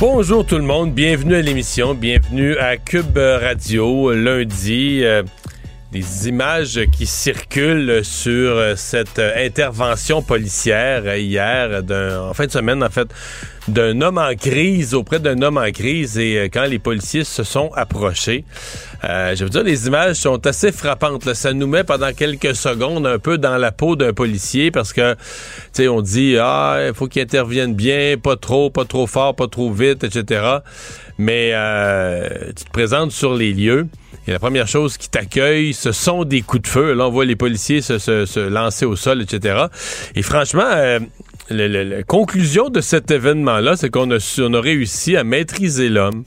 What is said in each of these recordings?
Bonjour tout le monde, bienvenue à l'émission, bienvenue à Cube Radio lundi. Euh, des images qui circulent sur euh, cette euh, intervention policière hier, en fin de semaine en fait, d'un homme en crise auprès d'un homme en crise et quand les policiers se sont approchés. je veux dire, les images sont assez frappantes. Ça nous met pendant quelques secondes un peu dans la peau d'un policier parce que, tu sais, on dit, ah, il faut qu'il intervienne bien, pas trop, pas trop fort, pas trop vite, etc. Mais euh, tu te présentes sur les lieux. Et la première chose qui t'accueille, ce sont des coups de feu. Là, on voit les policiers se, lancer au sol, etc. Et franchement, euh, la, conclusion de cet événement-là, c'est qu'on a, on a réussi à maîtriser l'homme.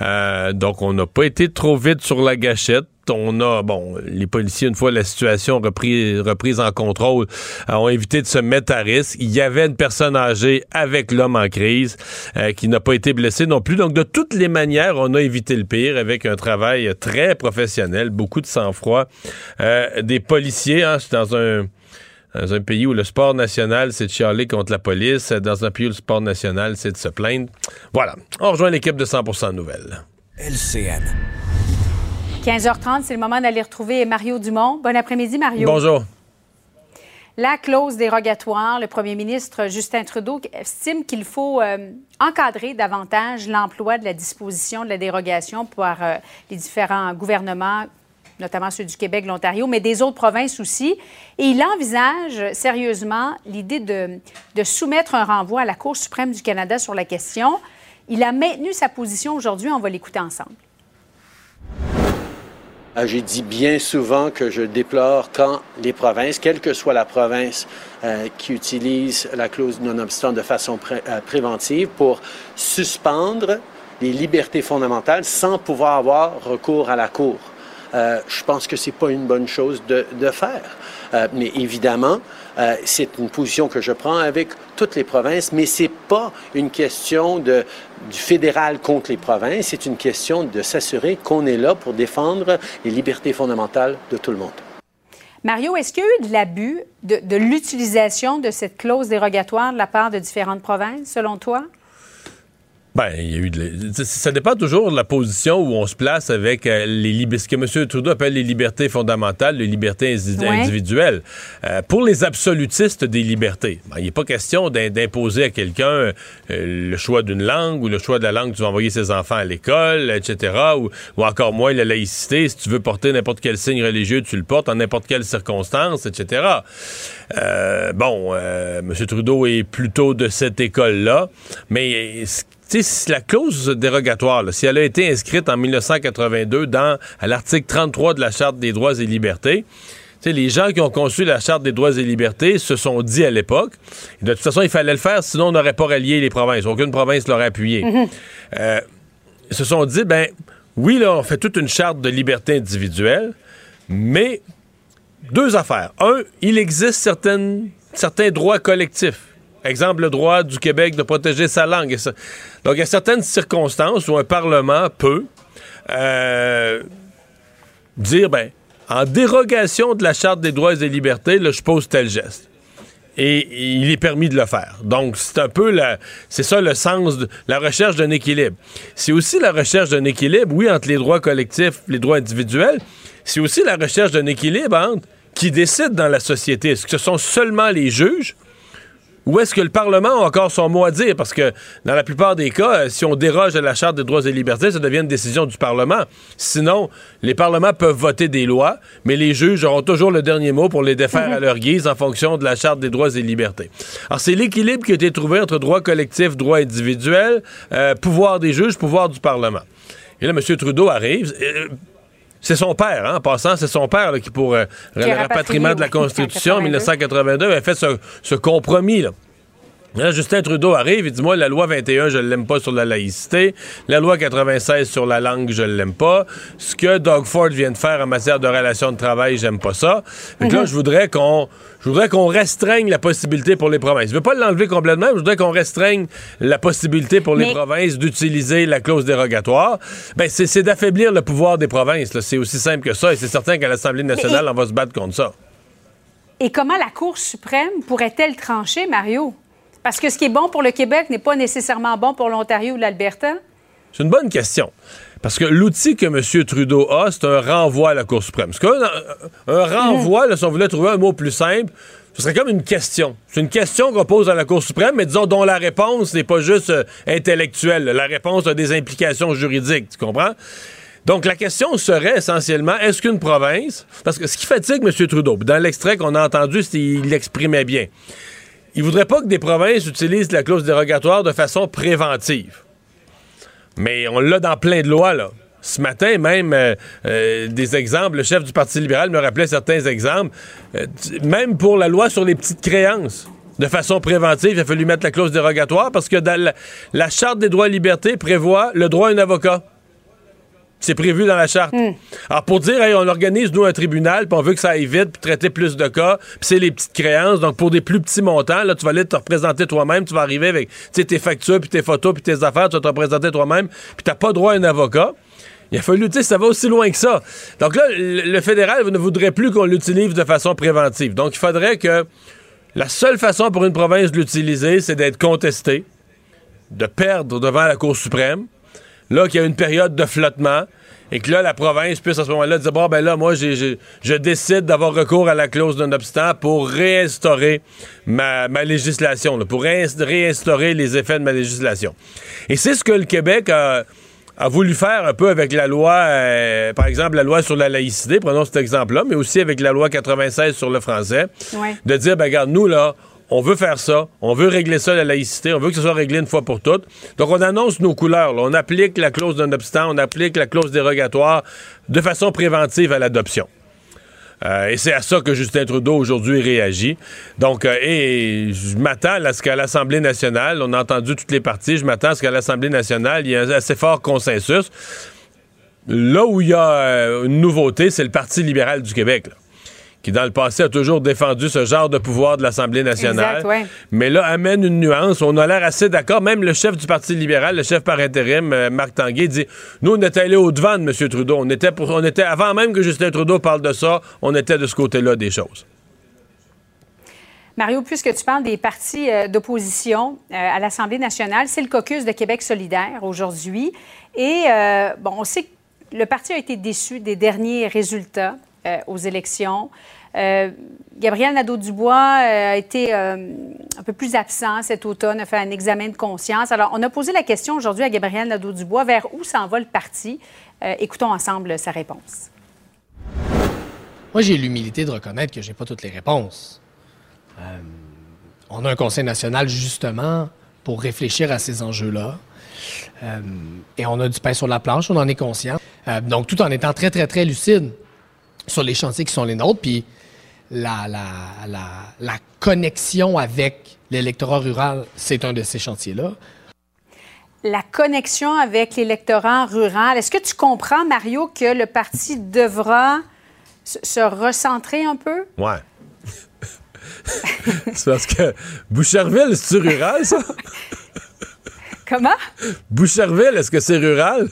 Euh, donc, on n'a pas été trop vite sur la gâchette on a, bon, les policiers, une fois la situation reprise, reprise en contrôle, euh, ont évité de se mettre à risque. Il y avait une personne âgée avec l'homme en crise euh, qui n'a pas été blessé non plus. Donc, de toutes les manières, on a évité le pire avec un travail très professionnel, beaucoup de sang-froid. des policiers, hein, dans un dans un pays où le sport national, c'est de chialer contre la police, dans un pays où le sport national, c'est de se plaindre. Voilà. On rejoint l'équipe de 100% Nouvelles. LCN. 15h30, c'est le moment d'aller retrouver Mario Dumont. Bon après-midi, Mario. Bonjour. La clause dérogatoire, le premier ministre Justin Trudeau estime qu'il faut euh, encadrer davantage l'emploi de la disposition de la dérogation par euh, les différents gouvernements notamment ceux du Québec, l'Ontario, mais des autres provinces aussi. Et il envisage sérieusement l'idée de, soumettre un renvoi à la Cour suprême du Canada sur la question. Il a maintenu sa position aujourd'hui. On va l'écouter ensemble. Ah, j'ai dit bien souvent que je déplore quand les provinces, quelle que soit la province euh, qui utilise la clause non-obstant de façon euh, préventive pour suspendre les libertés fondamentales sans pouvoir avoir recours à la Cour. Euh, je pense que c'est pas une bonne chose de, faire. Euh, mais évidemment, euh, c'est une position que je prends avec toutes les provinces, mais c'est pas une question de, du fédéral contre les provinces, c'est une question de s'assurer qu'on est là pour défendre les libertés fondamentales de tout le monde. Mario, est-ce qu'il y a eu de l'abus de l'utilisation de cette clause dérogatoire de la part de différentes provinces, selon toi? Ben, il y a eu de... Ça dépend toujours de la position où on se place avec euh, les ce que M. Trudeau appelle les libertés fondamentales, les libertés individuelles. Euh, pour les absolutistes des libertés, ben, il n'est pas question d'imposer à quelqu'un euh, le choix d'une langue ou le choix de la langue que tu vas envoyer ses enfants à l'école, etc. Ou, ou, encore moins la laïcité. Si tu veux porter n'importe quel signe religieux, tu le portes en n'importe quelle circonstance, etc. bon, M. Trudeau est plutôt de cette école-là, mais si la clause dérogatoire, si elle a été inscrite en 1982 dans à l'article 33 de la Charte des droits et libertés, les gens qui ont conçu la Charte des droits et libertés se sont dit à l'époque, de toute façon, il fallait le faire, sinon on n'aurait pas rallié les provinces. Aucune province l'aurait appuyé. Mm-hmm. Euh, ils se sont dit, ben oui, là, on fait toute une charte de liberté individuelle, mais deux affaires. Un, il existe certaines, certains droits collectifs Exemple, le droit du Québec de protéger sa langue. Donc, il y a certaines circonstances où un Parlement peut euh, dire, ben, en dérogation de la Charte des droits et des libertés, je pose tel geste. Et il est permis de le faire. Donc, c'est un peu c'est ça le sens de la recherche d'un équilibre. C'est aussi la recherche d'un équilibre, oui, entre les droits collectifs, les droits individuels. C'est aussi la recherche d'un équilibre entre qui décide dans la société. Est-ce que ce sont seulement les juges ou est-ce que le Parlement a encore son mot à dire? Parce que dans la plupart des cas, euh, si on déroge à la Charte des droits et libertés, ça devient une décision du Parlement. Sinon, les parlements peuvent voter des lois, mais les juges auront toujours le dernier mot pour les défaire mhm. à leur guise en fonction de la Charte des droits et libertés. Alors, c'est l'équilibre qui a été trouvé entre droit collectif, droit individuel, euh, pouvoir des juges, pouvoir du Parlement. Et là, M. Trudeau arrive. Euh, c'est son père, hein, en passant, c'est son père qui, pour le rapatriement de la Constitution en 1982, avait fait ce, compromis. Là. Là, Justin Trudeau arrive et dit Moi, la loi 21, je ne l'aime pas sur la laïcité. La loi 96 sur la langue, je ne l'aime pas. Ce que Doug Ford vient de faire en matière de relations de travail, j'aime pas ça. Donc là, mhm. je voudrais qu'on. Je voudrais qu'on restreigne la possibilité pour les provinces. Je veux pas l'enlever complètement, mais je voudrais qu'on restreigne la possibilité pour les provinces d'utiliser la clause dérogatoire. Ben, c'est d'affaiblir le pouvoir des provinces. C'est aussi simple que ça, et c'est certain qu'à l'Assemblée nationale, on va se battre contre ça. Et comment la Cour suprême pourrait-elle trancher, Mario? Parce que ce qui est bon pour le Québec n'est pas nécessairement bon pour l'Ontario ou l'Alberta? C'est une bonne question. Parce que l'outil que M. Trudeau a, c'est un renvoi à la Cour suprême. C'est un, un renvoi, si on voulait trouver un mot plus simple, ce serait comme une question. C'est une question qu'on pose à la Cour suprême, mais disons dont la réponse n'est pas juste euh, intellectuelle. La réponse a des implications juridiques, tu comprends? Donc, la question serait essentiellement, est-ce qu'une province, parce que ce qui fatigue M. Trudeau, dans l'extrait qu'on a entendu, il l'exprimait bien, il voudrait pas que des provinces utilisent la clause dérogatoire de façon préventive. Mais on l'a dans plein de lois. Ce matin, même, euh, euh, des exemples, le chef du Parti libéral me rappelait certains exemples, euh, même pour la loi sur les petites créances. De façon préventive, il a fallu mettre la clause dérogatoire parce que la Charte des droits et libertés prévoit le droit à un avocat. C'est prévu dans la charte. Hmm. Alors, pour dire, on organise, nous, un tribunal, puis on veut que ça aille vite, puis traiter plus de cas, puis c'est les petites créances. Donc, pour des plus petits montants, là, tu vas aller te représenter toi-même, tu vas arriver avec tes factures, puis tes photos, puis tes affaires, tu vas te représenter toi-même, puis t'as pas droit à un avocat. Il a fallu, tu sais, ça va aussi loin que ça. Donc là, le fédéral ne voudrait plus qu'on l'utilise de façon préventive. Donc, il faudrait que la seule façon pour une province de l'utiliser, c'est d'être contesté, de perdre devant la Cour suprême, là, qu'il y a une période de flottement et que là, la province puisse à ce moment-là dire bon, ben là, moi, je décide d'avoir recours à la clause d'un obstant pour réinstaurer ma, législation, pour réinstaurer les effets de ma législation. Et c'est ce que le Québec a, voulu faire un peu avec la loi, euh, par exemple, la loi sur la laïcité, prenons cet exemple-là, mais aussi avec la loi 96 sur le français, de dire, ben regarde, nous, là, on veut faire ça, on veut régler ça, la laïcité, on veut que ce soit réglé une fois pour toutes. Donc, on annonce nos couleurs. On applique la clause d'un obstant, on applique la clause dérogatoire de façon préventive à l'adoption. Euh, et c'est à ça que Justin Trudeau aujourd'hui réagit. Donc, euh, et je m'attends à ce qu'à l'Assemblée nationale, on a entendu toutes les parties, je m'attends à ce qu'à l'Assemblée nationale, il y ait un assez fort consensus. Là où il y a euh, une nouveauté, c'est le Parti libéral du Québec qui dans le passé a toujours défendu ce genre de pouvoir de l'Assemblée nationale. Mais là, amène une nuance. On a l'air assez d'accord. Même le chef du Parti libéral, le chef par intérim, euh, Marc Tanguay, dit Nous, on était allé au-devant de M. Trudeau. On était, pour, on était, avant même que Justin Trudeau parle de ça, on était de ce côté-là des choses. Mario, puisque tu parles des partis euh, d'opposition euh, à l'Assemblée nationale, c'est le caucus de Québec solidaire aujourd'hui. Et, bon, on sait que le parti a été déçu des derniers résultats euh, aux élections. Euh, Nadeau-Dubois euh, a été un peu plus absent cet automne, a fait un examen de conscience. Alors, on a posé la question aujourd'hui à Gabriel Nadeau-Dubois vers où s'en va le parti? écoutons ensemble sa réponse. Moi, j'ai l'humilité de reconnaître que je n'ai pas toutes les réponses. on a un Conseil national justement pour réfléchir à ces enjeux-là. et on a du pain sur la planche, on en est conscient. donc, tout en étant très, très, très lucide sur les chantiers qui sont les nôtres. Puis la, la, connexion avec l'électorat rural, c'est un de ces chantiers-là. La connexion avec l'électorat rural, est-ce que tu comprends, Mario, que le parti devra se recentrer un peu? Ouais. c'est parce que Boucherville, c'est-tu rural, ça? Comment? Boucherville, est-ce que c'est rural?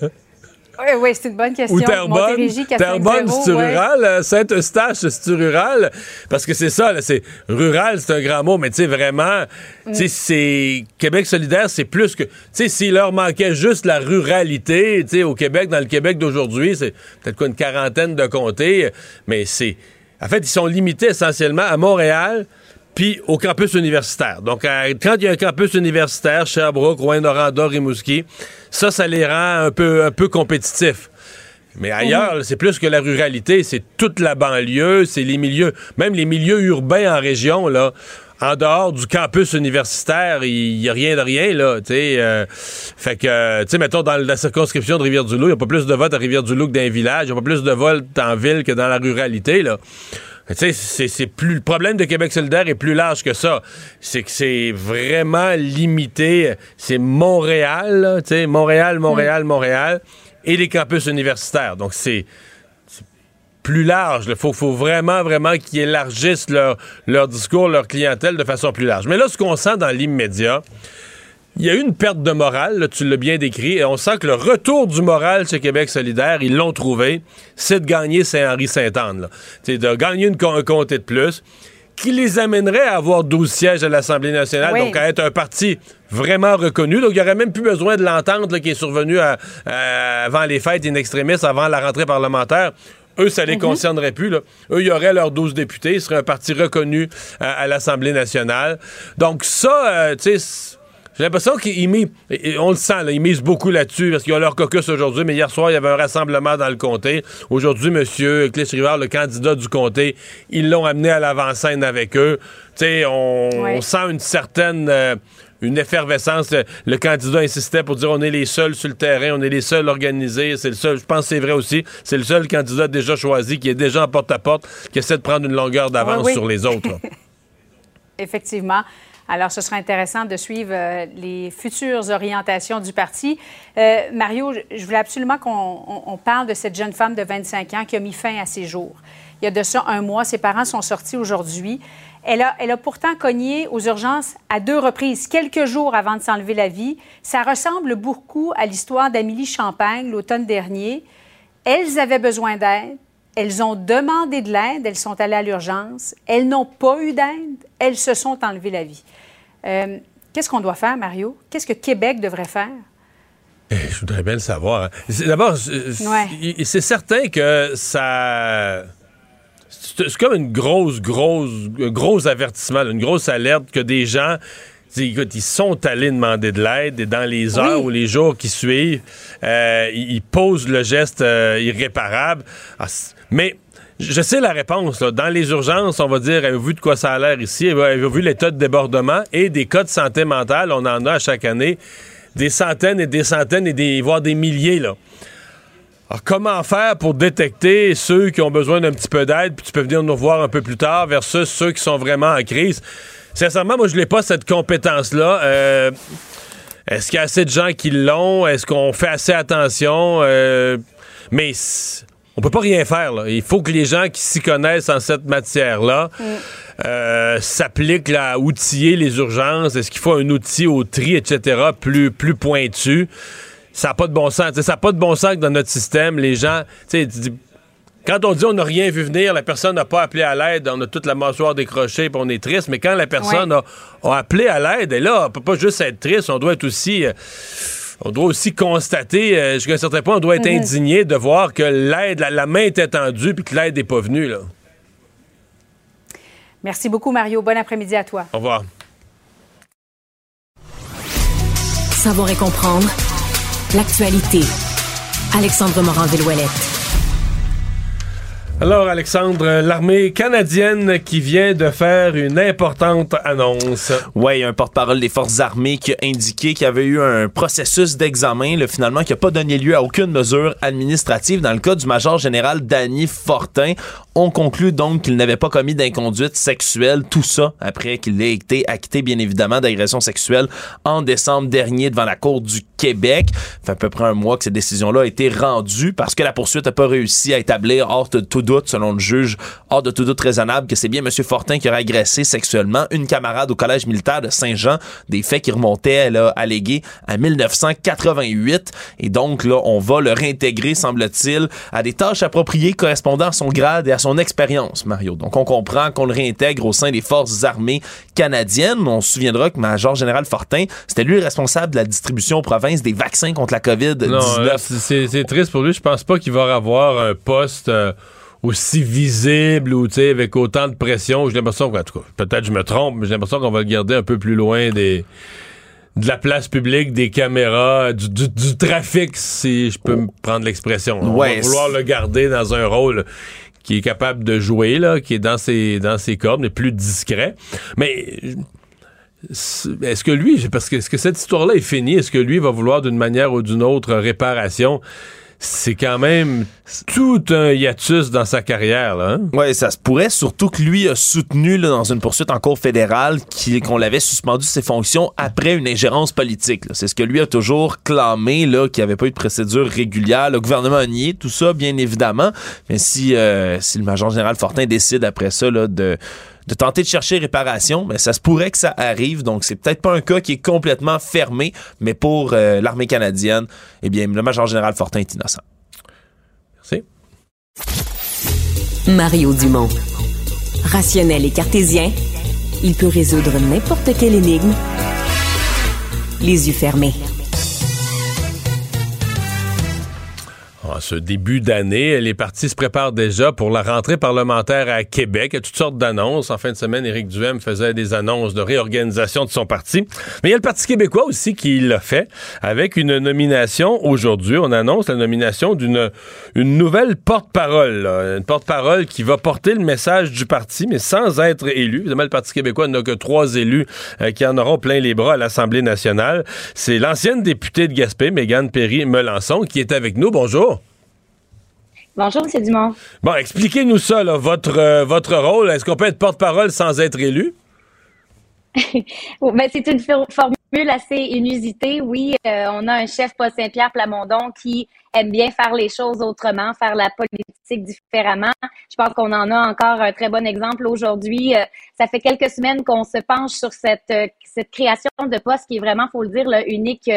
Oui, oui, c'est une bonne question. Ou Terrebonne, Terrebonne c'est rural? Euh, Saint-Eustache, c'est rural? Parce que c'est ça, c'est rural, c'est un grand mot, mais tu sais, vraiment, tu sais, mm. c'est Québec solidaire, c'est plus que, tu sais, s'il leur manquait juste la ruralité, tu sais, au Québec, dans le Québec d'aujourd'hui, c'est peut-être quoi, une quarantaine de comtés, mais c'est, en fait, ils sont limités essentiellement à Montréal, puis au campus universitaire. Donc, quand il y a un campus universitaire, Sherbrooke, Rouen-Noranda, Rimouski, ça, ça les rend un peu, un peu compétitifs. Mais ailleurs, c'est plus que la ruralité, c'est toute la banlieue, c'est les milieux, même les milieux urbains en région, là. En dehors du campus universitaire, il n'y a rien de rien, là, tu sais. Euh, fait que, tu sais, mettons, dans la circonscription de Rivière-du-Loup, il n'y a pas plus de votes à Rivière-du-Loup que dans les villages, il n'y a pas plus de votes en ville que dans la ruralité, là. Tu sais, c'est plus le problème de Québec solidaire est plus large que ça. C'est que c'est vraiment limité. C'est Montréal, tu sais, Montréal, Montréal, mm. Montréal, et les campus universitaires. Donc c'est plus large. Il faut, faut, vraiment, vraiment qu'ils élargissent leur, leur discours, leur clientèle de façon plus large. Mais là, ce qu'on sent dans l'immédiat, il y a eu une perte de morale, tu l'as bien décrit, et on sent que le retour du moral chez Québec solidaire, ils l'ont trouvé, c'est de gagner Saint-Henri-Sainte-Anne. C'est de gagner une, un comté de plus qui les amènerait à avoir 12 sièges à l'Assemblée nationale, donc à être un parti vraiment reconnu. Donc, il n'y aurait même plus besoin de l'entente qui est survenue avant les fêtes in extremis, avant la rentrée parlementaire. Eux, ça les mhm. concernerait plus. Eux, il y aurait leurs 12 députés. Ils seraient un parti reconnu à, l'Assemblée nationale. Donc, ça, euh, tu sais j'ai l'impression qu'ils misent, on le sent, là, ils misent beaucoup là-dessus parce qu'ils ont leur caucus aujourd'hui, mais hier soir, il y avait un rassemblement dans le comté. Aujourd'hui, M. Clich-Rivard, le candidat du comté, ils l'ont amené à l'avant-scène avec eux. Tu sais, on, sent une certaine... Euh, une effervescence. Le, candidat insistait pour dire on est les seuls sur le terrain, on est les seuls organisés. C'est le seul, je pense que c'est vrai aussi, c'est le seul candidat déjà choisi qui est déjà en porte-à-porte, qui essaie de prendre une longueur d'avance sur les autres. Effectivement. Alors, ce sera intéressant de suivre euh, les futures orientations du parti. Euh, Mario, je voulais absolument qu'on parle de cette jeune femme de 25 ans qui a mis fin à ses jours. Il y a de ça un mois, ses parents sont sortis aujourd'hui. Elle a, elle a pourtant cogné aux urgences à deux reprises, quelques jours avant de s'enlever la vie. Ça ressemble beaucoup à l'histoire d'Amélie Champagne l'automne dernier. Elles avaient besoin d'aide. Elles ont demandé de l'aide, elles sont allées à l'urgence, elles n'ont pas eu d'aide, elles se sont enlevées la vie. Euh, qu'est-ce qu'on doit faire, Mario? Qu'est-ce que Québec devrait faire? Eh, je voudrais bien le savoir. Hein. D'abord, c'est certain que ça. C'est comme une grosse, grosse, un gros avertissement, une grosse alerte que des gens. Écoute, ils sont allés demander de l'aide et dans les heures ou les jours qui suivent, euh, ils posent le geste euh, irréparable. Ah, mais je sais la réponse. Dans les urgences, on va dire, avez-vous vu de quoi ça a l'air ici? Avez-vous vu l'état de débordement? Et des cas de santé mentale, on en a à chaque année des centaines et des centaines et des, voire des milliers. Là. Alors, comment faire pour détecter ceux qui ont besoin d'un petit peu d'aide, puis tu peux venir nous voir un peu plus tard, versus ceux qui sont vraiment en crise? Sincèrement, moi, je n'ai pas cette compétence-là. Euh, est-ce qu'il y a assez de gens qui l'ont? Est-ce qu'on fait assez attention? Euh, mais on peut pas rien faire. Là. Il faut que les gens qui s'y connaissent en cette matière-là mm. euh, s'appliquent à outiller les urgences. Est-ce qu'il faut un outil au tri, etc., plus, plus pointu? Ça n'a pas de bon sens. ça n'a pas de bon sens que dans notre système, les gens... Quand on dit on n'a rien vu venir, la personne n'a pas appelé à l'aide, on a toute la mâchoire décrochée, puis on est triste, mais quand la personne a, appelé à l'aide, et là, on peut pas juste être triste, on doit être aussi... Euh, on doit aussi constater, euh, jusqu'à un certain point, on doit être mhm. indigné de voir que l'aide, la, main est étendue puis que l'aide n'est pas venue. Là. Merci beaucoup, Mario. Bon après-midi à toi. Au revoir. Savoir et comprendre l'actualité. Alexandre Morand-Villouellette. Alors, Alexandre, l'armée canadienne qui vient de faire une importante annonce. Oui, un porte-parole des forces armées qui a indiqué qu'il y avait eu un processus d'examen, finalement, qui n'a pas donné lieu à aucune mesure administrative. Dans le cas du major général Danny Fortin, on conclut donc qu'il n'avait pas commis d'inconduite sexuelle. Tout ça après qu'il ait été acquitté, bien évidemment, d'agression sexuelle en décembre dernier devant la Cour du Québec. Ça fait à peu près un mois que cette décision-là a été rendue parce que la poursuite n'a pas réussi à établir hors de tout doute, selon le juge, hors de tout doute raisonnable, que c'est bien M. Fortin qui aurait agressé sexuellement une camarade au collège militaire de Saint-Jean, des faits qui remontaient, là, allégués à 1988. Et donc, là, on va le réintégrer, semble-t-il, à des tâches appropriées correspondant à son grade et à son expérience, Mario. Donc, on comprend qu'on le réintègre au sein des forces armées canadiennes. On se souviendra que Major Général Fortin, c'était lui le responsable de la distribution aux provinces des vaccins contre la COVID-19. C'est triste pour lui. Je pense pas qu'il va avoir un poste... Euh, aussi visible ou avec autant de pression. J'ai l'impression, en tout cas, peut-être je me trompe, mais j'ai l'impression qu'on va le garder un peu plus loin des de la place publique, des caméras, du, trafic, si je peux me prendre l'expression. On va vouloir le garder dans un rôle qui est capable de jouer, là, qui est dans ses, dans ses cordes, mais plus discret. Mais est-ce que lui, parce que, est-ce que cette histoire-là est finie? Est-ce que lui va vouloir d'une manière ou d'une autre réparation? C'est quand même tout un hiatus dans sa carrière. Là, hein? Oui, ça se pourrait, surtout que lui a soutenu dans une poursuite en cour fédérale qu'on l'avait suspendu ses fonctions après une ingérence politique. C'est ce que lui a toujours clamé, qu'il n'y avait pas eu de procédure régulière. Le gouvernement a nié tout ça, bien évidemment. Mais si, euh, si le major général Fortin décide après ça là, de de tenter de chercher réparation, mais ça se pourrait que ça arrive. Donc, c'est peut-être pas un cas qui est complètement fermé, mais pour euh, l'armée canadienne, eh bien, le major général Fortin est innocent. Merci. Mario Dumont. Rationnel et cartésien, il peut résoudre n'importe quelle énigme les yeux fermés. Ce début d'année, les partis se préparent déjà pour la rentrée parlementaire à Québec. Il y a toutes sortes d'annonces. En fin de semaine, Éric Duhem faisait des annonces de réorganisation de son parti. Mais il y a le Parti québécois aussi qui l'a fait avec une nomination aujourd'hui. On annonce la nomination d'une une nouvelle porte-parole. Une porte-parole qui va porter le message du parti, mais sans être élu. Évidemment, le Parti québécois n'a que trois élus euh, qui en auront plein les bras à l'Assemblée nationale. C'est l'ancienne députée de Gaspé, Mégane Perry-Melançon, qui est avec nous. Bonjour. Bonjour, M. Dumont. Bon, expliquez-nous ça, votre, euh, votre rôle. Est-ce qu'on peut être porte-parole sans être élu? ben, c'est une formule assez inusitée. Oui, euh, on a un chef, Paul Saint-Pierre Plamondon, qui aime bien faire les choses autrement, faire la politique différemment. Je pense qu'on en a encore un très bon exemple aujourd'hui. Euh, ça fait quelques semaines qu'on se penche sur cette, cette création de poste qui est vraiment, faut le dire, là, unique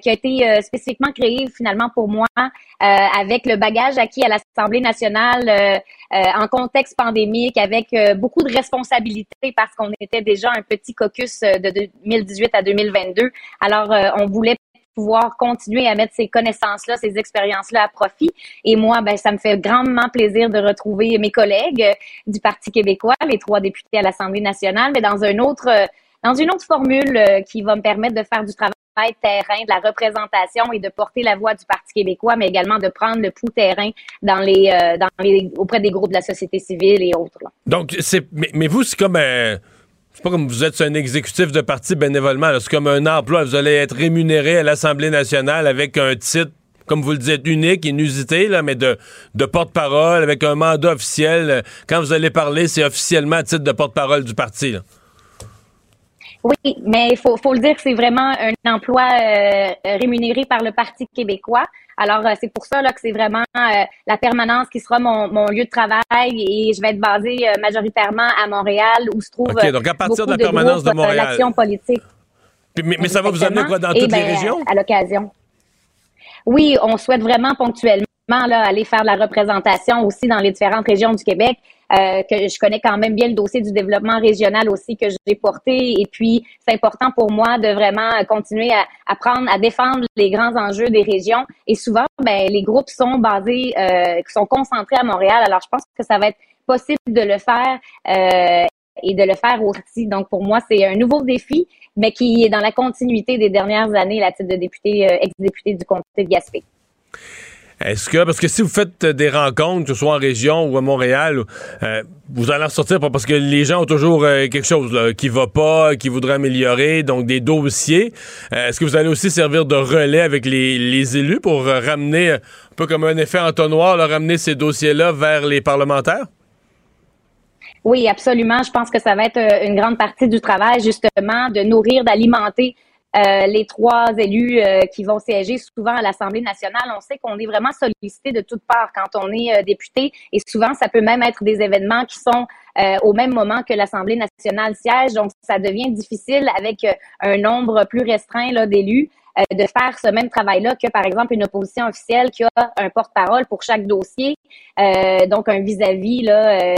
qui a été euh, spécifiquement créé finalement pour moi euh, avec le bagage acquis à l'Assemblée nationale en contexte pandémique, avec beaucoup de responsabilités parce qu'on était déjà un petit caucus de 2018 à 2022. Alors, on voulait pouvoir continuer à mettre ces connaissances-là, ces expériences-là à profit. Et moi, ben, ça me fait grandement plaisir de retrouver mes collègues du Parti québécois, les trois députés à l'Assemblée nationale, mais dans un autre, dans une autre formule qui va me permettre de faire du travail terrain, de la représentation et de porter la voix du Parti québécois, mais également de prendre le pouls terrain dans les, euh, dans les, auprès des groupes de la société civile et autres. Donc, c'est, mais, vous, c'est comme un. C'est pas comme vous êtes un exécutif de parti bénévolement. C'est comme un emploi. Vous allez être rémunéré à l'Assemblée nationale avec un titre, comme vous le dites, unique, inusité, là, mais de, de porte-parole, avec un mandat officiel. Quand vous allez parler, c'est officiellement titre de porte-parole du parti. Oui, mais il faut, faut, le dire, c'est vraiment un emploi euh, rémunéré par le Parti québécois. Alors, euh, c'est pour ça là, que c'est vraiment euh, la permanence qui sera mon, mon, lieu de travail et je vais être basée majoritairement à Montréal où se trouve OK, donc à partir de la permanence de, Montréal. l'action politique. mais, ça va vous amener quoi dans toutes les ben, régions? À, l'occasion. Oui, on souhaite vraiment ponctuellement aller faire de la représentation aussi dans les différentes régions du Québec. Euh, que je connais quand même bien le dossier du développement régional aussi que j'ai porté. Et puis, c'est important pour moi de vraiment continuer à, à, prendre, à défendre les grands enjeux des régions. Et souvent, ben, les groupes sont basés, euh, sont concentrés à Montréal. Alors, je pense que ça va être possible de le faire. Euh, et de le faire aussi. Donc, pour moi, c'est un nouveau défi, mais qui est dans la continuité des dernières années, la titre de député, euh, ex-député du comté de Gaspé. Est-ce que, parce que si vous faites des rencontres, que ce soit en région ou à Montréal, euh, vous allez en sortir parce que les gens ont toujours euh, quelque chose là, qui va pas, qui voudrait améliorer, donc des dossiers. Euh, est-ce que vous allez aussi servir de relais avec les, élus pour ramener, un peu comme un effet entonnoir, ramener ces dossiers-là vers les parlementaires? Oui, absolument. Je pense que ça va être une grande partie du travail, justement, de nourrir, d'alimenter euh, les trois élus euh, qui vont siéger souvent à l'Assemblée nationale, on sait qu'on est vraiment sollicité de toutes parts quand on est euh, député et souvent ça peut même être des événements qui sont au même moment que l'Assemblée nationale siège, donc ça devient difficile avec un nombre plus restreint d'élus. De faire ce même travail-là que, par exemple, une opposition officielle qui a un porte-parole pour chaque dossier, donc un vis-à-vis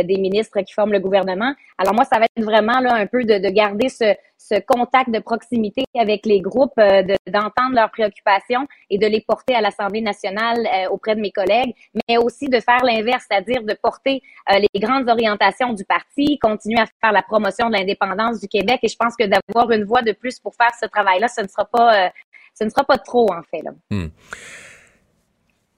des ministres qui forment le gouvernement. Alors moi, ça va être vraiment là un peu de, de garder ce, ce contact de proximité avec les groupes, euh, d'entendre leurs préoccupations et de les porter à l'Assemblée nationale euh, auprès de mes collègues, mais aussi de faire l'inverse, c'est-à-dire de porter euh, les grandes orientations du parti, continuer à faire la promotion de l'indépendance du Québec. Et je pense que d'avoir une voix de plus pour faire ce travail-là, ce ne sera pas, ce ne sera pas trop en fait. Hmm.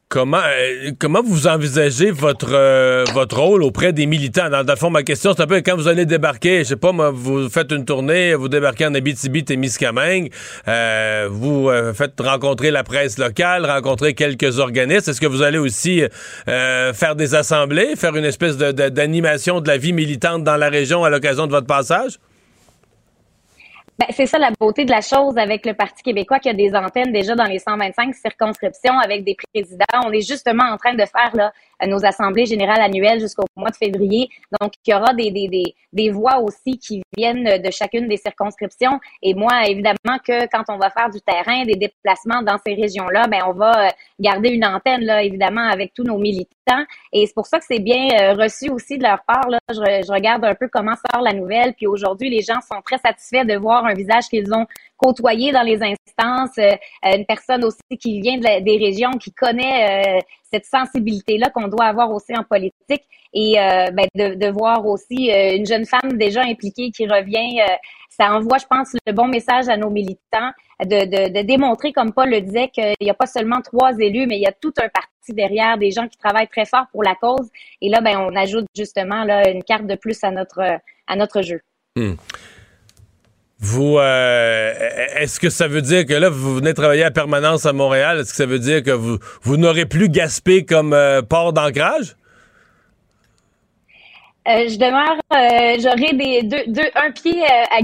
Comment, euh, comment vous envisagez votre, euh, votre rôle auprès des militants? Dans, le fond, ma question, c'est un peu quand vous allez débarquer, je sais pas, vous faites une tournée, vous débarquez en Abitibi-Témiscamingue, euh, vous faites rencontrer la presse locale, rencontrer quelques organismes. Est-ce que vous allez aussi faire des assemblées, faire une espèce d'animation de la vie militante dans la région à l'occasion de votre passage? Ben, c'est ça la beauté de la chose avec le Parti québécois qui a des antennes déjà dans les 125 circonscriptions avec des présidents. On est justement en train de faire là, nos assemblées générales annuelles jusqu'au mois de février. Donc, il y aura des, des, des, des, voix aussi qui viennent de chacune des circonscriptions. Et moi, évidemment que quand on va faire du terrain, des déplacements dans ces régions-là, ben on va euh, garder une antenne, là, évidemment, avec tous nos militants. Et c'est pour ça que c'est bien euh, reçu aussi de leur part. Là. Je, regarde un peu comment sort la nouvelle. Puis aujourd'hui, les gens sont très satisfaits de voir un visage qu'ils ont côtoyé dans les instances, euh, une personne aussi qui vient de des régions, qui connaît euh, cette sensibilité-là qu'on doit avoir aussi en politique et ben, de, voir aussi une jeune femme déjà impliquée qui revient, ça envoie, je pense, le bon message à nos militants de, de, de démontrer, comme Paul le disait, qu'il n'y a pas seulement trois élus, mais il y a tout un parti derrière, des gens qui travaillent très fort pour la cause. Et là, ben, on ajoute justement là, une carte de plus à notre, à notre jeu. Hmm. Vous, euh, est-ce que ça veut dire que là, vous venez travailler à permanence à Montréal? Est-ce que ça veut dire que vous, vous n'aurez plus Gaspé comme euh, port d'ancrage? Euh, je demeure, j'aurai des deux, deux, un pied à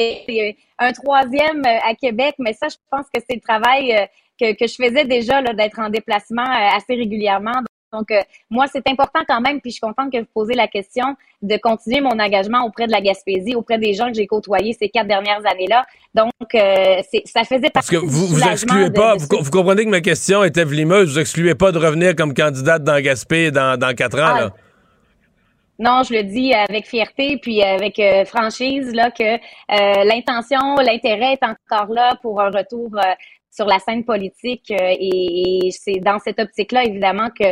et un troisième à Québec, mais ça, je pense que c'est le travail que, que je faisais déjà d'être en déplacement assez régulièrement. Donc, euh, moi, c'est important quand même, puis je suis contente que vous posiez la question de continuer mon engagement auprès de la Gaspésie, auprès des gens que j'ai côtoyés ces quatre dernières années-là. Donc, euh, ça faisait partie Parce que vous vous excluez pas, vous, comprenez que ma question était vlimeuse, vous excluez pas de revenir comme candidate dans Gaspé dans, dans quatre ans, là? Non, je le dis avec fierté puis avec euh, franchise là que l'intention, l'intérêt est encore là pour un retour sur la scène politique et c'est dans cette optique-là évidemment que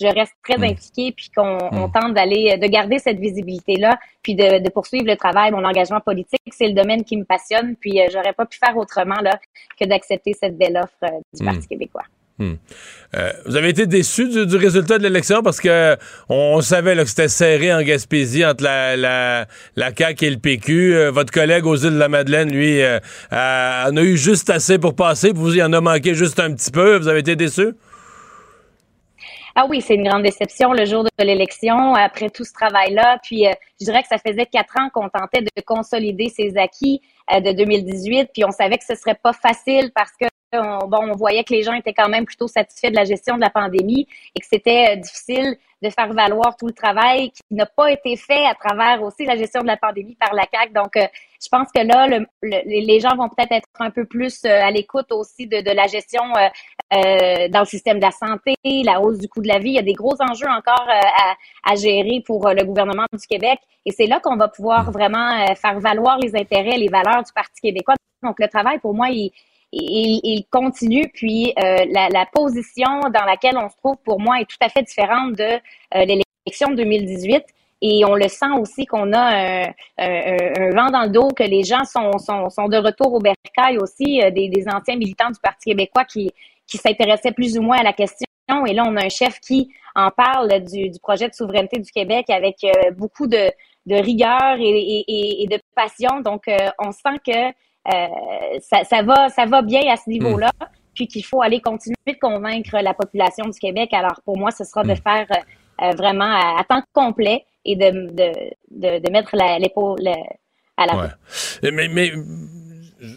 je reste très mm. impliquée puis qu'on mm. tente d'aller de garder cette visibilité là puis de, poursuivre le travail mon engagement politique c'est le domaine qui me passionne puis euh, j'aurais pas pu faire autrement là que d'accepter cette belle offre euh, du mm. Parti québécois euh, vous avez été déçu du, résultat de l'élection parce que on, savait que c'était serré en Gaspésie entre la, la, la CAQ et le PQ. votre collègue aux îles de la Madeleine, lui, en a eu juste assez pour passer. Vous, il en a manqué juste un petit peu. Vous avez été déçu? Ah oui, c'est une grande déception le jour de l'élection, après tout ce travail-là. Puis, euh, je dirais que ça faisait quatre ans qu'on tentait de consolider ces acquis euh, de 2018, puis on savait que ce serait pas facile parce que on, voyait que les gens étaient quand même plutôt satisfaits de la gestion de la pandémie et que c'était euh, difficile de faire valoir tout le travail qui n'a pas été fait à travers aussi la gestion de la pandémie par la CAC. Donc, euh, je pense que là, le, les gens vont peut-être être un peu plus euh, à l'écoute aussi de, la gestion dans le système de la santé, la hausse du coût de la vie. Il y a des gros enjeux encore à, à, gérer pour le gouvernement du Québec. Et c'est là qu'on va pouvoir vraiment faire valoir les intérêts, les valeurs du Parti québécois. Donc, le travail, pour moi, il, il, continue. Puis euh, la, position dans laquelle on se trouve, pour moi, est tout à fait différente de euh, l'élection de 2018. Et on le sent aussi qu'on a un, vent dans le dos, que les gens sont, sont, de retour au bercail aussi, euh, des, anciens militants du Parti québécois qui, qui s'intéressaient plus ou moins à la question. Et là, on a un chef qui en parle du, projet de souveraineté du Québec avec beaucoup de, rigueur et, de passion. Donc, on sent que euh, ça, va, ça va bien à ce niveau-là. Hmm. Puis qu'il faut aller continuer de convaincre la population du Québec. Alors pour moi, ce sera de hmm. faire euh, vraiment à, temps complet et de, de, de, de mettre l'épaule à la ouais. mais, mais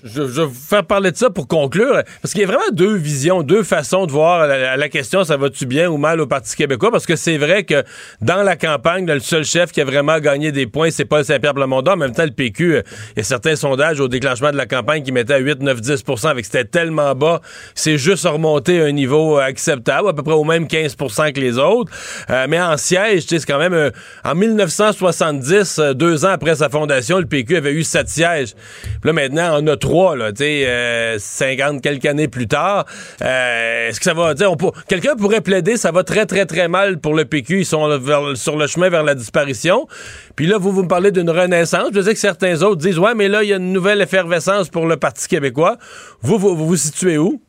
je, vais vous faire parler de ça pour conclure, parce qu'il y a vraiment deux visions, deux façons de voir la, question, ça va-tu bien ou mal au Parti québécois, parce que c'est vrai que dans la campagne, le seul chef qui a vraiment gagné des points, c'est Paul Saint-Pierre Plamondon. En même temps, le PQ, euh, il y a certains sondages au déclenchement de la campagne qui mettaient à 8, 9, 10 avec c'était tellement bas, c'est juste remonté à un niveau acceptable, à peu près au même 15% que les autres. Euh, mais en siège, c'est quand même... Euh, en 1970, deux ans après sa fondation, le PQ avait eu sept sièges. Puis là, maintenant, on a trois, là, tu sais, 50 euh, quelques années plus tard. Euh, est-ce que ça va dire, quelqu'un pourrait plaider, ça va très, très, très mal pour le PQ, ils sont sur le chemin vers la disparition. Puis là, vous, vous me parlez d'une renaissance. Je sais que certains autres disent, ouais, mais là, il y a une nouvelle effervescence pour le Parti québécois. Vous, vous vous, vous situez où?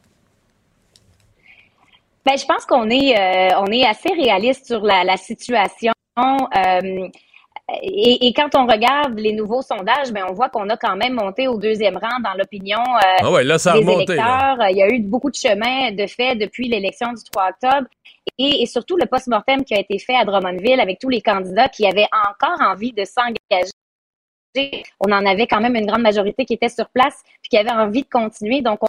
Ben, je pense qu'on est, on est assez réaliste sur la, la situation. Et, quand on regarde les nouveaux sondages, ben on voit qu'on a quand même monté au deuxième rang dans l'opinion euh, ah ouais, là, ça a des remonté, électeurs. Il y a eu beaucoup de chemin de fait depuis l'élection du 3 octobre. Et, surtout le post-mortem qui a été fait à Drummondville avec tous les candidats qui avaient encore envie de s'engager. On en avait quand même une grande majorité qui était sur place puis qui avait envie de continuer. Donc,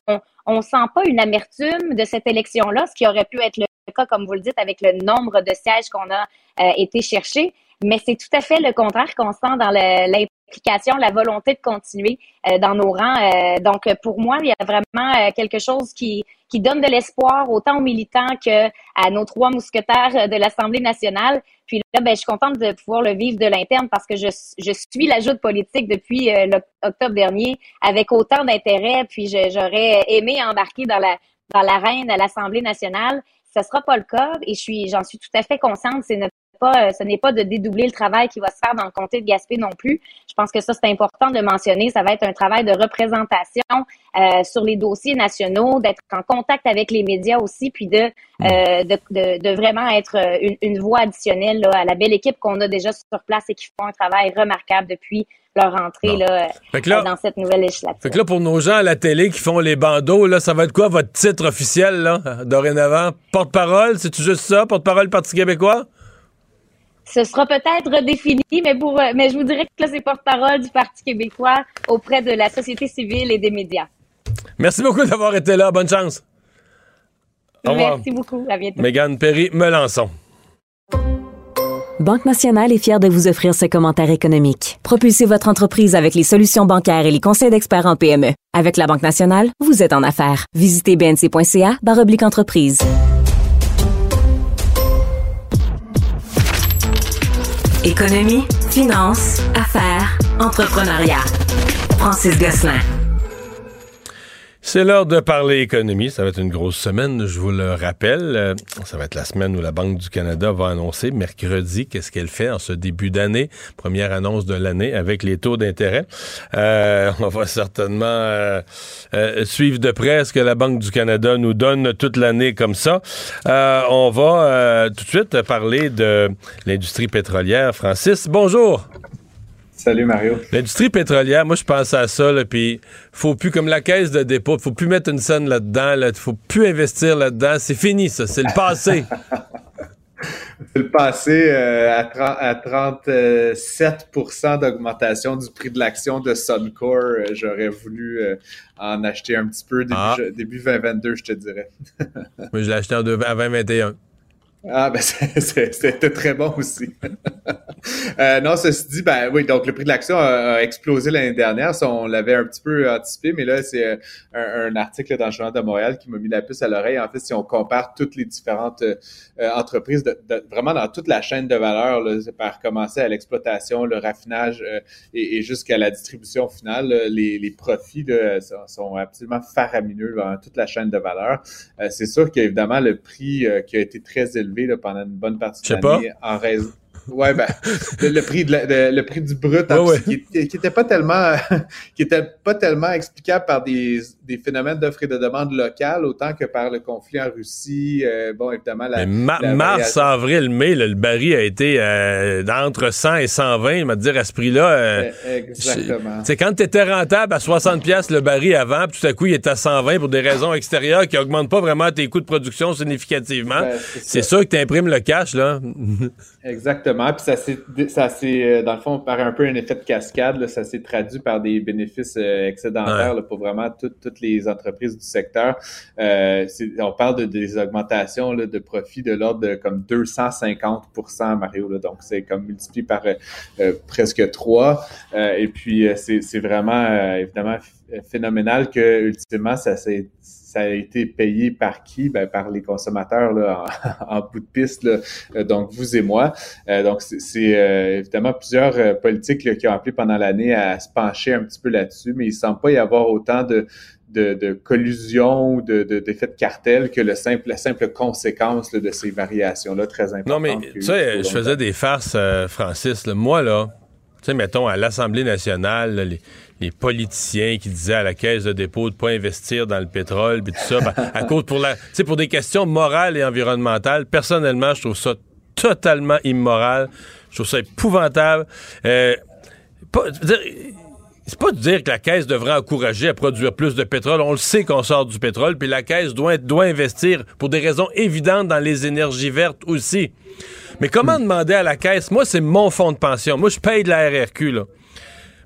on ne sent pas une amertume de cette élection-là, ce qui aurait pu être le cas, comme vous le dites, avec le nombre de sièges qu'on a euh, été chercher mais c'est tout à fait le contraire qu'on sent dans l'implication, la volonté de continuer euh, dans nos rangs. Euh, donc, pour moi, il y a vraiment euh, quelque chose qui, qui donne de l'espoir autant aux militants que à nos trois mousquetaires de l'Assemblée nationale. Puis là, ben, je suis contente de pouvoir le vivre de l'interne parce que je, je suis l'ajout politique depuis l'octobre dernier avec autant d'intérêt. Puis j'aurais aimé embarquer dans la dans l'arène à l'Assemblée nationale. Ce sera pas le cas et je suis, j'en suis tout à fait consciente. Pas, euh, ce n'est pas de dédoubler le travail qui va se faire dans le comté de Gaspé non plus. Je pense que ça, c'est important de mentionner. Ça va être un travail de représentation euh, sur les dossiers nationaux, d'être en contact avec les médias aussi, puis de, euh, de, de, de, vraiment être une, une voix additionnelle là, à la belle équipe qu'on a déjà sur place et qui font un travail remarquable depuis leur entrée là, dans cette nouvelle législature. Fait que là, pour nos gens à la télé qui font les bandeaux, là, ça va être quoi votre titre officiel là, dorénavant? Porte-parole? C'est-tu juste ça? Porte-parole Parti québécois? Ce sera peut-être redéfini, mais, pour, euh, mais je vous dirais que là, c'est porte-parole du Parti québécois auprès de la société civile et des médias. Merci beaucoup d'avoir été là. Bonne chance. Au revoir. Merci beaucoup. À bientôt. Mégane Perry, Melançon. Banque Nationale est fière de vous offrir ce commentaire économique. Propulsez votre entreprise avec les solutions bancaires et les conseils d'experts en PME. Avec la Banque Nationale, vous êtes en affaires. Visitez bnc.ca entreprise. Économie, finance, affaires, entrepreneuriat. Francis Gosselin. C'est l'heure de parler économie. Ça va être une grosse semaine, je vous le rappelle. Euh, ça va être la semaine où la Banque du Canada va annoncer mercredi qu'est-ce qu'elle fait en ce début d'année. Première annonce de l'année avec les taux d'intérêt. Euh, on va certainement euh, suivre de près ce que la Banque du Canada nous donne toute l'année comme ça. on va tout de suite parler de l'industrie pétrolière. Francis, bonjour. Salut Mario. L'industrie pétrolière, moi je pense à ça, puis faut plus, comme la caisse de dépôt, faut plus mettre une scène là-dedans, là, faut plus investir là-dedans, c'est fini ça, c'est le passé. c'est le passé euh, à, 37% d'augmentation du prix de l'action de Suncor. Euh, j'aurais voulu euh, en acheter un petit peu début, ah. début 2022, je te dirais. moi je l'ai acheté en, à 2021. Ah, ben c'était très bon aussi. euh, non, ceci dit, ben oui, donc le prix de l'action a, explosé l'année dernière. On l'avait un petit peu anticipé, mais là, c'est euh, un, article dans le Journal de Montréal qui m'a mis la puce à l'oreille. En fait, si on compare toutes les différentes euh, entreprises, vraiment dans toute la chaîne de valeur, par commencer à l'exploitation, le raffinage et, jusqu'à la distribution finale, les, profits là, sont, absolument faramineux dans toute la chaîne de valeur. c'est sûr qu'évidemment, le prix qui a été très élevé pendant une bonne partie de l'année en raison Ouais, ben, le, prix de, le prix du brut, Qui, qui, était pas tellement, qui était pas tellement explicable par des, des phénomènes d'offres et de demande locales autant que par le conflit en Russie. Euh, bon, évidemment, la, mars, avril, mai, le baril a été euh, entre 100 et 120. Il m'a dire à ce prix-là. Euh, eh, Exactement. C'est quand tu étais rentable à 60 pièces le baril avant, puis tout à coup il est à 120 pour des raisons extérieures qui augmentent pas vraiment tes coûts de production significativement. Ben, c'est sûr que tu imprimes le cash là. Exactement. Puis ça s'est, dans le fond, par un peu un effet de cascade, ça s'est traduit par des bénéfices excédentaires pour vraiment les entreprises du secteur. Euh, on parle de des augmentations là, de profits de l'ordre de comme 250% Mario. Là, donc, c'est comme multiplié par presque 3. et puis, c'est vraiment, évidemment, phénoménal que, ultimement, ça s'est ça a été payé par qui? Ben, par les consommateurs là, en, bout de piste, là, euh, donc vous et moi. Euh, donc, c'est euh, évidemment plusieurs politiques qui ont appelé pendant l'année à se pencher un petit peu là-dessus, mais il ne semble pas y avoir autant de, de, de collusion ou de, d'effet de, cartel que le simple, la simple conséquence de ces variations-là très importantes. Non, mais tu sais, je faisais des farces, Francis. moi, là, tu sais, mettons, à l'Assemblée nationale, les, les politiciens qui disaient à la caisse de dépôt de pas investir dans le pétrole, puis tout ça, ben, à cause pour la, pour des questions morales et environnementales. Personnellement, je trouve ça totalement immoral. Je trouve ça épouvantable. Euh, c'est pas de dire que la Caisse devrait encourager à produire plus de pétrole. On le sait qu'on sort du pétrole, puis la Caisse doit, doit investir pour des raisons évidentes dans les énergies vertes aussi. Mais comment demander à la Caisse, moi, c'est mon fonds de pension. Moi, je paye de la RRQ, là.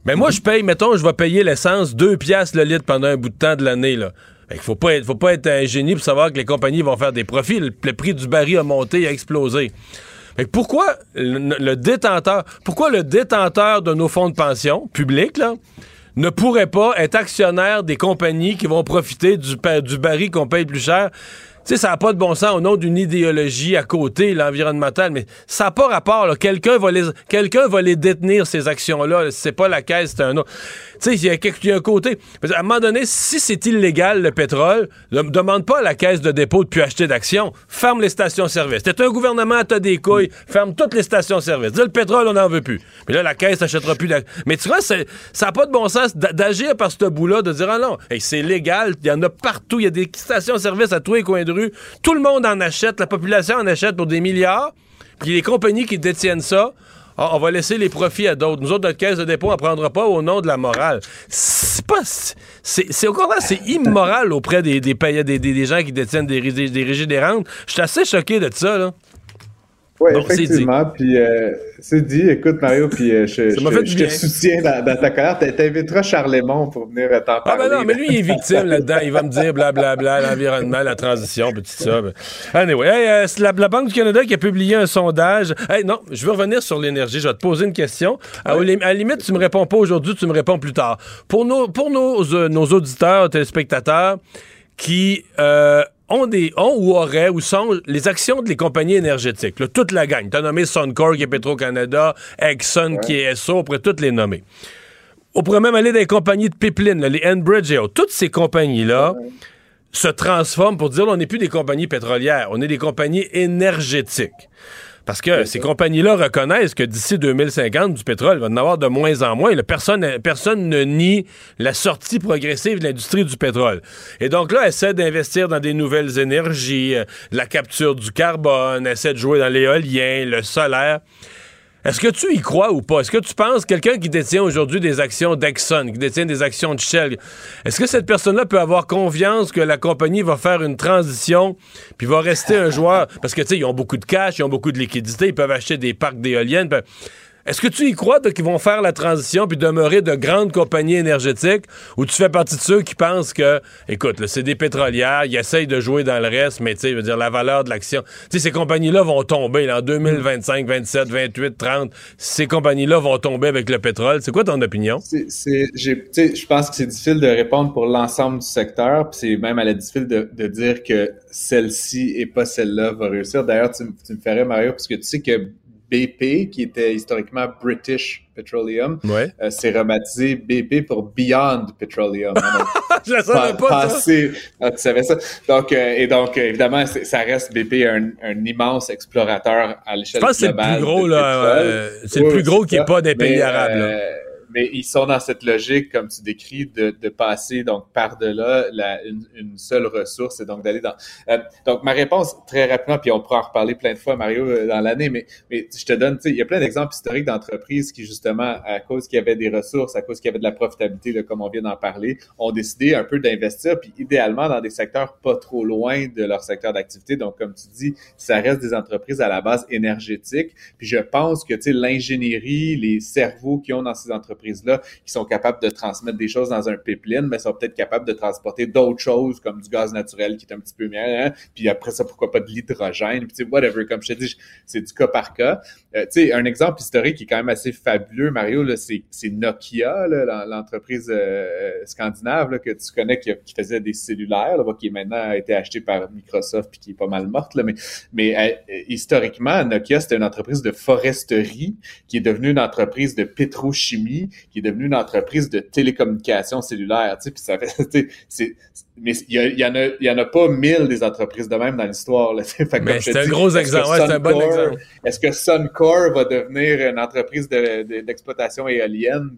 Mais moi, je paye, mettons, je vais payer l'essence 2 piastres le litre pendant un bout de temps de l'année, là. Il faut pas être, faut pas être un génie pour savoir que les compagnies vont faire des profits. Le, prix du baril a monté, a explosé. Pourquoi le, détenteur, pourquoi le détenteur de nos fonds de pension publics, là, ne pourrait pas être actionnaire des compagnies qui vont profiter du, du baril qu'on paye plus cher? Tu sais, ça n'a pas de bon sens au nom d'une idéologie à côté, l'environnemental, mais ça n'a pas rapport. Quelqu'un va, les, quelqu'un va les détenir, ces actions-là. C'est pas la caisse, c'est un autre. Sais, il y, a un côté. À un moment donné, si c'est illégal, le pétrole, ne demande pas à la caisse de dépôt de plus acheter d'actions. Ferme les stations-service. T'es un gouvernement, t'as des couilles. Ferme toutes les stations-service. Dis le pétrole, on n'en veut plus. Mais là, la caisse n'achètera plus d'actions. Mais tu vois, ça n'a pas de bon sens d'agir par ce bout-là, de dire, ah non, c'est légal, il y en a partout, il y a des stations-service à tous les coins de rue. Tout le monde en achète, la population en achète pour des milliards. Puis les compagnies qui détiennent ça, ah, on va laisser les profits à d'autres. Nous autres, notre caisse de dépôt, on ne prendra pas au nom de la morale. C'est pas. C'est au contraire, c'est immoral auprès des, des, des, des, gens qui détiennent des, des régies des rentes. Je suis assez choqué de ça, là. Oui, effectivement. Puis euh, c'est dit, écoute Mario, puis euh, je, je, te soutiens dans, ta colère. T'inviteras Charles pour venir t'en parler. Ah ben non, mais lui il est victime là-dedans. Il va me dire blablabla, l'environnement, la transition, puis tout ça. Anyway, euh, c'est la, Banque du Canada qui a publié un sondage. Hey, non, je veux revenir sur l'énergie. Je vais te poser une question. À, la limite, tu me réponds pas aujourd'hui, tu me réponds plus tard. Pour nos, pour nos, nos auditeurs, téléspectateurs, qui ont, des, ont ou auraient ou sont les actions des compagnies énergétiques. toute la gang. Tu as nommé Suncor qui est Petro-Canada, Exxon qui est SO, on pourrait toutes les nommer. On pourrait même aller dans les compagnies de pipeline, les Enbridge et autres. Toutes ces compagnies-là se transforment pour dire on n'est plus des compagnies pétrolières, on est des compagnies énergétiques. Parce que ces compagnies-là reconnaissent que d'ici 2050, du pétrole va en avoir de moins en moins. personne, personne ne nie la sortie progressive de l'industrie du pétrole. Et donc là, essaie d'investir dans des nouvelles énergies, euh, la capture du carbone, essaie de jouer dans l'éolien, le solaire. Est-ce que tu y crois ou pas? Est-ce que tu penses quelqu'un qui détient aujourd'hui des actions d'Exxon, qui détient des actions de Shell, est-ce que cette personne-là peut avoir confiance que la compagnie va faire une transition puis va rester un joueur? Parce que, tu sais, ils ont beaucoup de cash, ils ont beaucoup de liquidités, ils peuvent acheter des parcs d'éoliennes. Est-ce que tu y crois qu'ils vont faire la transition puis demeurer de grandes compagnies énergétiques ou tu fais partie de ceux qui pensent que, écoute, c'est des pétrolières, ils essayent de jouer dans le reste, mais tu sais, dire, la valeur de l'action. Tu sais, ces compagnies-là vont tomber en 2025, 27, 28, 30. Ces compagnies-là vont tomber avec le pétrole. C'est quoi ton opinion? Je pense que c'est difficile de répondre pour l'ensemble du secteur, puis c'est même à la difficile de, de dire que celle-ci et pas celle-là va réussir. D'ailleurs, tu, tu me ferais, Mario, parce que tu sais que BP, qui était historiquement British Petroleum, ouais. euh, s'est rebaptisé BP pour Beyond Petroleum. je ne savais pas. ça. Ah, tu savais ça. Donc, euh, et donc, euh, évidemment, ça reste BP un, un immense explorateur à l'échelle globale. Je pense que c'est le plus gros, là. c'est le plus gros qui n'est pas des pays arabes, là mais ils sont dans cette logique, comme tu décris, de, de passer donc par-delà une, une, seule ressource et donc d'aller dans. Euh, donc, ma réponse, très rapidement, puis on pourra en reparler plein de fois, Mario, euh, dans l'année, mais, mais je te donne, tu sais, il y a plein d'exemples historiques d'entreprises qui, justement, à cause qu'il y avait des ressources, à cause qu'il y avait de la profitabilité, là, comme on vient d'en parler, ont décidé un peu d'investir, puis idéalement dans des secteurs pas trop loin de leur secteur d'activité. Donc, comme tu dis, ça reste des entreprises à la base énergétique. Puis je pense que, tu sais, l'ingénierie, les cerveaux qui ont dans ces entreprises, qui sont capables de transmettre des choses dans un pipeline, mais sont peut-être capables de transporter d'autres choses comme du gaz naturel qui est un petit peu mieux, hein, puis après ça, pourquoi pas de l'hydrogène, puis whatever, comme je te dis, c'est du cas par cas. Euh, tu sais, un exemple historique qui est quand même assez fabuleux, Mario, c'est Nokia, l'entreprise euh, scandinave là, que tu connais qui, faisait des cellulaires, là, qui maintenant a été acheté par Microsoft puis qui est pas mal morte, là, mais, mais euh, historiquement, Nokia, c'était une entreprise de foresterie qui est devenue une entreprise de pétrochimie qui est devenue une entreprise de télécommunications cellulaires. Tu sais, puis ça fait, c'est mais il y, en a, y en a pas mille des entreprises de même dans l'histoire. C'est un gros exemple. c'est un bon exemple. Est-ce que Suncor va devenir une entreprise d'exploitation éolienne?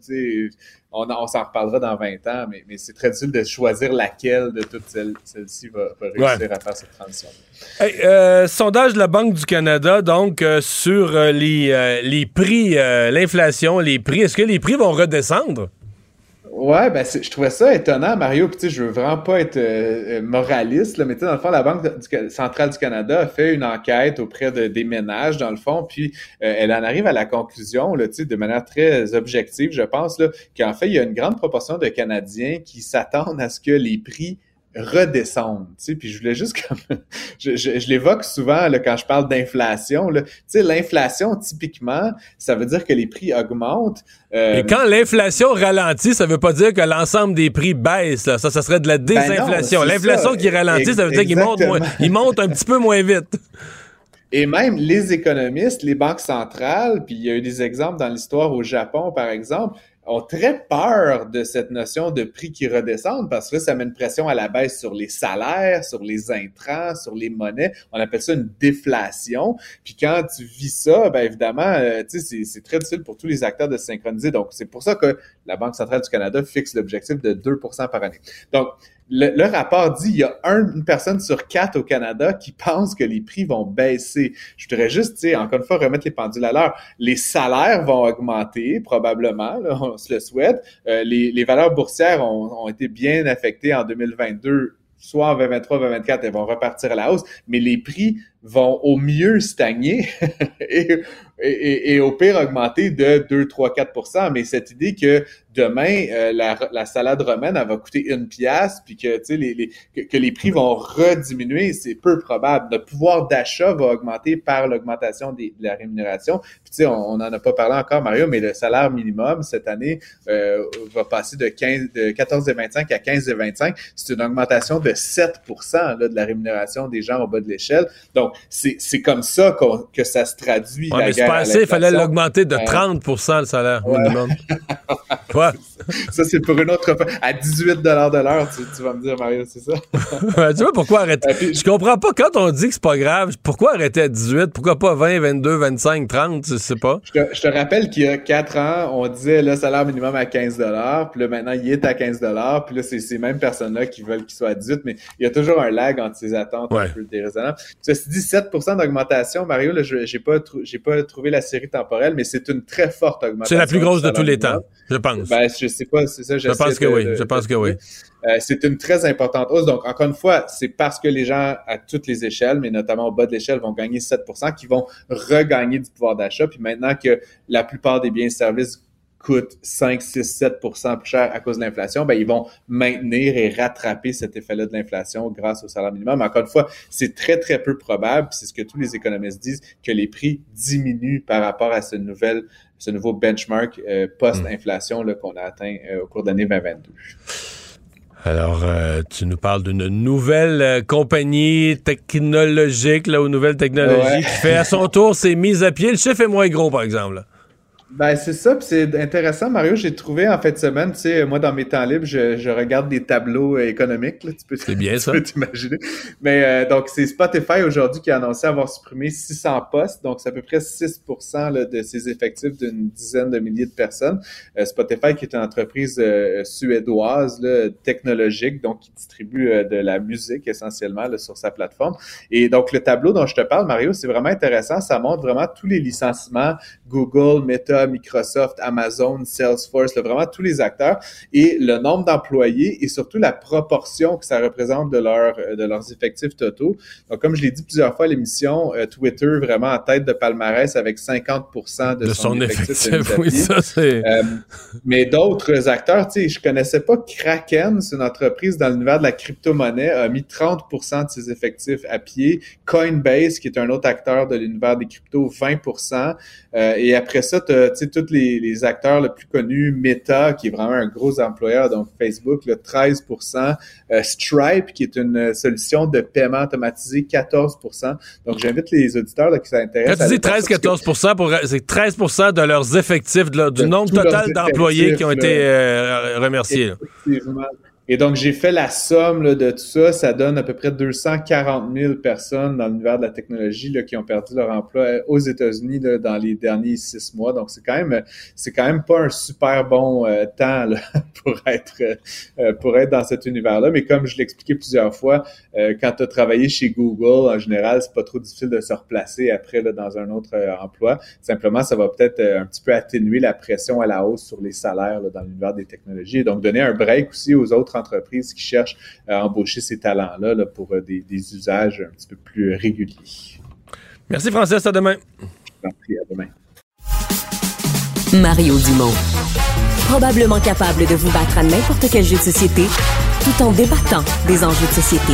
on, on s'en reparlera dans 20 ans, mais, mais c'est très difficile de choisir laquelle de toutes celles-ci va, réussir à faire cette transition. Euh, sondage de la Banque du Canada, donc, euh, sur euh, les, les prix, l'inflation, les prix. Est-ce que les prix vont redescendre? Ouais, ben je trouvais ça étonnant, Mario. Puis, je veux vraiment pas être euh, euh, moraliste, là, mais dans le fond, la Banque centrale du Canada a fait une enquête auprès de, des ménages, dans le fond, puis euh, elle en arrive à la conclusion, là, de manière très objective, je pense, qu'en fait, il y a une grande proportion de Canadiens qui s'attendent à ce que les prix redescendre. Tu sais, puis je voulais juste comme je, je, l'évoque souvent là, quand je parle d'inflation. Tu sais, l'inflation typiquement, ça veut dire que les prix augmentent. Euh, Et quand l'inflation ralentit, ça veut pas dire que l'ensemble des prix baisse. Là. Ça, ça serait de la ben désinflation. l'inflation qui ralentit, ça veut dire qu'il monte moins, il monte un petit peu moins vite. Et même les économistes, les banques centrales, puis il y a eu des exemples dans l'histoire au Japon, par exemple, ont très peur de cette notion de prix qui redescendent parce que ça met une pression à la baisse sur les salaires, sur les intrants, sur les monnaies. On appelle ça une déflation. Puis quand tu vis ça, ben évidemment, euh, c'est très difficile pour tous les acteurs de synchroniser. Donc, c'est pour ça que la Banque centrale du Canada fixe l'objectif de 2% par année. Donc, le, rapport dit il y a une personne sur quatre au Canada qui pense que les prix vont baisser. Je voudrais juste, encore une fois, remettre les pendules à l'heure. Les salaires vont augmenter, probablement, on se le souhaite. Euh, les, les, valeurs boursières ont, ont été bien affectées en 2022 soit en 2023, 2024, elles vont repartir à la hausse, mais les prix vont au mieux stagner et, et, et, au pire augmenter de 2, 3, 4% Mais cette idée que demain, euh, la, la, salade romaine, elle va coûter une pièce, puis que, les, les, que, les prix vont rediminuer, c'est peu probable. Le pouvoir d'achat va augmenter par l'augmentation de la rémunération. Puis, on n'en a pas parlé encore, Mario, mais le salaire minimum cette année euh, va passer de, 15, de 14,25 à 15,25. C'est une augmentation de 7% là, de la rémunération des gens au bas de l'échelle. Donc, c'est comme ça que ça se traduit. Ouais, mais c'est pas assez, il fallait l'augmenter de 30% le salaire minimum. Quoi? ça, c'est pour une autre fois. À 18 de l'heure, tu, vas me dire, Mario, c'est ça? tu vois pourquoi arrêter? Je comprends pas quand on dit que c'est pas grave, pourquoi arrêter à 18? Pourquoi pas 20, 22, 25, 30? Je sais pas. Je te, je te rappelle qu'il y a 4 ans, on disait le salaire minimum à 15 puis là, maintenant, il est à 15 puis là, c'est ces mêmes personnes-là qui veulent qu'il soit à 18, mais il y a toujours un lag entre ces attentes un peu déraisonnables. Ceci dit, 7 d'augmentation, Mario, là, j'ai pas, j'ai pas trouvé la série temporelle, mais c'est une très forte augmentation. C'est la plus grosse de tous les temps, je pense. Ben, je sais pas, c'est ça. Je pense que oui, je pense que oui. Euh, c'est une très importante hausse. Donc, encore une fois, c'est parce que les gens à toutes les échelles, mais notamment au bas de l'échelle, vont gagner 7% qui vont regagner du pouvoir d'achat. Puis maintenant que la plupart des biens et services coûtent 5, 6, 7% plus cher à cause de l'inflation, ben, ils vont maintenir et rattraper cet effet-là de l'inflation grâce au salaire minimum. Encore une fois, c'est très, très peu probable, c'est ce que tous les économistes disent, que les prix diminuent par rapport à ce, nouvel, ce nouveau benchmark euh, post-inflation qu'on a atteint euh, au cours de l'année 2022. Alors, euh, tu nous parles d'une nouvelle compagnie technologique, là, ou nouvelle technologie qui fait à son tour ses mises à pied. Le chiffre est moins gros, par exemple. Ben, c'est ça, puis c'est intéressant, Mario. J'ai trouvé en fin de semaine, tu sais, moi, dans mes temps libres, je, je regarde des tableaux euh, économiques, là, tu peux C'est bien ça. t'imaginer. Mais euh, donc, c'est Spotify aujourd'hui qui a annoncé avoir supprimé 600 postes, donc c'est à peu près 6 là, de ses effectifs d'une dizaine de milliers de personnes. Euh, Spotify, qui est une entreprise suédoise, là, technologique, donc qui distribue de la musique essentiellement là, sur sa plateforme. Et donc, le tableau dont je te parle, Mario, c'est vraiment intéressant. Ça montre vraiment tous les licenciements Google, Meta, Microsoft, Amazon, Salesforce, vraiment tous les acteurs et le nombre d'employés et surtout la proportion que ça représente de, leur, de leurs effectifs totaux. Donc, comme je l'ai dit plusieurs fois à l'émission, euh, Twitter vraiment en tête de palmarès avec 50% de, son, effectif. oui, ça c'est... Euh, mais d'autres acteurs, tu sais, je connaissais pas Kraken, c'est une entreprise dans l'univers de la crypto-monnaie, a mis 30% de ses effectifs à pied. Coinbase, qui est un autre acteur de l'univers des cryptos, 20 euh, Et après ça, tu sais, tous les, acteurs les plus connus, Meta, qui est vraiment un gros employeur, donc Facebook, le 13% euh, Stripe, qui est une solution de paiement automatisé, 14% Donc, j'invite les auditeurs là, qui s'intéressent. Quand tu dis 13-14 pour, c'est 13 de leurs effectifs, du nombre total d'employés qui ont été euh, remerciés. Et donc, j'ai fait la somme de tout ça. Ça donne à peu près 240 000 personnes dans l'univers de la technologie là, qui ont perdu leur emploi euh, aux États-Unis dans les derniers six mois. Donc, c'est quand même, c'est quand même pas un super bon euh, temps là, pour être euh, pour être dans cet univers-là. Mais comme je l'ai expliqué plusieurs fois, quand tu as travaillé chez Google, en général, c'est pas trop difficile de se replacer après là, dans un autre emploi. Simplement, ça va peut-être un petit peu atténuer la pression à la hausse sur les salaires là, dans l'univers des technologies et donc donner un break aussi aux autres entreprises qui cherchent à embaucher ces talents-là pour euh, des, usages un petit peu plus réguliers. Merci Francis, à demain. Merci, à demain. Mario Dumont. Probablement capable de vous battre à n'importe quel jeu de société tout en débattant des enjeux de société.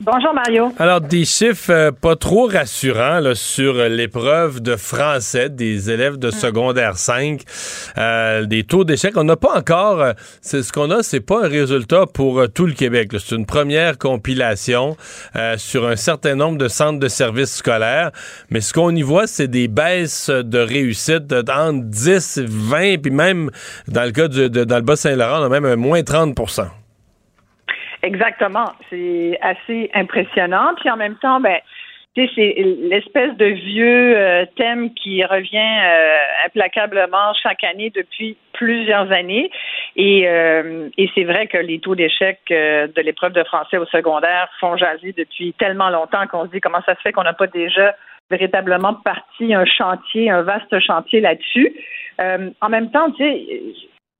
Bonjour Mario. Alors, des chiffres euh, pas trop rassurants sur l'épreuve de français des élèves de secondaire 5, euh, des taux d'échec. On n'a pas encore, euh, c'est ce qu'on a, c'est pas un résultat pour tout le Québec. C'est une première compilation sur un certain nombre de centres de services scolaires, mais ce qu'on y voit, c'est des baisses de réussite entre 10, 20, puis même dans le cas de, dans le Bas-Saint-Laurent, on a même un moins 30 Exactement. C'est assez impressionnant. Puis en même temps, ben, c'est l'espèce de vieux euh, thème qui revient euh, implacablement chaque année depuis plusieurs années. Et, euh, et c'est vrai que les taux d'échec de l'épreuve de français au secondaire font jaser depuis tellement longtemps qu'on se dit comment ça se fait qu'on n'a pas déjà véritablement parti un chantier, un vaste chantier là-dessus. en même temps, tu sais,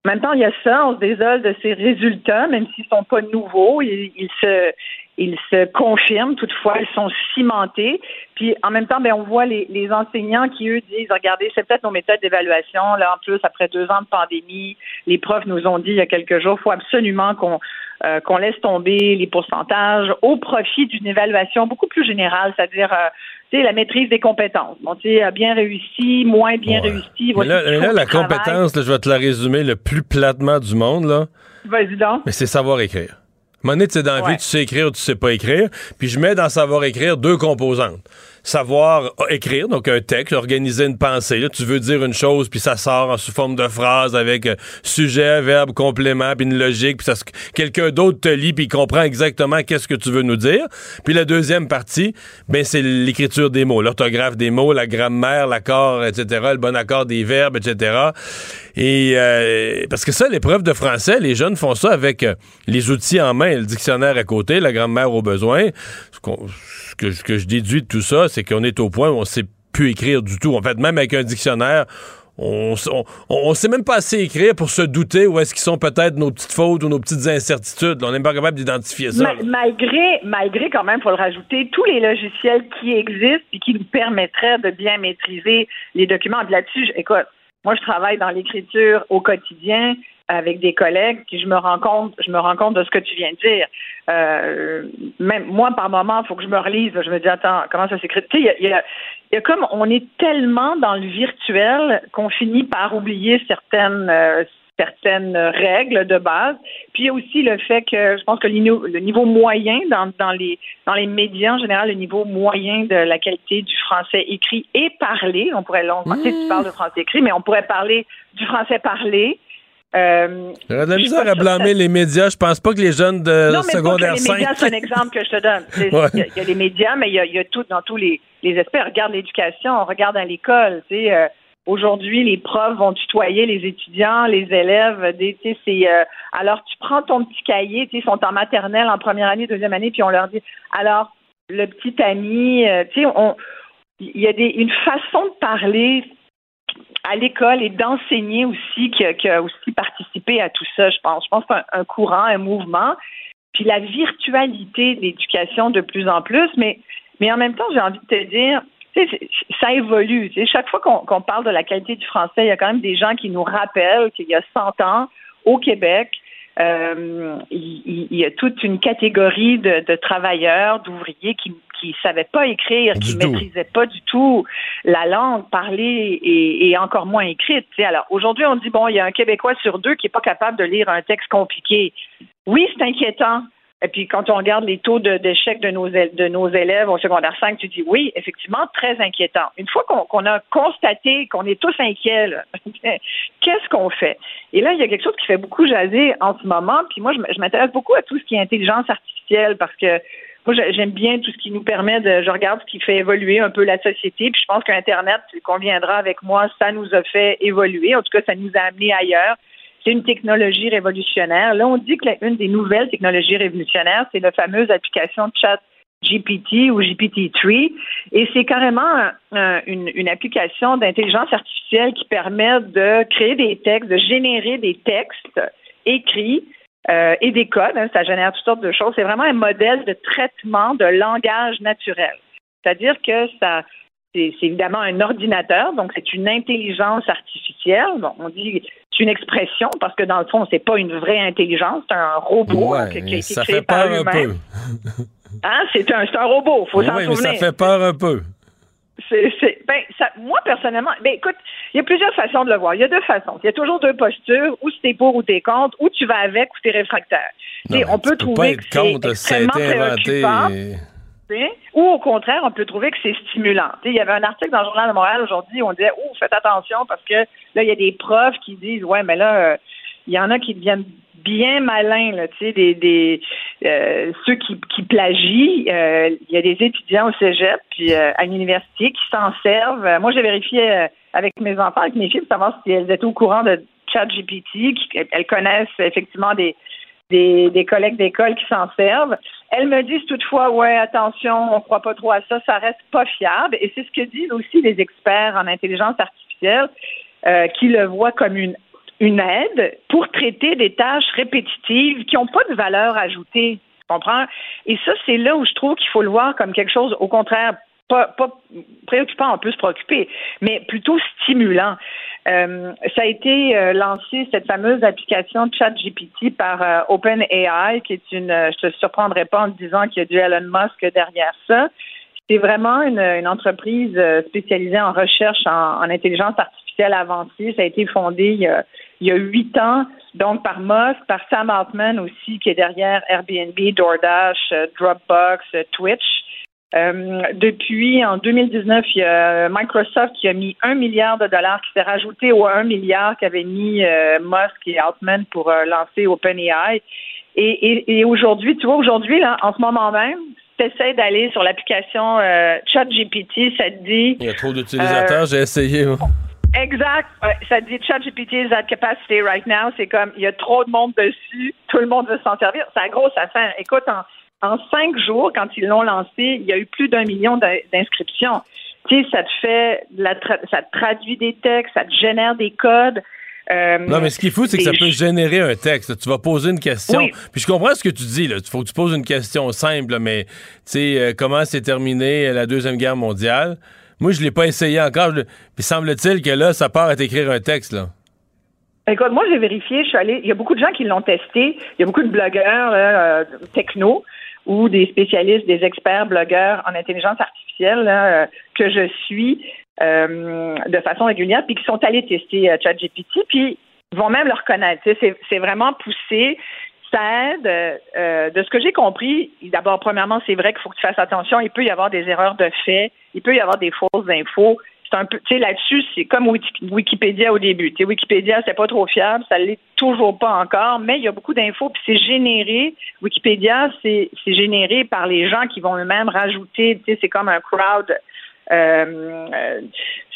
en même temps, il y a ça, on se désole de ces résultats, même s'ils ne sont pas nouveaux, ils, se ils se confirment, toutefois, ils sont cimentés. Puis en même temps, ben, on voit les, enseignants qui, eux, disent Regardez, c'est peut-être nos méthodes d'évaluation. Là, en plus, après deux ans de pandémie, les profs nous ont dit il y a quelques jours, il faut absolument qu'on euh, qu'on laisse tomber les pourcentages au profit d'une évaluation beaucoup plus générale, c'est-à-dire euh, la maîtrise des compétences. Bon, tu sais, bien réussi, moins bien réussi. Mais là, la compétence, je vais te la résumer le plus platement du monde, là. Vas-y donc. Mais c'est savoir écrire. À un moment tu sais, dans la vie, tu sais écrire ou tu sais pas écrire. Puis je mets dans savoir écrire deux composantes savoir écrire, donc un texte, organiser une pensée. Là, tu veux dire une chose, puis ça sort sous forme de phrase avec euh, sujet, verbe, complément, puis une logique, puis quelqu'un d'autre te lit, puis comprend exactement qu'est-ce que tu veux nous dire. Puis la deuxième partie, ben c'est l'écriture des mots, l'orthographe des mots, la grammaire, l'accord, etc., le bon accord des verbes, etc. Et euh, parce que ça, l'épreuve de français, les jeunes font ça avec euh, les outils en main, le dictionnaire à côté, la grammaire au besoin. Que, je déduis de tout ça, c'est qu'on est au point où on sait plus écrire du tout. En fait, même avec un dictionnaire, on, on, sait même pas assez écrire pour se douter où est-ce qu'ils sont peut-être nos petites fautes ou nos petites incertitudes. On n'est pas capable d'identifier ça. malgré, malgré quand même, faut le rajouter, tous les logiciels qui existent et qui nous permettraient de bien maîtriser les documents. Là-dessus, écoute, moi, je travaille dans l'écriture au quotidien avec des collègues, puis je me rends compte, je me rends compte de ce que tu viens de dire. Euh, même moi, par moment, il faut que je me relise. Je me dis, attends, comment ça s'écrit? Tu sais, il y a, y a, comme on est tellement dans le virtuel qu'on finit par oublier certaines euh, certaines règles de base. Puis il y a aussi le fait que je pense que le niveau, moyen dans, dans, les dans les médias en général, le niveau moyen de la qualité du français écrit et parlé, on pourrait longtemps, tu, tu parles de français écrit, mais on pourrait parler du français parlé. Euh, J'aurais de la misère à blâmer les médias. Je pense pas que les jeunes de non, mais secondaire pas que les médias, c'est un exemple que je te donne. Il y, a les médias, mais il y a, tout dans tous les, les aspects. Regarde l'éducation, on regarde à l'école. Euh, Aujourd'hui, les profs vont tutoyer les étudiants, les élèves. C'est, euh, alors, tu prends ton petit cahier, ils sont en maternelle, en première année, deuxième année, puis on leur dit, alors, le petit ami, euh, tu sais, il y a des, une façon de parler à l'école et d'enseigner aussi qui, a aussi participé à tout ça, je pense. Je pense qu'un un courant, un mouvement, puis la virtualité de l'éducation de plus en plus, mais, mais en même temps, j'ai envie de te dire, ça évolue. chaque fois qu'on parle de la qualité du français, il y a quand même des gens qui nous rappellent qu'il y a 100 ans, au Québec, euh, il, y a toute une catégorie de, travailleurs, d'ouvriers qui, qui savaient pas écrire, qui ne maîtrisaient pas du tout la langue parlée et, encore moins écrite. Alors aujourd'hui, on dit bon, il y a un Québécois sur deux qui est pas capable de lire un texte compliqué. Oui, c'est inquiétant. Et puis, quand on regarde les taux d'échec de, nos, de nos élèves au secondaire 5, tu dis oui, effectivement, très inquiétant. Une fois qu'on a constaté qu'on est tous inquiets, qu'est-ce qu'on fait? Et là, il y a quelque chose qui fait beaucoup jaser en ce moment. Puis moi, je m'intéresse beaucoup à tout ce qui est intelligence artificielle parce que moi, j'aime bien tout ce qui nous permet de. Je regarde ce qui fait évoluer un peu la société. Puis je pense qu'Internet, tu conviendras avec moi, ça nous a fait évoluer. En tout cas, ça nous a amené ailleurs c'est une technologie révolutionnaire. Là, on dit que l'une des nouvelles technologies révolutionnaires, c'est la fameuse application chat GPT ou GPT-3. Et c'est carrément une, application d'intelligence artificielle qui permet de créer des textes, de générer des textes écrits euh, et des codes. Hein, ça génère toutes sortes de choses. C'est vraiment un modèle de traitement de langage naturel. C'est-à-dire que ça, c'est évidemment un ordinateur, donc c'est une intelligence artificielle. Bon, on dit c'est une expression parce que dans le fond, c'est pas une vraie intelligence, c'est un robot qui, a été ça créé fait peur un peu. hein? C'est un, un robot, faut s'en souvenir. ça fait peur un peu. C'est, ben, ça, moi, personnellement, ben, écoute, il y a plusieurs façons de le voir. Il y a deux façons. Il y a toujours deux postures, ou si t'es pour ou t'es contre, ou tu vas avec ou t'es réfractaire. Non, on peut trouver que c'est extrêmement préoccupant. Ou au contraire, on peut trouver que c'est stimulant. il y avait un article dans le Journal de Montréal aujourd'hui où on disait Oh, faites attention parce que là, il y a des profs qui disent Ouais, mais là, euh, il y en a qui deviennent bien malins, là, tu sais, des, euh, ceux qui, plagient. Euh, il y a des étudiants au Cégep puis à l'université qui s'en servent. Moi, j'ai vérifié avec mes enfants, avec mes filles, pour savoir si elles étaient au courant de ChatGPT, elles connaissent effectivement des des, collègues d'école qui s'en servent. Elles me disent toutefois, ouais, attention, on croit pas trop à ça, ça reste pas fiable. Et c'est ce que disent aussi les experts en intelligence artificielle, euh, qui le voient comme une une aide pour traiter des tâches répétitives qui n'ont pas de valeur ajoutée. Tu comprends? Et ça, c'est là où je trouve qu'il faut le voir comme quelque chose, au contraire, pas, préoccupant, on peut se préoccuper, mais plutôt stimulant. Euh, ça a été euh, lancé, cette fameuse application ChatGPT par euh, OpenAI, qui est une, je te surprendrai pas en te disant qu'il y a du Elon Musk derrière ça. C'est vraiment une, entreprise spécialisée en recherche en, intelligence artificielle avancée. Ça a été fondé il y a huit ans, donc par Musk, par Sam Altman aussi, qui est derrière Airbnb, DoorDash, Dropbox, Twitch. Euh, depuis en 2019, il y a Microsoft qui a mis un milliard de dollars qui s'est rajouté au un milliard qu'avaient mis euh, Musk et Altman pour euh, lancer OpenAI. Et, et, et aujourd'hui, tu vois, aujourd'hui, là, en ce moment même, tu essaies d'aller sur l'application ChatGPT, ça te dit. Il y a trop d'utilisateurs, j'ai essayé. Exact. ça dit ChatGPT is at capacity right now. C'est comme, il y a trop de monde dessus, tout le monde veut s'en servir. C'est un gros affaire. Écoute, en, en cinq jours, quand ils l'ont lancé, il y a eu plus d'un million d'inscriptions. Tu sais, ça te fait, la ça te traduit des textes, ça te génère des codes. Euh, non, mais ce qui est fou, c'est que ça peut générer un texte. Tu vas poser une question. Puis je comprends ce que tu dis. Il faut que tu poses une question simple, mais tu sais, euh, comment s'est terminée la Deuxième Guerre mondiale? Moi, je l'ai pas essayé encore. Puis semble-t-il que là, ça part à t'écrire un texte. Là. Écoute, moi, j'ai vérifié. Je suis allée. Il y a beaucoup de gens qui l'ont testé. Il y a beaucoup de blogueurs euh, techno ou des spécialistes, des experts, blogueurs en intelligence artificielle euh, que je suis euh, de façon régulière, puis qui sont allés tester ChatGPT, puis vont même le reconnaître. C'est vraiment poussé. Ça aide. de ce que j'ai compris, d'abord, premièrement, c'est vrai qu'il faut que tu fasses attention. Il peut y avoir des erreurs de fait. Il peut y avoir des fausses infos c'est un peu, tu sais, là-dessus, c'est comme Wikipédia au début. Tu sais, Wikipédia, c'est pas trop fiable, ça l'est toujours pas encore, mais il y a beaucoup d'infos, puis c'est généré. Wikipédia, c'est généré par les gens qui vont eux-mêmes rajouter, tu sais, c'est comme un crowd. Euh, euh,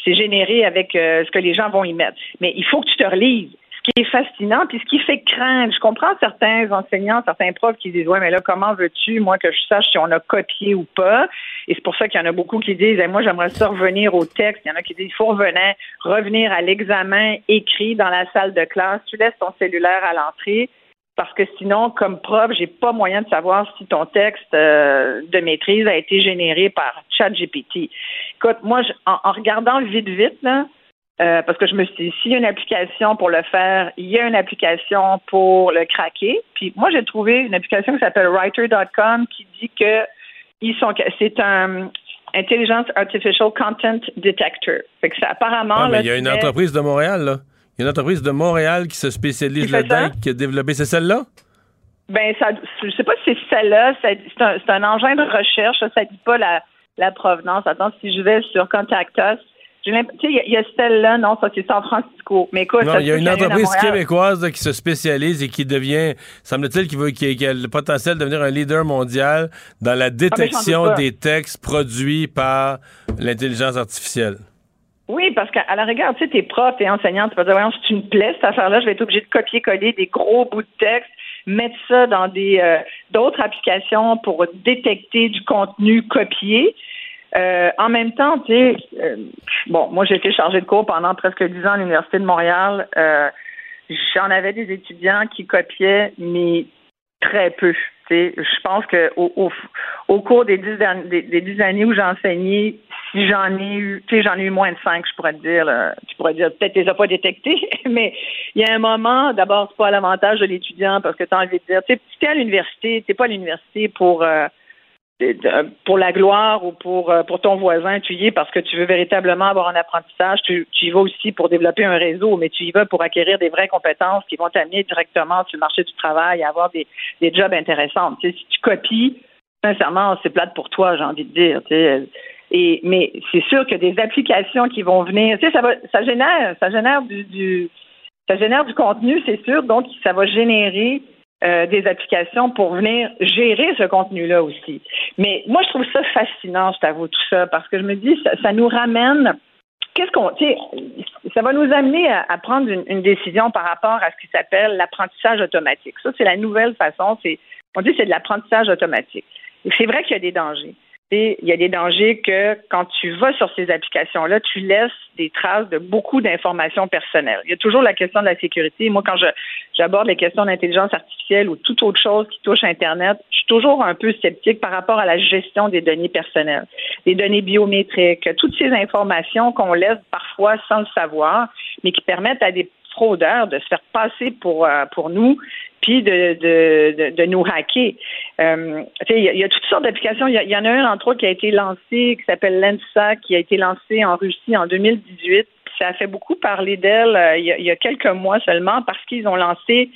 c'est généré avec euh, ce que les gens vont y mettre. Mais il faut que tu te relises qui est fascinant, puis ce qui fait craindre. Je comprends certains enseignants, certains profs qui disent Ouais, mais là, comment veux-tu, moi, que je sache si on a copié ou pas? Et c'est pour ça qu'il y en a beaucoup qui disent Moi, j'aimerais ça revenir au texte. Il y en a qui disent Il faut revenir, revenir à l'examen écrit dans la salle de classe. Tu laisses ton cellulaire à l'entrée. Parce que sinon, comme prof, j'ai pas moyen de savoir si ton texte euh, de maîtrise a été généré par ChatGPT. Écoute, moi, en regardant vite, vite, là, euh, parce que je me suis dit, s'il y a une application pour le faire, il y a une application pour le craquer. Puis moi, j'ai trouvé une application qui s'appelle writer.com qui dit que ils sont, c'est un Intelligence Artificial Content Detector. Fait que ça, apparemment. Ah, mais il y a une entreprise de Montréal, là. Il y a une entreprise de Montréal qui se spécialise là-dedans, qui a développé. C'est celle-là? Ben, ça, je sais pas si c'est celle-là. C'est un, un, engin de recherche. Ça, ne dit pas la, la provenance. Attends, si je vais sur Contact Us, il y, a celle-là, non, ça c'est San Francisco. Mais écoute, il y a une entreprise québécoise qui se spécialise et qui devient, semble-t-il, qui, veut, qui, a le potentiel de devenir un leader mondial dans la ah, détection des textes produits par l'intelligence artificielle. Oui, parce qu'à la rigueur, tu sais, t'es prof et enseignante, tu vas dire, voyons, c'est une plaie, cette affaire-là, je vais être obligé de copier-coller des gros bouts de texte, mettre ça dans des euh, d'autres applications pour détecter du contenu copié. Euh, en même temps, tu sais, euh, bon, moi j'ai été chargée de cours pendant presque dix ans à l'Université de Montréal. Euh, j'en avais des étudiants qui copiaient, mais très peu. Je pense que au, au, cours des dix, des, dix années où j'ai enseigné, si j'en ai eu, tu sais, j'en ai eu moins de cinq, je pourrais te dire. Tu pourrais dire, peut-être les as pas détectés, mais il y a un moment, d'abord, c'est pas à l'avantage de l'étudiant parce que tu as envie de dire, tu sais, à l'université, t'es pas à l'université pour pour la gloire ou pour, euh, pour ton voisin, tu y es parce que tu veux véritablement avoir un apprentissage. Tu, y vas aussi pour développer un réseau, mais tu y vas pour acquérir des vraies compétences qui vont t'amener directement sur le marché du travail et avoir des, des jobs intéressants. Tu sais, si tu copies, sincèrement, c'est plate pour toi, j'ai envie de dire. Et, mais c'est sûr que des applications qui vont venir, tu sais, ça, va, ça génère, ça génère du ça génère du contenu, c'est sûr, donc ça va générer euh, des applications pour venir gérer ce contenu-là aussi. Mais moi, je trouve ça fascinant, je t'avoue, tout ça, parce que je me dis, ça, ça nous ramène. Qu'est-ce qu'on, ça va nous amener à, prendre une, décision par rapport à ce qui s'appelle l'apprentissage automatique. Ça, c'est la nouvelle façon. On dit, c'est de l'apprentissage automatique. C'est vrai qu'il y a des dangers il y a des dangers que quand tu vas sur ces applications-là, tu laisses des traces de beaucoup d'informations personnelles. Il y a toujours la question de la sécurité. Moi, quand j'aborde les questions d'intelligence artificielle ou toute autre chose qui touche Internet, je suis toujours un peu sceptique par rapport à la gestion des données personnelles, des données biométriques, toutes ces informations qu'on laisse parfois sans le savoir, mais qui permettent à des fraudeurs de se faire passer pour, euh, pour nous, puis de, nous hacker. Euh, il y, a toutes sortes d'applications. Il y, en a un, entre autres, qui a été lancé, qui s'appelle Lensa, qui a été lancé en Russie en 2018. Ça a fait beaucoup parler d'elle euh, il, y a quelques mois seulement parce qu'ils ont lancé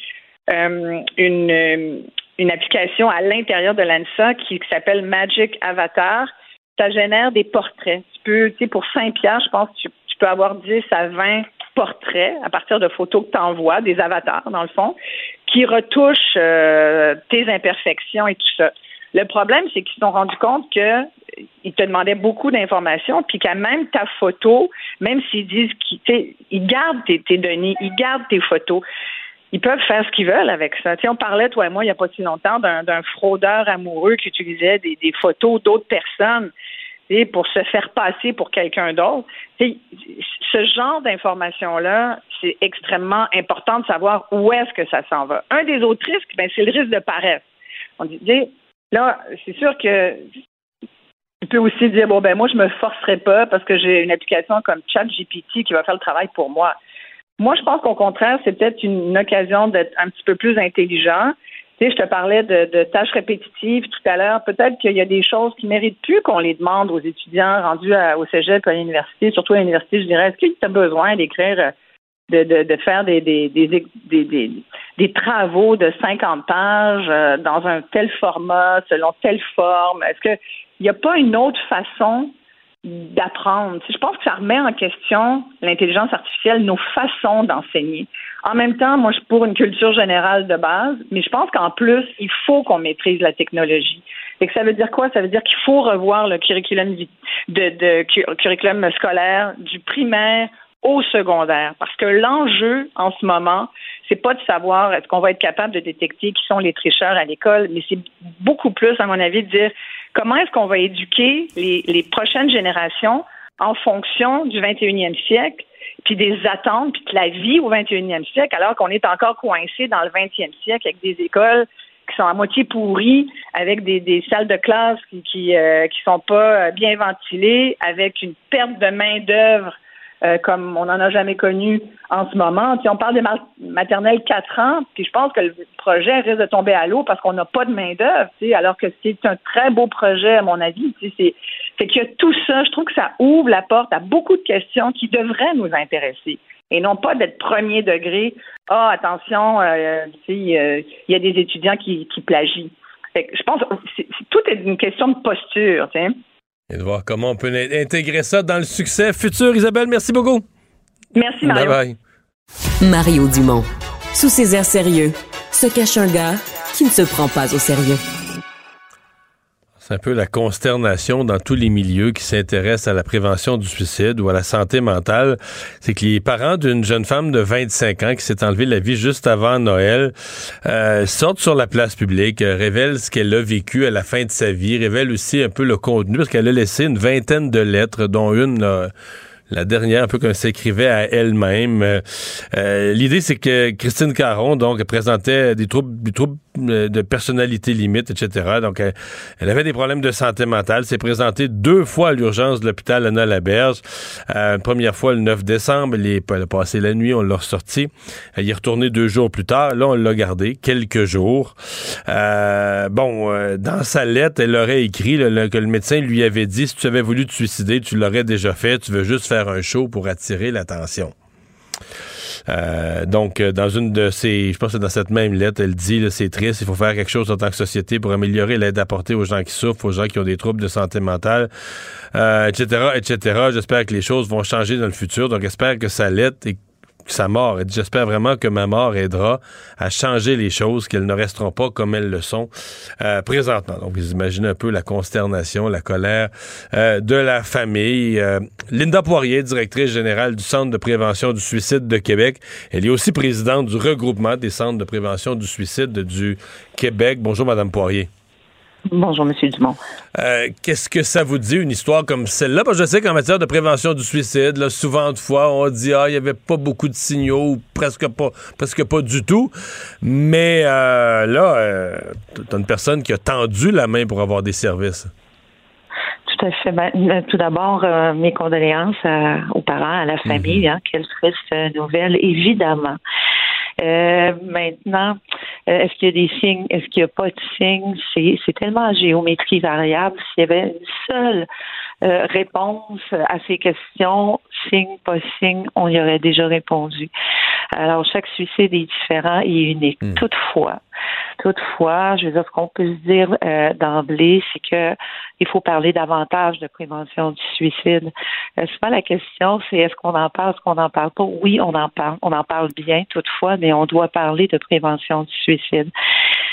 une, une application à l'intérieur de Lensa qui, s'appelle Magic Avatar. Ça génère des portraits. Tu peux, tu sais, pour 5 piastres, je pense, tu, tu peux avoir 10 à 20 portraits à partir de photos que tu envoies, des avatars dans le fond, qui retouchent euh, tes imperfections et tout ça. Le problème, c'est qu'ils se sont rendus compte qu'ils te demandaient beaucoup d'informations, puis qu'à même ta photo, même s'ils disent qu'ils gardent tes, données, ils gardent tes photos, ils peuvent faire ce qu'ils veulent avec ça. on parlait, toi et moi, il n'y a pas si longtemps, d'un fraudeur amoureux qui utilisait des photos d'autres personnes pour se faire passer pour quelqu'un d'autre. Ce genre d'information-là, c'est extrêmement important de savoir où est-ce que ça s'en va. Un des autres risques, ben, c'est le risque de paresse. On dit, là, c'est sûr que tu peux aussi dire, bon, ben moi, je me forcerai pas parce que j'ai une application comme ChatGPT qui va faire le travail pour moi. Moi, je pense qu'au contraire, c'est peut-être une occasion d'être un petit peu plus intelligent tu sais, je te parlais de, tâches répétitives tout à l'heure. Peut-être qu'il y a des choses qui méritent plus qu'on les demande aux étudiants rendus au cégep à l'université, surtout à l'université, je dirais. Est-ce que tu as besoin d'écrire, de, de, faire des, des, des, des, travaux de 50 pages euh, dans un tel format, selon telle forme? Est-ce qu'il n'y a pas une autre façon d'apprendre. Je pense que ça remet en question l'intelligence artificielle, nos façons d'enseigner. En même temps, moi, je suis pour une culture générale de base, mais je pense qu'en plus, il faut qu'on maîtrise la technologie. Et que ça veut dire quoi? Ça veut dire qu'il faut revoir le curriculum, de, curriculum scolaire du primaire au secondaire. Parce que l'enjeu en ce moment, c'est pas de savoir est-ce qu'on va être capable de détecter qui sont les tricheurs à l'école, mais c'est beaucoup plus, à mon avis, de dire comment est-ce qu'on va éduquer les, prochaines générations en fonction du 21e siècle, puis des attentes, puis de la vie au 21e siècle, alors qu'on est encore coincé dans le 20e siècle avec des écoles qui sont à moitié pourries, avec des, salles de classe qui qui, euh, sont pas bien ventilées, avec une perte de main d'œuvre euh, comme on n'en a jamais connu en ce moment. on parle des maternelles 4 ans, puis je pense que le projet risque de tomber à l'eau parce qu'on n'a pas de main-d'œuvre, alors que c'est un très beau projet, à mon avis. C'est, a tout ça. Je trouve que ça ouvre la porte à beaucoup de questions qui devraient nous intéresser et non pas d'être premier degré. Ah, attention, euh, il y a des étudiants qui, qui plagient. je pense que tout est une question de posture. Et de voir comment on peut intégrer ça dans le succès futur. Isabelle, merci beaucoup. Merci, Mario. Bye bye. Mario Dumont. Sous ses airs sérieux, se cache un gars qui ne se prend pas au sérieux. C'est un peu la consternation dans tous les milieux qui s'intéressent à la prévention du suicide ou à la santé mentale. C'est que les parents d'une jeune femme de 25 ans qui s'est enlevée la vie juste avant Noël euh, sortent sur la place publique, euh, révèlent ce qu'elle a vécu à la fin de sa vie, révèlent aussi un peu le contenu parce qu'elle a laissé une vingtaine de lettres, dont une la dernière, un peu comme s'écrivait à elle-même. Euh, euh, l'idée, c'est que Christine Caron, donc, présentait des troubles, des troubles de personnalité limite, etc. Donc, elle, avait des problèmes de santé mentale. S'est présentée deux fois à l'urgence de l'hôpital Anna Laberge. Euh, première fois le 9 décembre. Elle, elle a passé la nuit, on l'a ressorti. Elle est retournée deux jours plus tard. Là, on l'a gardée quelques jours. bon, dans sa lettre, elle aurait écrit que le médecin lui avait dit, si tu avais voulu te suicider, tu l'aurais déjà fait. Tu veux juste faire un show pour attirer l'attention. Euh, donc, euh, dans une de ces, je pense que dans cette même lettre, elle dit, c'est triste, il faut faire quelque chose en tant que société pour améliorer l'aide apportée aux gens qui souffrent, aux gens qui ont des troubles de santé mentale, etc., euh, etc. J'espère que les choses vont changer dans le futur. Donc, j'espère que sa lettre est sa mort. J'espère vraiment que ma mort aidera à changer les choses, qu'elles ne resteront pas comme elles le sont euh, présentement. Donc, vous imaginez un peu la consternation, la colère euh, de la famille. Euh, Linda Poirier, directrice générale du Centre de prévention du suicide de Québec. Elle est aussi présidente du regroupement des centres de prévention du suicide du Québec. Bonjour, Madame Poirier. Bonjour, M. Dumont. Euh, qu'est-ce que ça vous dit, une histoire comme celle-là? Parce que je sais qu'en matière de prévention du suicide, là, souvent de fois, on dit ah, il n'y avait pas beaucoup de signaux, ou presque pas, presque pas du tout. Mais euh, là, euh, une personne qui a tendu la main pour avoir des services. Tout à fait. Ben, tout d'abord, mes condoléances aux parents, à la famille. Mhm. Hein, quelle triste nouvelle, évidemment. Euh, maintenant, euh, est-ce qu'il y a des signes? Est-ce qu'il n'y a pas de signes? C'est tellement à géométrie variable. S'il y avait une seule euh, réponse à ces questions, signe, pas signe, on y aurait déjà répondu. Alors, chaque suicide est différent et unique. Hmm. Toutefois, toutefois, je veux dire, ce qu'on peut se dire euh, d'emblée, c'est que il faut parler davantage de prévention du suicide. Euh, pas la question, c'est est-ce qu'on en parle, est-ce qu'on n'en parle pas? Oui, on en parle, on en parle bien toutefois, mais on doit parler de prévention du suicide.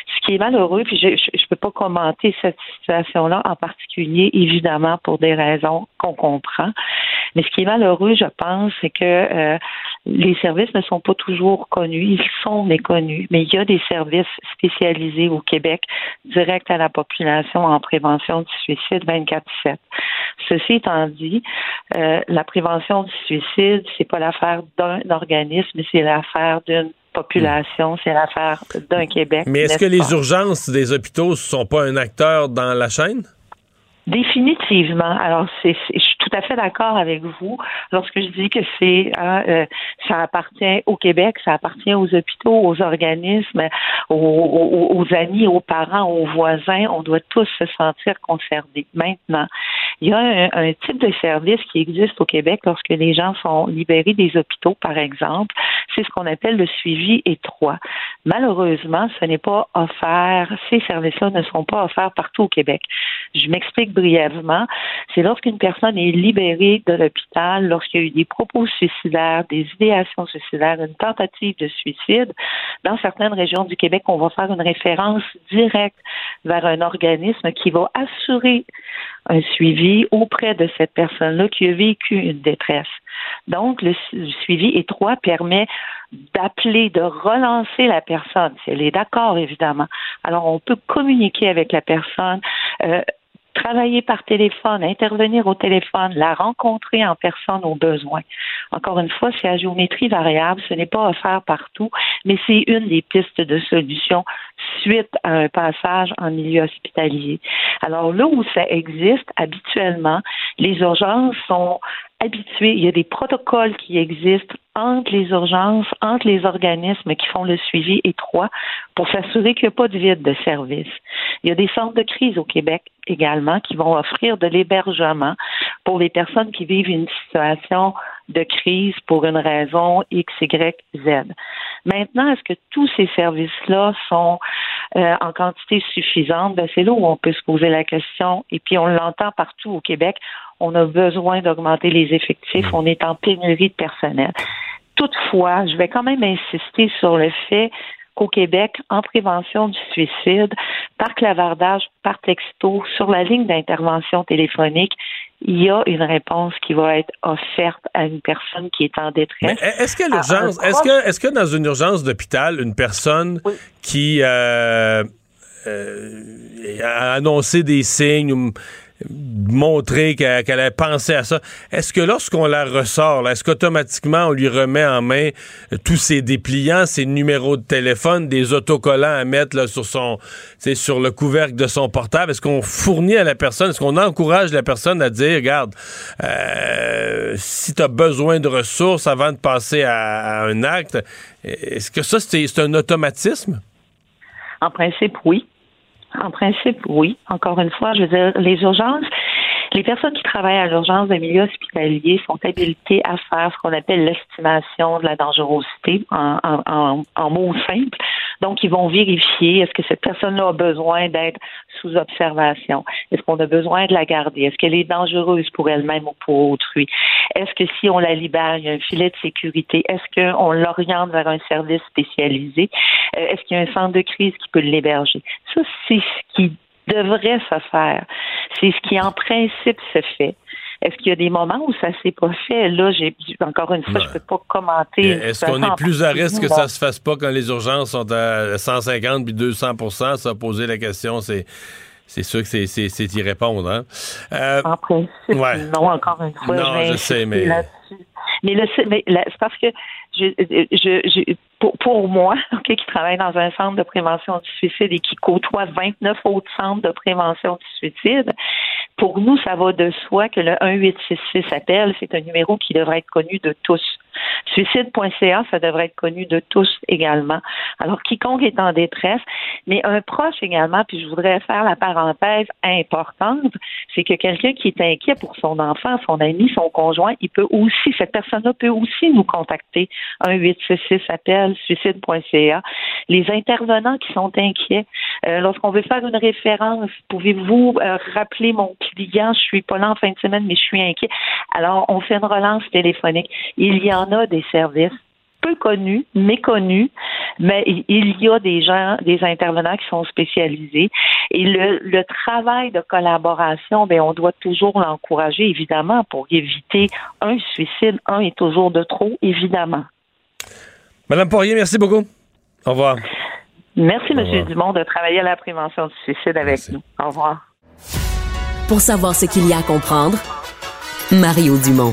Ce qui est malheureux, puis je ne peux pas commenter cette situation-là en particulier, évidemment, pour des raisons qu'on comprend. Mais ce qui est malheureux, je pense, c'est que euh, les services ne sont pas toujours connus, ils sont méconnus, mais il y a des services spécialisés au Québec direct à la population en prévention du suicide 24/7. Ceci étant dit, euh, la prévention du suicide, c'est pas l'affaire d'un organisme, c'est l'affaire d'une population, c'est l'affaire d'un Québec. Mais est-ce que les urgences des hôpitaux ne sont pas un acteur dans la chaîne? Définitivement. Alors, c'est, je suis tout à fait d'accord avec vous lorsque je dis que c'est hein, euh, ça appartient au Québec, ça appartient aux hôpitaux, aux organismes, aux, amis, aux parents, aux voisins. On doit tous se sentir concernés. Maintenant, il y a un, type de service qui existe au Québec lorsque les gens sont libérés des hôpitaux, par exemple. C'est ce qu'on appelle le suivi étroit. Malheureusement, ce n'est pas offert. Ces services-là ne sont pas offerts partout au Québec. Je m'explique brièvement, c'est lorsqu'une personne est libérée de l'hôpital, lorsqu'il y a eu des propos suicidaires, des idéations suicidaires, une tentative de suicide, dans certaines régions du Québec, on va faire une référence directe vers un organisme qui va assurer un suivi auprès de cette personne-là qui a vécu une détresse. Donc, le suivi étroit permet d'appeler, de relancer la personne, si elle est d'accord, évidemment. Alors, on peut communiquer avec la personne, euh, travailler par téléphone, intervenir au téléphone, la rencontrer en personne au besoin. Encore une fois, c'est à géométrie variable, ce n'est pas offert partout, mais c'est une des pistes de solution suite à un passage en milieu hospitalier. Alors là où ça existe, habituellement, les urgences sont il y a des protocoles qui existent entre les urgences, entre les organismes qui font le suivi étroit pour s'assurer qu'il n'y a pas de vide de service. Il y a des centres de crise au Québec également qui vont offrir de l'hébergement pour les personnes qui vivent une situation de crise pour une raison X, Y, Z. Maintenant, est-ce que tous ces services-là sont euh, en quantité suffisante? Ben, c'est là où on peut se poser la question. Et puis, on l'entend partout au Québec. On a besoin d'augmenter les effectifs. On est en pénurie de personnel. Toutefois, je vais quand même insister sur le fait qu'au Québec, en prévention du suicide, par clavardage, par texto, sur la ligne d'intervention téléphonique, il y a une réponse qui va être offerte à une personne qui est en détresse. est-ce que l'urgence, est-ce que, est-ce que dans une urgence d'hôpital, une personne qui euh, euh, a annoncé des signes montrer qu'elle a pensé à ça. Est-ce que lorsqu'on la ressort, est-ce qu'automatiquement on lui remet en main euh, tous ses dépliants, ses numéros de téléphone, des autocollants à mettre là, sur son, sur le couvercle de son portable? Est-ce qu'on fournit à la personne, est-ce qu'on encourage la personne à dire, regarde, euh, si tu as besoin de ressources avant de passer à, à un acte, est-ce que ça c'est un automatisme? En principe, oui. En principe, oui. Encore une fois, je veux dire, les urgences, les personnes qui travaillent à l'urgence des milieux hospitaliers sont habilitées à faire ce qu'on appelle l'estimation de la dangerosité en, en, en, mots simples. Donc, ils vont vérifier est-ce que cette personne-là a besoin d'être sous observation? Est-ce qu'on a besoin de la garder? Est-ce qu'elle est dangereuse pour elle-même ou pour autrui? Est-ce que si on la libère, il y a un filet de sécurité? Est-ce qu'on l'oriente vers un service spécialisé? Euh, est-ce qu'il y a un centre de crise qui peut l'héberger? Ça, c'est ce qui devrait se faire. C'est ce qui, en principe, se fait. Est-ce qu'il y a des moments où ça s'est pas fait? Là, j'ai encore une fois, je peux pas commenter. Est-ce qu'on est plus à risque que ça se fasse pas quand les urgences sont à 150 puis 200% Ça, poser la question, c'est c'est sûr que c'est y répondre. Hein? Euh, en principe, non, encore une fois. Non, je sais, mais. Mais, mais c'est parce que je, je, pour, pour, moi, qui travaille dans un centre de prévention du suicide et qui côtoie 29 autres centres de prévention du suicide, pour nous, ça va de soi que le 1866 appel, c'est un numéro qui devrait être connu de tous. Suicide.ca, ça devrait être connu de tous également. Alors, quiconque est en détresse, mais un proche également, puis je voudrais faire la parenthèse importante, c'est que quelqu'un qui est inquiet pour son enfant, son ami, son conjoint, il peut aussi, cette personne-là peut aussi nous contacter. 1866 appel, suicide.ca. Les intervenants qui sont inquiets, euh, lorsqu'on veut faire une référence, pouvez-vous euh, rappeler mon client, je suis pas là en fin de semaine, mais je suis inquiet. Alors, on fait une relance téléphonique. Il y en a des services peu connus, méconnus, mais il y a des gens, des intervenants qui sont spécialisés. Et le, travail de collaboration, ben, on doit toujours l'encourager, évidemment, pour éviter un suicide. Un est toujours de trop, évidemment. Madame Poirier, merci beaucoup. Au revoir. Merci, M. Dumont, de travailler à la prévention du suicide avec nous. Au revoir. Pour savoir ce qu'il y a à comprendre, Mario Dumont.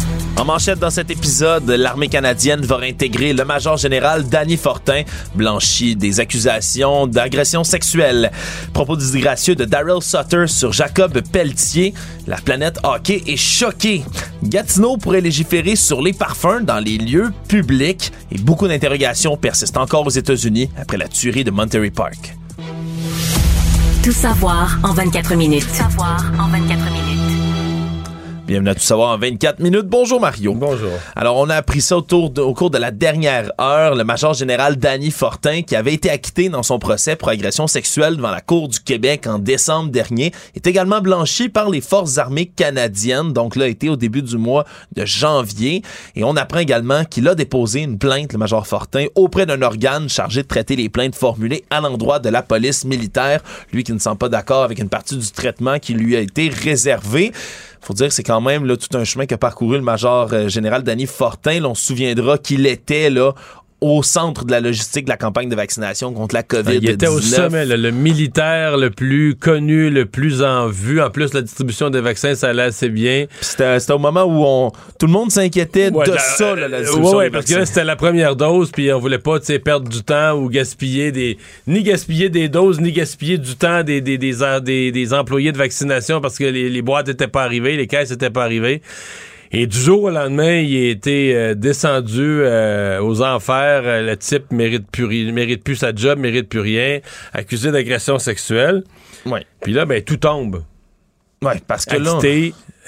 En manchette dans cet épisode, l'armée canadienne va réintégrer le major général Danny Fortin, blanchi des accusations d'agression sexuelle. Propos disgracieux de Daryl Sutter sur Jacob Pelletier. La planète hockey est choquée. Gatineau pourrait légiférer sur les parfums dans les lieux publics et beaucoup d'interrogations persistent encore aux États-Unis après la tuerie de Monterey Park. Tout savoir en 24 minutes. Tout savoir en 24 minutes. Bienvenue à Tout savoir en 24 minutes. Bonjour Mario. Bonjour. Alors, on a appris ça autour au cours de la dernière heure. Le major général Danny Fortin, qui avait été acquitté dans son procès pour agression sexuelle devant la Cour du Québec en décembre dernier, est également blanchi par les forces armées canadiennes. Donc là, été au début du mois de janvier. Et on apprend également qu'il a déposé une plainte, le major Fortin, auprès d'un organe chargé de traiter les plaintes formulées à l'endroit de la police militaire. Lui qui ne sent pas d'accord avec une partie du traitement qui lui a été réservé faut dire que c'est quand même tout un chemin qu'a parcouru le major euh, général Danny Fortin. on se souviendra qu'il était là au centre de la logistique de la campagne de vaccination contre la COVID-19. Il était au sommet, là, le militaire le plus connu, le plus en vue. En plus, la distribution des vaccins, ça allait assez bien. C'était au moment où on, tout le monde s'inquiétait Ouais, de la- ça, là, la euh, distribution ouais, des parce que là, c'était la première dose, puis on voulait pas perdre du temps ou gaspiller des. ni gaspiller des doses, ni gaspiller du temps des, des, des- des employés de vaccination parce que les, les boîtes n'étaient pas arrivées, les caisses n'étaient pas arrivées. Et du jour au lendemain, il a été euh, descendu euh, aux enfers. Euh, le type mérite plus, ri- mérite plus sa job, mérite plus rien, accusé d'agression sexuelle. Ouais. Puis là, ben tout tombe. Ouais, parce que là.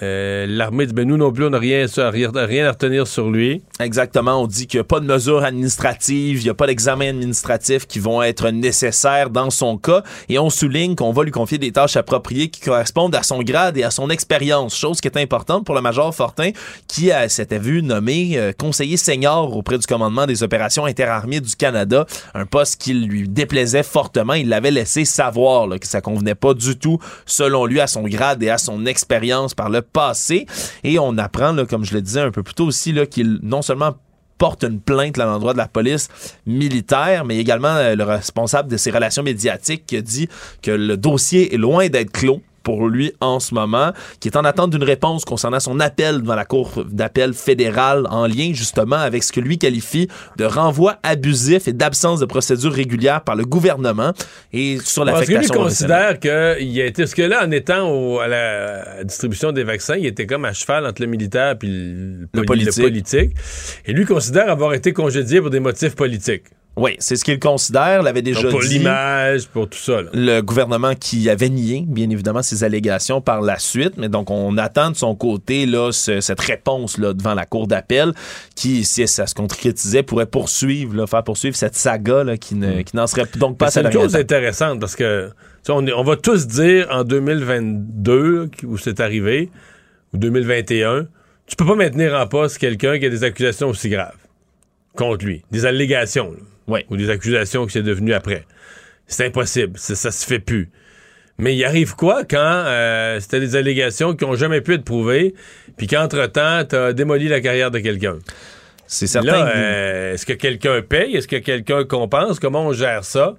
Euh, L'armée dit ben nous non plus, on n'a rien, rien, à retenir sur lui. Exactement, on dit qu'il n'y a pas de mesures administratives, il n'y a pas d'examens administratifs qui vont être nécessaires dans son cas, et on souligne qu'on va lui confier des tâches appropriées qui correspondent à son grade et à son expérience, chose qui est importante pour le major Fortin, qui s'était vu nommé euh, conseiller senior auprès du commandement des opérations interarmées du Canada, un poste qui lui déplaisait fortement, il l'avait laissé savoir là, que ça convenait pas du tout, selon lui, à son grade et à son expérience par le et on apprend, là, comme je le disais un peu plus tôt aussi, qu'il non seulement porte une plainte à l'endroit de la police militaire, mais également euh, le responsable de ses relations médiatiques qui a dit que le dossier est loin d'être clos pour lui en ce moment, qui est en attente d'une réponse concernant son appel devant la Cour d'appel fédérale en lien justement avec ce que lui qualifie de renvoi abusif et d'absence de procédure régulière par le gouvernement et sur Parce que lui l'affectation. considère qu'il a été. Parce que là, en étant au- à la distribution des vaccins, il était comme à cheval entre le militaire et le, Le poli- politique. le politique. Et lui considère avoir été congédié pour des motifs politiques. Oui, c'est ce qu'il considère, l'avait déjà Donc, pour dit. l'image, pour tout ça. là. le gouvernement qui avait nié, bien évidemment, ces allégations par la suite. Mais donc, on attend de son côté là, ce- cette réponse là, devant la cour d'appel qui, si ça se concrétisait, pourrait poursuivre, là, faire poursuivre cette saga là, qui ne- qui n'en serait donc pas C'est une chose intéressante parce que on, on va tous dire en 2022 là, où c'est arrivé, ou 2021, tu peux pas maintenir en poste quelqu'un qui a des accusations aussi graves contre lui. Des allégations. là. Ou des accusations qui c'est devenu après. C'est impossible. Ça se fait plus. Mais il arrive quoi quand euh, c'était des allégations qui ont jamais pu être prouvées, puis qu'entre-temps, t'as démoli la carrière de quelqu'un? C'est certain Là, que- euh, est-ce que quelqu'un paye? Est-ce que quelqu'un compense? Comment on gère ça?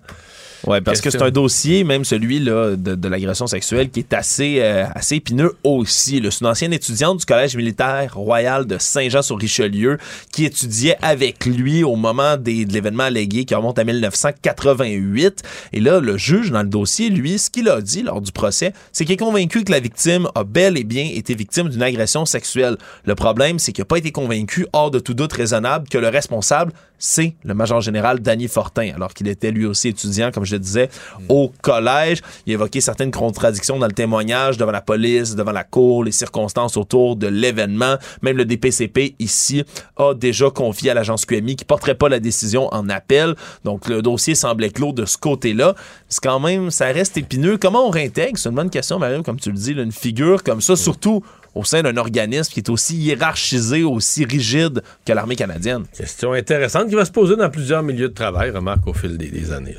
Ouais, parce que c'est un dossier, même celui là, de, de l'agression sexuelle, qui est assez, euh, assez épineux aussi. C'est une ancienne étudiante du Collège militaire royal de Saint-Jean-sur-Richelieu qui étudiait avec lui au moment des, de l'événement allégué qui remonte à 1988. Et là, le juge dans le dossier, lui, ce qu'il a dit lors du procès, c'est qu'il est convaincu que la victime a bel et bien été victime d'une agression sexuelle. Le problème, c'est qu'il n'a pas été convaincu, hors de tout doute raisonnable, que le responsable, c'est le major général Danny Fortin, alors qu'il était lui aussi étudiant, comme je le disais, au collège. Il a évoqué certaines contradictions dans le témoignage devant la police, devant la cour, les circonstances autour de l'événement. Même le DPCP ici a déjà confié à l'agence QMI qui porterait pas la décision en appel. Donc le dossier semblait clos de ce côté-là. C'est quand même, ça reste épineux. Comment on réintègre? C'est une bonne question, Mario, comme tu le dis, une figure comme ça, surtout au sein d'un organisme qui est aussi hiérarchisé, aussi rigide que l'armée canadienne. Question intéressante qui va se poser dans plusieurs milieux de travail, remarque, au fil des, années.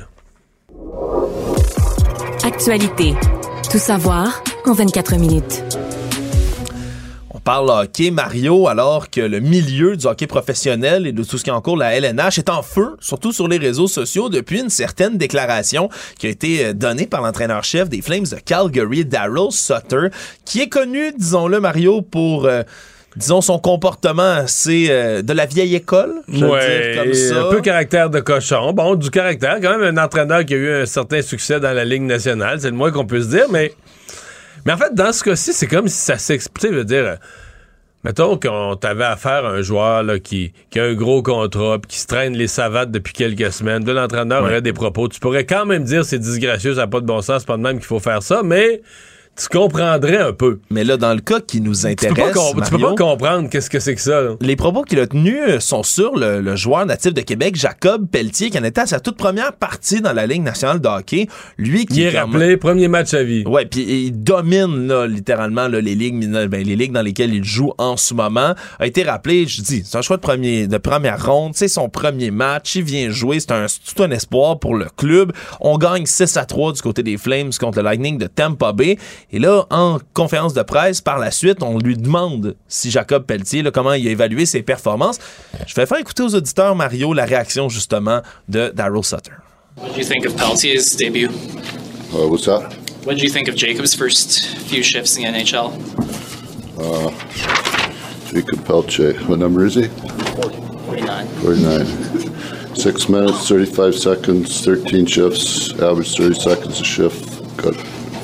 Actualité. Tout savoir en 24 minutes. On parle hockey, Mario, alors que le milieu du hockey professionnel et de tout ce qui est en cours, la LNH, est en feu, surtout sur les réseaux sociaux, depuis une certaine déclaration qui a été euh, donnée par l'entraîneur-chef des Flames de Calgary, Daryl Sutter, qui est connu, disons-le, Mario, pour... euh, disons, son comportement assez euh, de la vieille école, je Ouais, dire comme ça. un peu caractère de cochon. Bon, du caractère, quand même un entraîneur qui a eu un certain succès dans la Ligue nationale, c'est le moins qu'on puisse dire, mais mais en fait, dans ce cas-ci, c'est comme si ça s'expliquait, je veux dire, mettons qu'on t'avait affaire à un joueur là, qui, qui a un gros contrat, puis qui se traîne les savates depuis quelques semaines, de l'entraîneur Ouais. aurait des propos, tu pourrais quand même dire c'est disgracieux, ça n'a pas de bon sens, c'est pas de même qu'il faut faire ça, mais tu comprendrais un peu. Mais là, dans le cas qui nous Tu peux, intéresse, pas com- tu peux pas comprendre qu'est-ce que c'est que ça. là. Les propos qu'il a tenus euh, sont sur le, le joueur natif de Québec, Jacob Pelletier, qui en était à sa toute première partie dans la Ligue nationale de hockey. Lui qui Il est comme- rappelé, premier match à vie. Ouais, puis il domine là, littéralement là, les ligues ben, les ligues dans lesquelles il joue en ce moment. A été rappelé, je dis, c'est un choix de premier de première ronde, c'est son premier match, il vient jouer, c'est un c'est tout un espoir pour le club. On gagne 6 à 3 du côté des Flames contre le Lightning de Tampa Bay Et là, en conférence de presse, par la suite, on lui demande si Jacob Pelletier, là, comment il a évalué ses performances. Je vais faire écouter aux auditeurs, Mario, la réaction justement de Daryl Sutter. What did you think of Peltier's debut? Uh, what's that? What did you think of Jacob's first few shifts in the NHL? Uh, Jacob Pelche. What number is he? 49. 49. Six minutes, 35 seconds, 13 shifts, average 30 seconds a shift. Got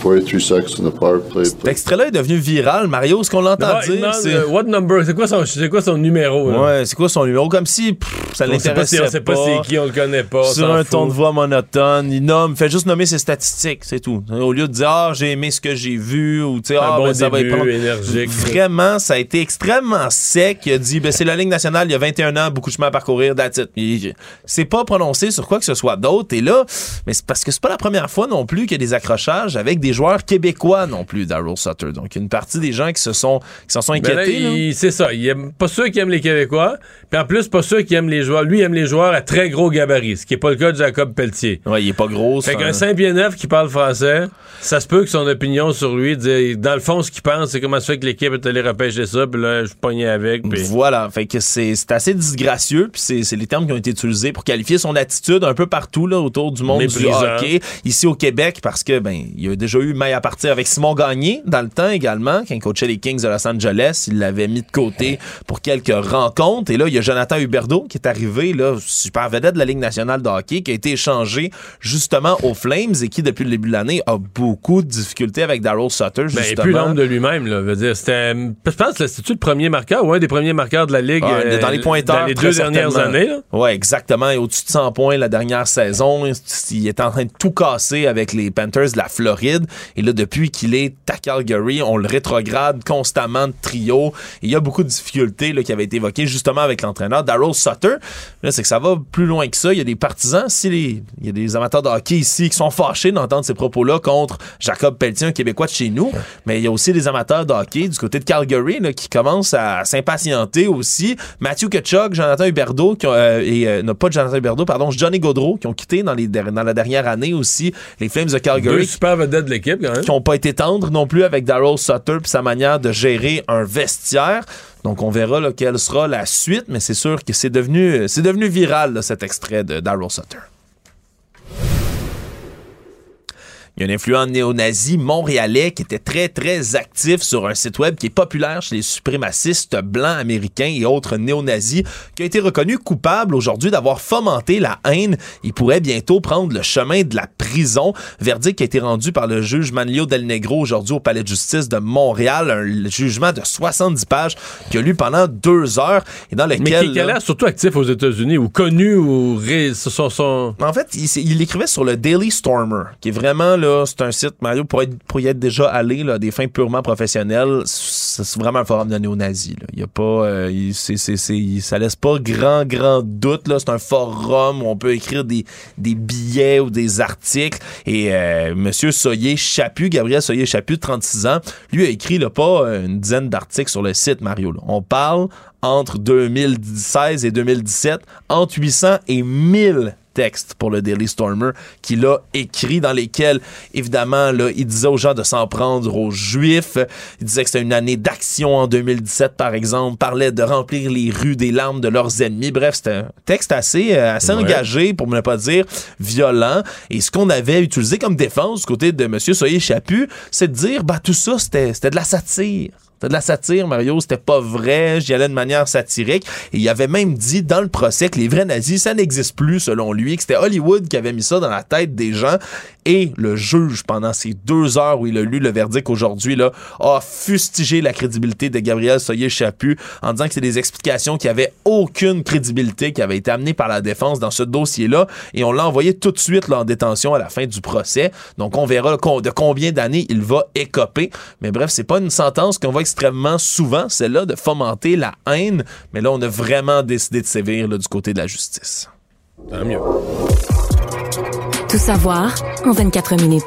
43 seconds in the power play. Cet extrait-là est devenu viral. Mario, ce qu'on l'entend dire, c'est... euh, what number? C'est quoi son, c'est quoi son numéro? là? Ouais, c'est quoi son numéro? Comme si pff, ça On sait pas l'intéressait si- on sait pas c'est qui, on le connaît pas, Sur un fout. ton de voix monotone, il nomme, fait juste nommer ses statistiques, c'est tout. Au lieu de dire ah j'ai aimé ce que j'ai vu ou tu sais ah bon ben, ça va y début, prendre. énergique. Vraiment, ça a été extrêmement sec. Il a dit ben c'est la Ligue nationale, il y a 21 ans, beaucoup de chemin à parcourir, that's it. C'est pas prononcé sur quoi que ce soit d'autre. Et là, mais c'est parce que c'est pas la première fois non plus qu'il y a des accrochages avec des joueurs québécois non plus, Daryl Sutter. Donc une partie des gens qui se sont qui s'en sont Ben inquiétés. c'est ça. Il aime pas sûr qu'il aime les Québécois. Puis en plus, pas sûr qu'il aime les joueurs. Lui, il aime les joueurs à très gros gabarit, ce qui est pas le cas de Jacob Pelletier. Ouais, il est pas gros. Fait qu'un un- 5 pieds 9 qui parle français, ça se peut que son opinion sur lui, dans le fond, ce qu'il pense, c'est comment ça fait que l'équipe est allée repêcher ça, puis là, je pognais avec. Voilà, fait que c'est c'est assez disgracieux, puis c'est les termes qui ont été utilisés pour qualifier son attitude un peu partout là autour du monde du hockey, ici au Québec, parce que ben il y a déjà eu maille à partir avec Simon Gagné dans le temps également, quand il coachait les Kings de Los Angeles, il l'avait mis de côté pour quelques rencontres, et là il y a Jonathan Huberdeau qui est arrivé là, super vedette de la Ligue nationale de hockey, qui a été échangé justement aux Flames et qui depuis le début de l'année a beaucoup de difficultés avec Daryl Sutter Ben, et justement. plus l'ombre de lui-même, là. Veut dire, c'était. Je pense que c'était le premier marqueur ou un des premiers marqueurs de la Ligue Ah, euh, dans les pointeurs. dans les deux dernières années. là. Ouais, exactement. Et au-dessus de 100 points la dernière saison. Il est en train de tout casser avec les Panthers de la Floride. Et là, depuis qu'il est à Calgary, on le rétrograde constamment de trio. Il y a beaucoup de difficultés là, qui avaient été évoquées justement avec l'entraîneur Daryl Sutter. Là, c'est que ça va plus loin que ça. Il y a des partisans, si les- il y a des amateurs de hockey ici qui sont fâchés d'entendre ces propos-là contre Jacob Pelletier, un Québécois de chez nous. Mais il y a aussi des amateurs de hockey du côté de Calgary là, qui commencent à s'impatienter aussi. Matthew Kachuk, Jonathan Huberdeau, qui ont, euh, et euh, non pas Jonathan Huberdeau, pardon, Johnny Gaudreau, qui ont quitté dans, les, dans la dernière année aussi les Flames de Deux Calgary. super vedettes de Qui n'ont pas été tendres non plus avec Daryl Sutter puis sa manière de gérer un vestiaire. Donc on verra là, quelle sera la suite, mais c'est sûr que c'est devenu, devenu viral cet extrait de Daryl Sutter. Il y a un influent néo-nazi montréalais qui était très, très actif sur un site web qui est populaire chez les suprémacistes blancs américains et autres néo-nazis, qui a été reconnu coupable aujourd'hui d'avoir fomenté la haine. Il pourrait bientôt prendre le chemin de la prison. Verdict qui a été rendu par le juge Manlio Del Negro aujourd'hui au Palais de justice de Montréal. Un jugement de 70 pages qu'il a lu pendant deux heures et dans Mais lequel... qui, qui a l'air surtout actif aux États-Unis ou connu ou ré- son, son- En fait, il écrivait sur le Daily Stormer, qui est vraiment c'est un site, Mario, pour, y être déjà allé, là, des fins purement professionnelles, c'est vraiment un forum de néo-nazis. Il y a pas, euh, il- ça laisse pas grand, grand doute. là. C'est un forum où on peut écrire des, billets ou des articles. Et euh, Monsieur Soyer Chaput, Gabriel Soyer Chaput, 36 ans, lui a écrit pas euh, une dizaine d'articles sur le site, Mario. On parle entre 2016 et 2017, entre 800 et 1000 textes pour le Daily Stormer qu'il a écrit dans lesquels évidemment là il disait aux gens de s'en prendre aux juifs. Il disait que c'était une année d'action en 2017 par exemple parlait de remplir les rues des larmes de leurs ennemis. Bref c'était un texte assez euh, assez Ouais. engagé pour ne pas dire violent. Et ce qu'on avait utilisé comme défense du côté de monsieur Soyer Chaput c'est de dire bah tout ça c'était de la satire c'était de la satire, Mario, c'était pas vrai, j'y allais de manière satirique. Et il avait même dit dans le procès que les vrais nazis, ça n'existe plus selon lui, que c'était Hollywood qui avait mis ça dans la tête des gens. Et le juge, pendant ces deux heures où il a lu le verdict aujourd'hui, a fustigé la crédibilité de Gabriel Soyer-Chaput en disant que c'est des explications qui avaient aucune crédibilité, qui avaient été amenées par la défense dans ce dossier-là. Et on l'a envoyé tout de suite en détention à la fin du procès. Donc on verra de combien d'années il va écoper. Mais bref, c'est pas une sentence qu'on voit extrêmement souvent, celle-là de fomenter la haine. Mais là, on a vraiment décidé de sévir du côté de la justice. Tant. Tout savoir en 24 minutes.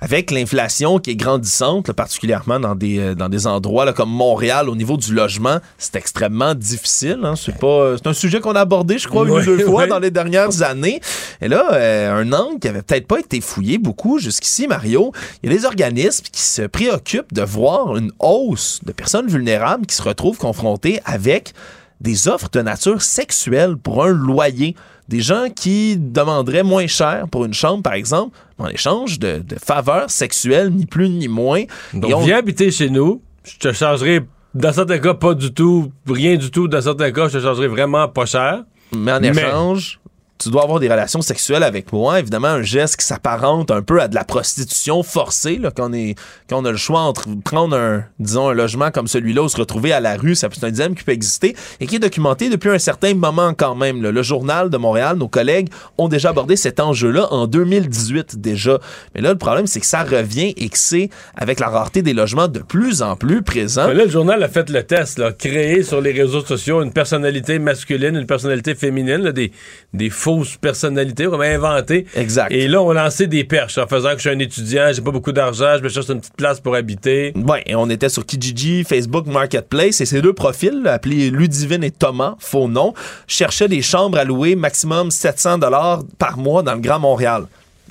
avec l'inflation qui est grandissante, là, particulièrement dans des, euh, dans des endroits là, comme Montréal, au niveau du logement, c'est extrêmement difficile. Hein. C'est pas, c'est un sujet qu'on a abordé, je crois, une ou deux fois dans les dernières années. Et là, euh, un angle qui avait peut-être pas été fouillé beaucoup jusqu'ici, Mario, il y a des organismes qui se préoccupent de voir une hausse de personnes vulnérables qui se retrouvent confrontées avec des offres de nature sexuelle pour un loyer. Des gens qui demanderaient moins cher pour une chambre, par exemple, en échange de, de faveurs sexuelles, ni plus ni moins. Donc, Et on- viens habiter chez nous. Je te chargerai, dans certains cas, pas du tout, rien du tout. Dans certains cas, je te chargerai vraiment pas cher. Mais en Mais- échange, tu dois avoir des relations sexuelles avec moi. Évidemment, un geste qui s'apparente un peu à de la prostitution forcée, là, quand, on est, quand on a le choix entre prendre un, disons, un logement comme celui-là ou se retrouver à la rue, c'est un dilemme qui peut exister et qui est documenté depuis un certain moment quand même. Le journal de Montréal, nos collègues ont déjà abordé cet enjeu-là en 2018 déjà. Mais là, le problème, c'est que ça revient et que c'est avec la rareté des logements de plus en plus présent. Mais là, le journal a fait le test, là, créer sur les réseaux sociaux une personnalité masculine, une personnalité féminine, des, des fausses personnalités qu'on a inventées. Exact. Et là, on a lancé des perches en faisant que je suis un étudiant, j'ai pas beaucoup d'argent, je me cherche une petite place pour habiter. Ouais, et on était sur Kijiji, Facebook Marketplace, et ces deux profils, appelés Ludivine et Thomas, faux nom, cherchaient des chambres à louer maximum 700 dollars par mois dans le Grand Montréal.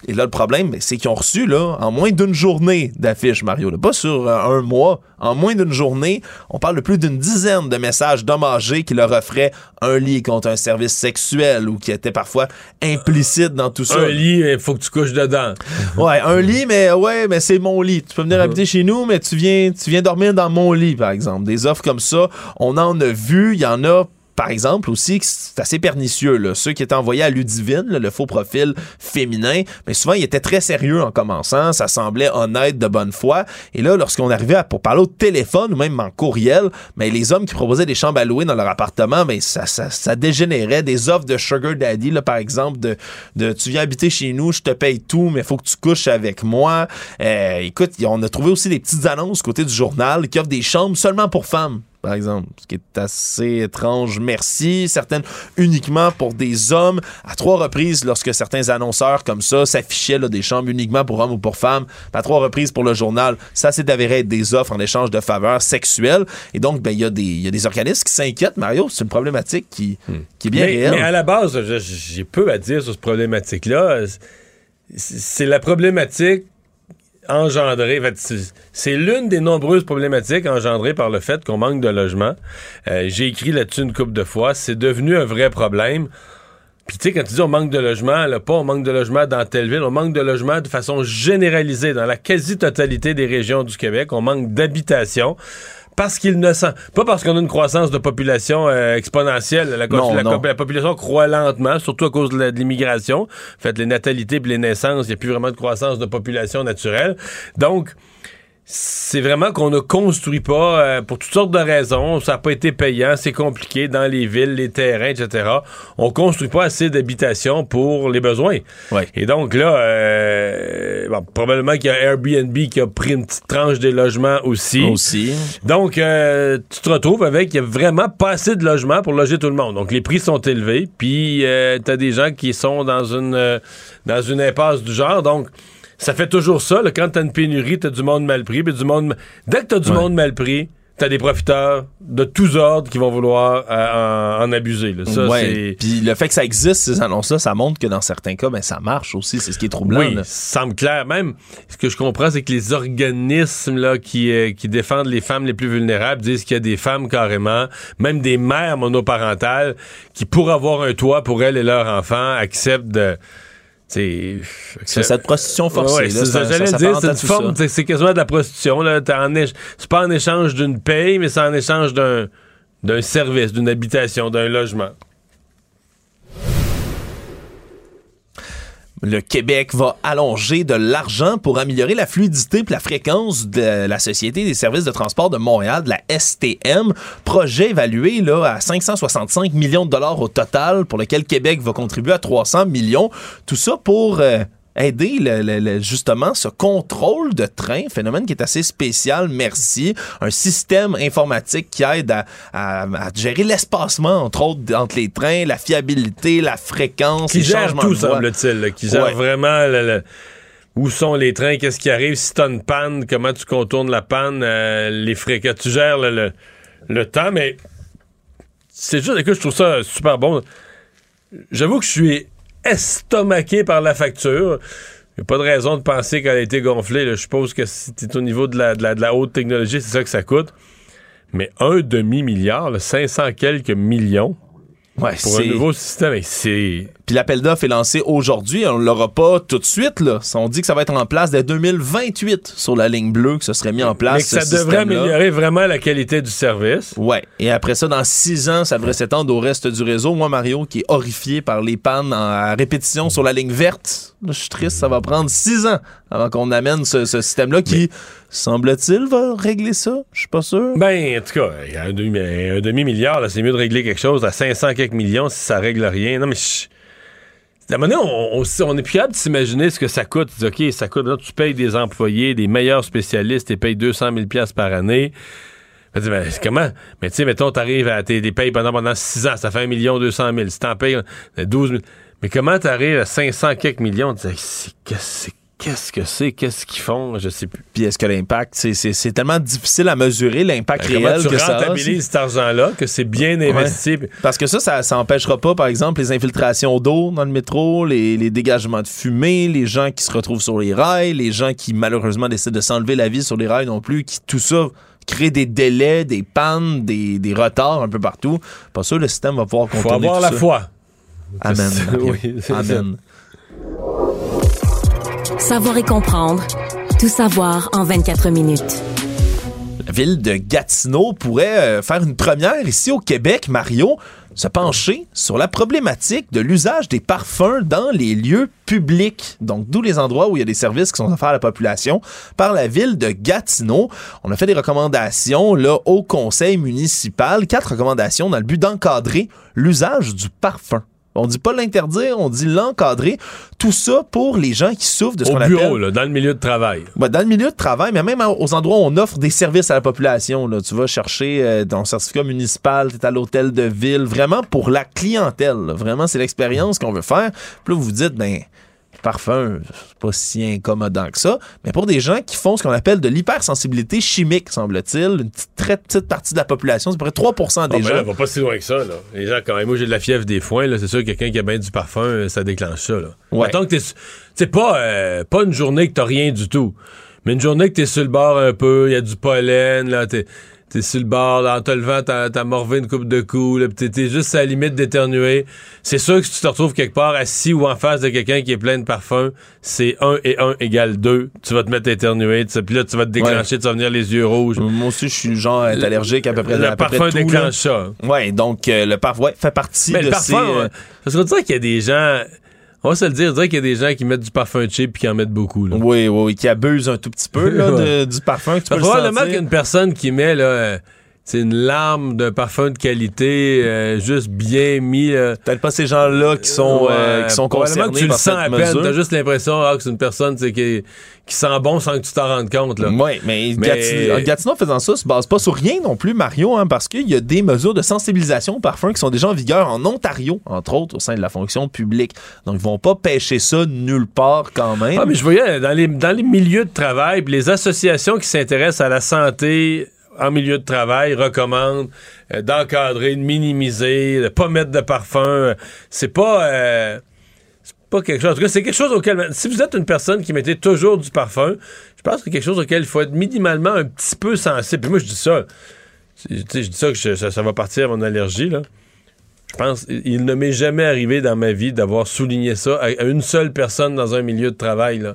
Et là, le problème, ben, c'est qu'ils ont reçu, là, en moins d'une journée d'affiches, Mario. là, pas sur euh, un mois. En moins d'une journée, on parle de plus d'une dizaine de messages d'hommes âgés qui leur offraient un lit contre un service sexuel ou qui étaient parfois implicites dans tout ça. Un lit, il faut que tu couches dedans. Ouais, un lit, mais ouais, mais c'est mon lit. Tu peux venir habiter chez nous, mais tu viens, tu viens dormir dans mon lit, par exemple. Des offres comme ça, on en a vu. Il y en a, par exemple, aussi, c'est assez pernicieux. Là. Ceux qui étaient envoyés à Ludivine, le faux profil féminin, mais souvent, ils étaient très sérieux en commençant. Ça semblait honnête, de bonne foi. Et là, lorsqu'on arrivait à, pour parler au téléphone ou même en courriel, mais les hommes qui proposaient des chambres à louer dans leur appartement, mais ça, ça, ça dégénérait. Des offres de sugar daddy, là, par exemple, de, de tu viens habiter chez nous, je te paye tout, mais faut que tu couches avec moi. Euh, écoute, on a trouvé aussi des petites annonces côté du journal qui offrent des chambres seulement pour femmes. Par exemple, ce qui est assez étrange, merci. Certaines uniquement pour des hommes. À trois reprises, lorsque certains annonceurs comme ça s'affichaient là, des chambres uniquement pour hommes ou pour femmes, puis à trois reprises pour le journal, ça s'est avéré être des offres en échange de faveurs sexuelles. Et donc, ben, il y, a des- il y a des organismes qui s'inquiètent, Mario. C'est une problématique qui, qui est bien mais, réelle. mais à la base, j'ai peu à dire sur cette problématique-là. C'est la problématique engendrée. en fait, c'est- C'est l'une des nombreuses problématiques engendrées par le fait qu'on manque de logement. Euh, J'ai écrit là-dessus une couple de fois. C'est devenu un vrai problème. Puis tu sais, quand tu dis on manque de logement, là, pas on manque de logement dans telle ville, on manque de logement de façon généralisée dans la quasi-totalité des régions du Québec. On manque d'habitation. Parce qu'il ne sent. Pas parce qu'on a une croissance de population euh, exponentielle. La, Non, la- non. la population croît lentement, surtout à cause de l'immigration. En fait, les natalités et les naissances, il n'y a plus vraiment de croissance de population naturelle. Donc, c'est vraiment qu'on ne construit pas euh, pour toutes sortes de raisons. Ça n'a pas été payant, c'est compliqué dans les villes, les terrains, etc. On construit pas assez d'habitations pour les besoins. Et donc là, euh, bon, probablement qu'il y a Airbnb qui a pris une petite tranche des logements aussi. Aussi. Donc, euh, tu te retrouves avec, il y a vraiment pas assez de logements pour loger tout le monde. Donc, les prix sont élevés, puis euh, tu as des gens qui sont dans une, euh, dans une impasse du genre. Donc, ça fait toujours ça. là, quand tu as une pénurie, tu as du monde mal pris. Puis du monde... Dès que tu as du monde mal pris, tu as des profiteurs de tous ordres qui vont vouloir euh, en, en abuser. là. Ça, Ouais. c'est... Puis le fait que ça existe, ces annonces-là, ça montre que dans certains cas, ben, ça marche aussi. C'est ce qui est troublant. Oui, là. ça semble clair. Même, ce que je comprends, c'est que les organismes là, qui, euh, qui défendent les femmes les plus vulnérables disent qu'il y a des femmes carrément, même des mères monoparentales, qui, pour avoir un toit pour elles et leurs enfants, acceptent de... C'est cette prostitution forcée, là, c'est ça- j'allais dire, c'est une forme, c'est quasiment de la prostitution. là. C'est pas en échange d'une paye, mais c'est en échange d'un d'un service, d'une habitation, d'un logement. Le Québec va allonger de l'argent pour améliorer la fluidité et la fréquence de la Société des services de transport de Montréal, de la STM. Projet évalué là, à 565 millions de dollars au total, pour lequel Québec va contribuer à 300 millions. Tout ça pour euh, aider le- le- le- justement ce contrôle de train, phénomène qui est assez spécial, merci. Un système informatique qui aide à, à- à gérer l'espacement, entre autres, entre les trains, la fiabilité, la fréquence, Qui les gère changements tout, semble-t-il. Qui gère Ouais. vraiment le- où sont les trains, qu'est-ce qui arrive, si t'as une panne, comment tu contournes la panne, euh, les que tu gères le, le, le temps, mais c'est juste que je trouve ça super bon. J'avoue que je suis estomaqué par la facture. Il n'y a pas de raison de penser qu'elle a été gonflée. là. Je suppose que si t'es au niveau de la, de la- de la haute technologie, c'est ça que ça coûte. Mais un demi-milliard, là, 500 quelques millions Ouais, pour un nouveau système, c'est... Puis l'appel d'offres est lancé aujourd'hui. On ne l'aura pas tout de suite. Là. On dit que ça va être en place dès 2028 sur la ligne bleue, que ce serait mis en place. Mais que ça devrait améliorer vraiment la qualité du service. Ouais. Et après ça, dans six ans, ça devrait s'étendre au reste du réseau. Moi, Mario, qui est horrifié par les pannes en- à répétition sur la ligne verte, je suis triste, ça va prendre six ans avant qu'on amène ce, ce système-là qui, semble-t-il, va régler ça. Je suis pas sûr. Ben, en tout cas, il y a un demi- demi-milliard, là, c'est mieux de régler quelque chose à 500 quelques millions si ça règle rien. Non, mais... je- À un on, est plus capable de s'imaginer ce que ça coûte. Tu dis, OK, ça coûte. Là, tu payes des employés, des meilleurs spécialistes, tu payes 200 000 piastres par année. Tu dis, ben, comment? Mais tu sais, mettons, t'arrives à tes payes pendant, pendant 6 ans, ça fait 1 million 200 000. Si t'en payes euh, 12 000. Mais comment t'arrives à 500 quelques millions? Tu dis, c'est- qu'est-ce que c'est? Qu'est-ce qu'ils font? Je sais plus. Puis est-ce que l'impact, c'est- tellement difficile à mesurer l'impact Ben, réel tu que ça a. rentabilises cet argent-là, que c'est bien investi? Ouais. Parce que ça, ça, ça empêchera pas, par exemple, les infiltrations d'eau dans le métro, les, les dégagements de fumée, les gens qui se retrouvent sur les rails, les gens qui malheureusement décident de s'enlever la vie sur les rails non plus, qui tout ça crée des délais, des pannes, des, des retards un peu partout. Pas sûr le système va pouvoir Faut contourner avoir tout la ça. foi. Amen. Oui, Amen. Savoir et comprendre. Tout savoir en 24 minutes. La ville de Gatineau pourrait euh, faire une première ici au Québec, Mario, se pencher sur la problématique de l'usage des parfums dans les lieux publics. Donc, d'où les endroits où il y a des services qui sont offerts à la population par la ville de Gatineau. On a fait des recommandations là au conseil municipal, quatre recommandations dans le but d'encadrer l'usage du parfum. On dit pas l'interdire, on dit l'encadrer. Tout ça pour les gens qui souffrent de ce Au qu'on bureau, appelle là, dans le milieu de travail. Ouais, dans le milieu de travail, mais même aux endroits où on offre des services à la population. Là. Tu vas chercher euh, ton certificat municipal, tu es à l'hôtel de ville, vraiment pour la clientèle. là. Vraiment, c'est l'expérience qu'on veut faire. Puis là, vous vous dites, ben, parfum, c'est pas si incommodant que ça. Mais pour des gens qui font ce qu'on appelle de l'hypersensibilité chimique, semble-t-il, une petite, très petite partie de la population, c'est à peu près 3% des ben gens. là, va pas si loin que ça, là. Les gens, quand même, moi, j'ai de la fièvre des foins, là. C'est sûr que quelqu'un qui a bien du parfum, ça déclenche ça, là. Ouais. Mettons que t'es. pas, euh, pas une journée que t'as rien du tout. Mais une journée que t'es sur le bord un peu, il y a du pollen, là, t'es. T'es sur le bord, là, en te levant, t'as, t'as morvé une coupe de coups, là, pis t'es, t'es juste à la limite d'éternuer. C'est sûr que si tu te retrouves quelque part assis ou en face de quelqu'un qui est plein de parfums, c'est 1 et 1 égale 2. Tu vas te mettre à éternuer, puis là, tu vas te déclencher, tu vas venir les yeux rouges. Moi aussi, je suis genre allergique à peu près Le à peu près parfum tout, là. déclenche ça. Ouais, donc euh, le parfum ouais, fait partie Mais de le ces... parfum, euh, ouais. parce qu'on dirait qu'il y a des gens. On va se le dire, dirait qu'il y a des gens qui mettent du parfum cheap puis qui en mettent beaucoup. Là. Oui, oui, oui, qui abusent un tout petit peu là, de- du parfum. Que tu peux le Probablement qu'une personne qui met là, euh, c'est une larme d'un parfum de qualité euh, juste bien mis. euh, Peut-être pas ces gens-là qui sont, euh, qui sont concernés que tu le sens à peine. T'as juste l'impression ah, que c'est une personne qui, qui sent bon sans que tu t'en rendes compte. Là. Oui, mais, Mais- Gatineau, Gatineau faisant ça se base pas sur rien non plus, Mario, hein, parce qu'il y a des mesures de sensibilisation au parfum qui sont déjà en vigueur en Ontario, entre autres, au sein de la fonction publique. Donc, ils vont pas pêcher ça nulle part quand même. Ah, mais je voyais dans les, dans les milieux de travail, les associations qui s'intéressent à la santé en milieu de travail recommandent euh, d'encadrer, de minimiser, de pas mettre de parfum. C'est pas. euh, c'est pas quelque chose. En tout cas, c'est quelque chose auquel. Si vous êtes une personne qui mettait toujours du parfum, je pense que c'est quelque chose auquel il faut être minimalement un petit peu sensible. Puis moi, je dis ça. Je dis ça que ça, ça va partir à mon allergie, là. Je pense, il ne m'est jamais arrivé dans ma vie d'avoir souligné ça à une seule personne dans un milieu de travail, là.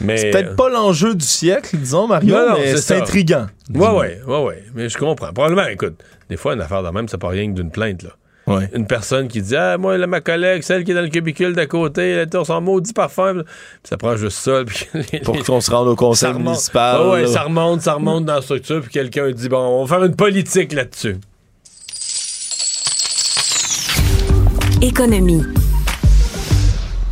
Mais. c'est peut-être pas l'enjeu du siècle, disons, Mario, Non, non, mais c'est intriguant. Ouais, ouais, ouais, ouais. Mais je comprends. Probablement, écoute, des fois, une affaire de même, ça part rien que d'une plainte, là. Ouais. Une personne qui dit Ah, moi, là, ma collègue, celle qui est dans le cubicule d'à côté, elle était son maudit parfum. Puis ça prend juste ça. Puis Pour qu'on se rende au conseil municipal. Ouais, ouais, ça remonte, ça remonte dans la structure. Puis quelqu'un dit Bon, on va faire une politique là-dessus. Économie.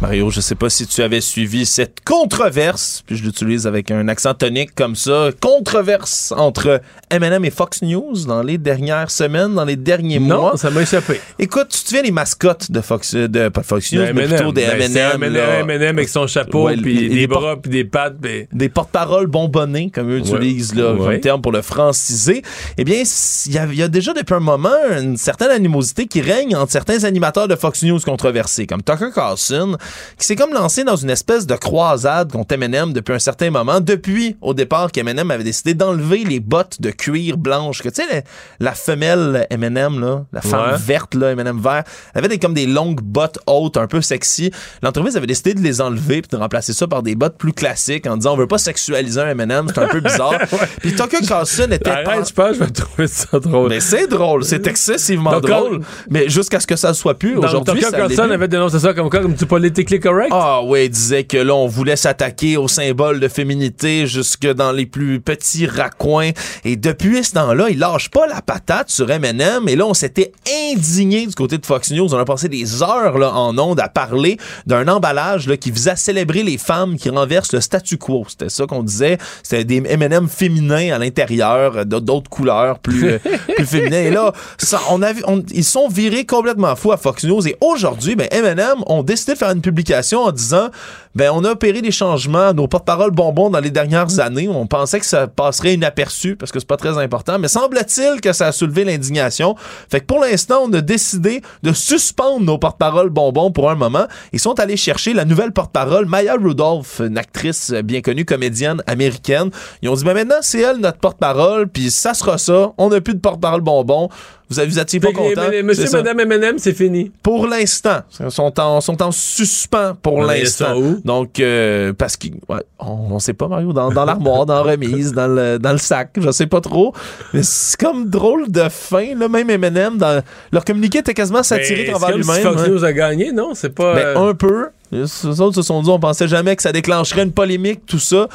Mario, je sais pas si tu avais suivi cette controverse, puis je l'utilise avec un accent tonique comme ça, controverse entre M&M et Fox News dans les dernières semaines, dans les derniers mois. Non, ça m'a échappé. Écoute, tu te souviens les mascottes de Fox, de pas Fox News, mais plutôt des M&M. M&M avec son chapeau, Ouais, puis des bras, puis des pattes. des porte-paroles bonbonnés, comme eux utilisent là, Ouais. comme terme pour le franciser, eh bien, y, il y a déjà depuis un moment une certaine animosité qui règne entre certains animateurs de Fox News controversés, comme Tucker Carlson, qui s'est comme lancé dans une espèce de croisade contre M&M depuis un certain moment, depuis au départ qu'M&M avait décidé d'enlever les bottes de cuir blanches, que tu sais, la, la femelle M&M, là, la femme Ouais. verte, là, M&M vert, elle avait des, comme des longues bottes hautes, un peu sexy. L'entreprise avait décidé de les enlever puis de remplacer ça par des bottes plus classiques en disant on veut pas sexualiser un M&M, c'est un peu bizarre. Puis Tucker Carlson était Arrête, je pense que je vais trouver ça drôle. mais c'est drôle, c'est excessivement Donc, drôle. Mais jusqu'à ce que ça soit plus, aujourd'hui, Tucker Carlson avait dénoncé ça comme quoi, comme du politically correct? ah ouais, il disait que là, on voulait s'attaquer aux symboles de féminité jusque dans les plus petits raccoins. Et depuis ce temps-là, il lâche pas la patate sur M&M. Et là, on s'était indigné du côté de Fox News. On a passé des heures là, en ondes à parler d'un emballage là, qui visait à célébrer les femmes qui renversent le statu quo. C'était ça qu'on disait. C'était des M&M féminins à l'intérieur, d'autres couleurs plus, euh, plus féminins. Et là, ça, on avait, on- ils sont virés complètement fous à Fox News. Et aujourd'hui, ben, M&M ont décidé de faire une publication en disant, ben, on a opéré des changements à nos porte-paroles bonbons dans les dernières années. On pensait que ça passerait inaperçu parce que c'est pas très important. Mais semble-t-il que ça a soulevé l'indignation. Fait que pour l'instant, on a décidé de suspendre nos porte-paroles bonbons pour un moment. Ils sont allés chercher la nouvelle porte-parole, Maya Rudolph, une actrice bien connue, comédienne américaine. Ils ont dit, ben maintenant, c'est elle notre porte-parole, puis ça sera ça. On n'a plus de porte-parole bonbons. Vous, vous étiez pas content. Monsieur. Madame M&M, c'est fini. Pour l'instant. Ils sont en, sont en suspens pour l'instant. Donc, euh, parce qu'on on sait pas, Mario, dans, dans l'armoire, dans la remise, dans le, dans le sac, je sais pas trop. Mais c'est comme drôle de fin, là, même M&M, dans, leur communiqué était quasiment satirique envers comme si lui-même. Fox hein. News a gagné, non? C'est pas... Ben, euh, un peu. Les autres se sont dit, on pensait jamais que ça déclencherait une polémique, tout ça.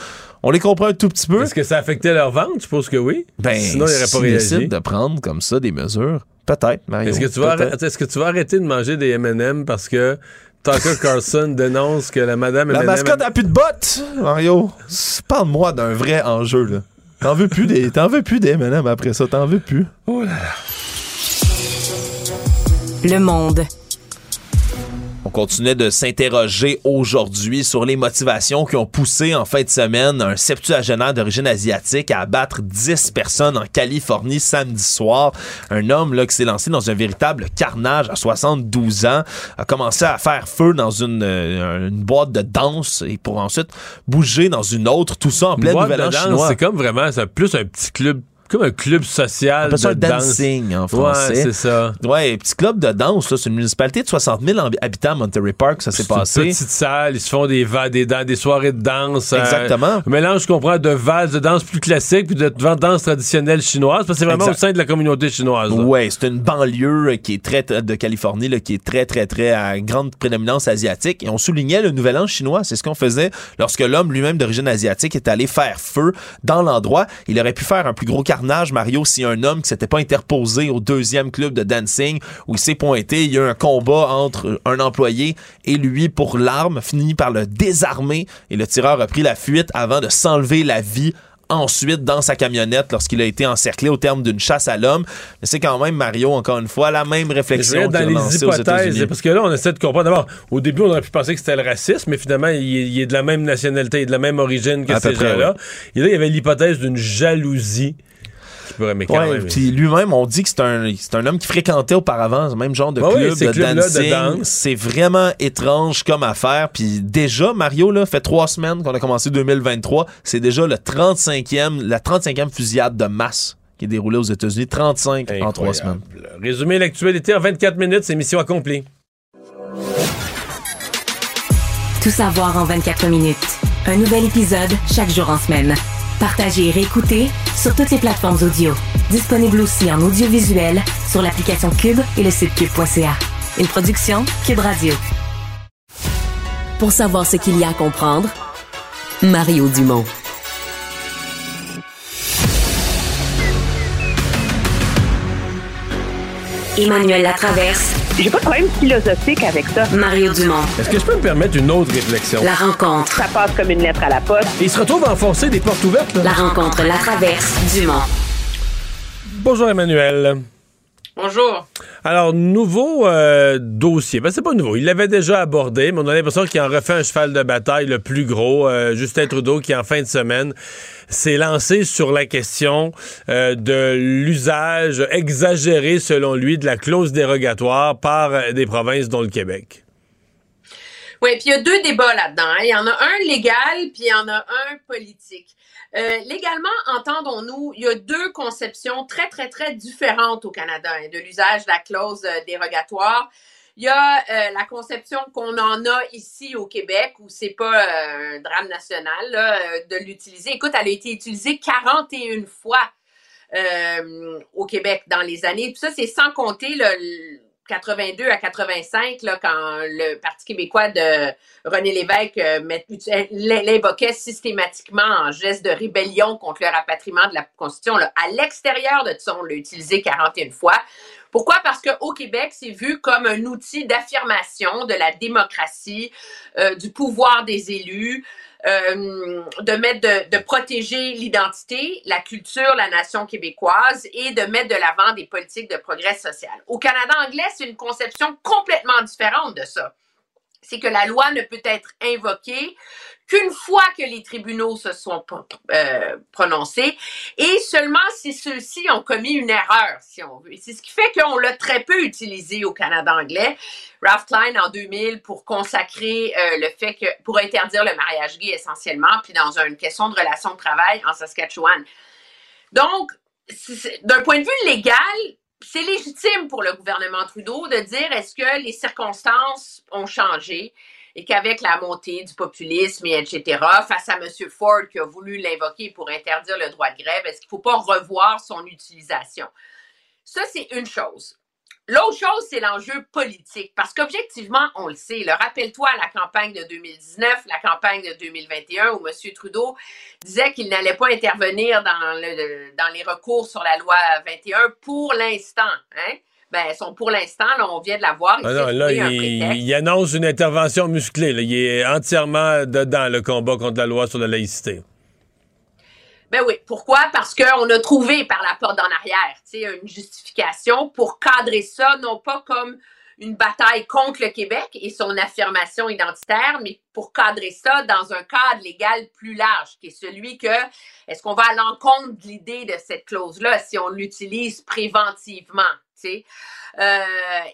On les comprend un tout petit peu. Est-ce que ça affectait leur vente? Je suppose que oui. Ben, Sinon, ils n'auraient pas réagi. décident de prendre comme ça des mesures, peut-être, Mario. Est-ce que, tu vas est-ce que tu vas arrêter de manger des M&M parce que Tucker Carlson dénonce que la madame La mascotte a plus de bottes, Mario. Parle-moi d'un vrai enjeu, là. T'en veux plus des, t'en veux plus des M&M après ça, t'en veux plus. Oh là là. Le monde. On continuait de s'interroger aujourd'hui sur les motivations qui ont poussé en fin de semaine un septuagénaire d'origine asiatique à abattre 10 personnes en Californie samedi soir. Un homme là, qui s'est lancé dans un véritable carnage à 72 ans, a commencé à faire feu dans une, euh, une boîte de danse et pour ensuite bouger dans une autre, tout ça en Une plein boîte nouvel de an danse, chinois. C'est comme vraiment, c'est plus un petit club, comme un club social On ça de un danse. dancing en français. Ouais, c'est ça. Ouais, petit club de danse, là, c'est une municipalité de 60 000 hab- habitants à Monterey Park, ça s'est C'est une passé. petite salle, ils se font des, va- des, des soirées de danse. euh, Exactement. un mélange, je comprends, de valses, de danse plus classique, puis de danse traditionnelle chinoise, parce que c'est vraiment Exact. au sein de la communauté chinoise. Ouais, c'est une banlieue euh, qui est très de Californie là, qui est très très très à grande prédominance asiatique et on soulignait le nouvel an chinois, c'est ce qu'on faisait lorsque l'homme lui-même d'origine asiatique est allé faire feu dans l'endroit. Il aurait pu faire un plus gros carnage Mario si un homme qui s'était pas interposé au deuxième club de dancing où il s'est pointé, il y a eu un combat entre un employé et lui pour l'arme, fini par le désarmer et le tireur a pris la fuite avant de s'enlever la vie ensuite dans sa camionnette lorsqu'il a été encerclé au terme d'une chasse à l'homme. Mais c'est quand même, Mario, encore une fois, la même réflexion dans les hypothèses, parce que là, on essaie de comprendre. D'abord, au début, on aurait pu penser que c'était le racisme, mais finalement, il, est- il est de la même nationalité, il est de la même origine que À ces gens-là. Et là, il y avait l'hypothèse d'une jalousie. Ouais, puis lui-même, on dit que c'est un, c'est un homme qui fréquentait auparavant ce même genre de Ouais, club oui, de dancing. danse. C'est vraiment étrange comme affaire. Puis déjà, Mario, là, fait trois semaines qu'on a commencé 2023. C'est déjà le 35e, la 35e fusillade de masse qui est déroulée aux États-Unis. 35 en trois semaines. Résumer l'actualité en 24 minutes, c'est mission accomplie. Tout savoir en 24 minutes. Un nouvel épisode chaque jour en semaine. Partagez et réécoutez sur toutes les plateformes audio. Disponible aussi en audiovisuel sur l'application Cube et le site cube.ca. Une production Cube Radio. Pour savoir ce qu'il y a à comprendre, Mario Dumont. Emmanuel Latraverse. J'ai pas de problème philosophique avec ça. Mario Dumont. Est-ce que je peux me permettre une autre réflexion? La rencontre. Ça passe comme une lettre à la poste. Et il se retrouve à enfoncer des portes ouvertes. Là. La rencontre, la traverse, Dumont. Bonjour Emmanuel. Bonjour. Alors, nouveau euh, dossier. Ben, c'est pas nouveau. Il l'avait déjà abordé, mais on a l'impression qu'il en refait un cheval de bataille le plus gros. Euh, Justin Trudeau, qui en fin de semaine s'est lancé sur la question euh, de l'usage exagéré, selon lui, de la clause dérogatoire par des provinces, dont le Québec. Oui, puis il y a deux débats là-dedans. hein. Il y en a un légal, puis il y en a un politique. Euh, légalement, entendons-nous, il y a deux conceptions très, très, très différentes au Canada hein, de l'usage de la clause euh, dérogatoire. Il y a euh, la conception qu'on en a ici au Québec, où c'est pas euh, un drame national euh, de l'utiliser. Écoute, elle a été utilisée 41 fois au Québec dans les années. Puis ça, c'est sans compter le, le 82 à 85, là, quand le Parti québécois de René Lévesque l'invoquait systématiquement en geste de rébellion contre le rapatriement de la Constitution. Là. À l'extérieur de ça, on l'a utilisé 41 fois. Pourquoi? Parce qu'au Québec, c'est vu comme un outil d'affirmation de la démocratie, euh, du pouvoir des élus, euh, de mettre de, de protéger l'identité, la culture, la nation québécoise et de mettre de l'avant des politiques de progrès social. Au Canada anglais, c'est une conception complètement différente de ça. C'est que la loi ne peut être invoquée qu'une fois que les tribunaux se sont euh, prononcés et seulement si ceux-ci ont commis une erreur, si on veut. C'est ce qui fait qu'on l'a très peu utilisé au Canada anglais. Ralph Klein en 2000 pour consacrer euh, le fait que pour interdire le mariage gay essentiellement, puis dans une question de relation de travail en Saskatchewan. Donc, d'un point de vue légal, c'est légitime pour le gouvernement Trudeau de dire est-ce que les circonstances ont changé? Et qu'avec la montée du populisme et etc., face à M. Ford qui a voulu l'invoquer pour interdire le droit de grève, est-ce qu'il ne faut pas revoir son utilisation? Ça, c'est une chose. L'autre chose, c'est l'enjeu politique. Parce qu'objectivement, on le sait. Rappelle-toi la campagne de 2019, la campagne de 2021, où M. Trudeau disait qu'il n'allait pas intervenir dans, dans les recours sur la loi 21 pour l'instant. Hein? Ben, son pour l'instant, là, on vient de la voir. Ah il non, là, un il, annonce une intervention musclée. là. Il est entièrement dedans le combat contre la loi sur la laïcité. Ben oui. Pourquoi? Parce qu'on a trouvé par la porte d'en arrière, tu sais, une justification pour cadrer ça, non pas comme une bataille contre le Québec et son affirmation identitaire, mais pour cadrer ça dans un cadre légal plus large, qui est celui que, est-ce qu'on va à l'encontre de l'idée de cette clause-là si on l'utilise préventivement? Euh,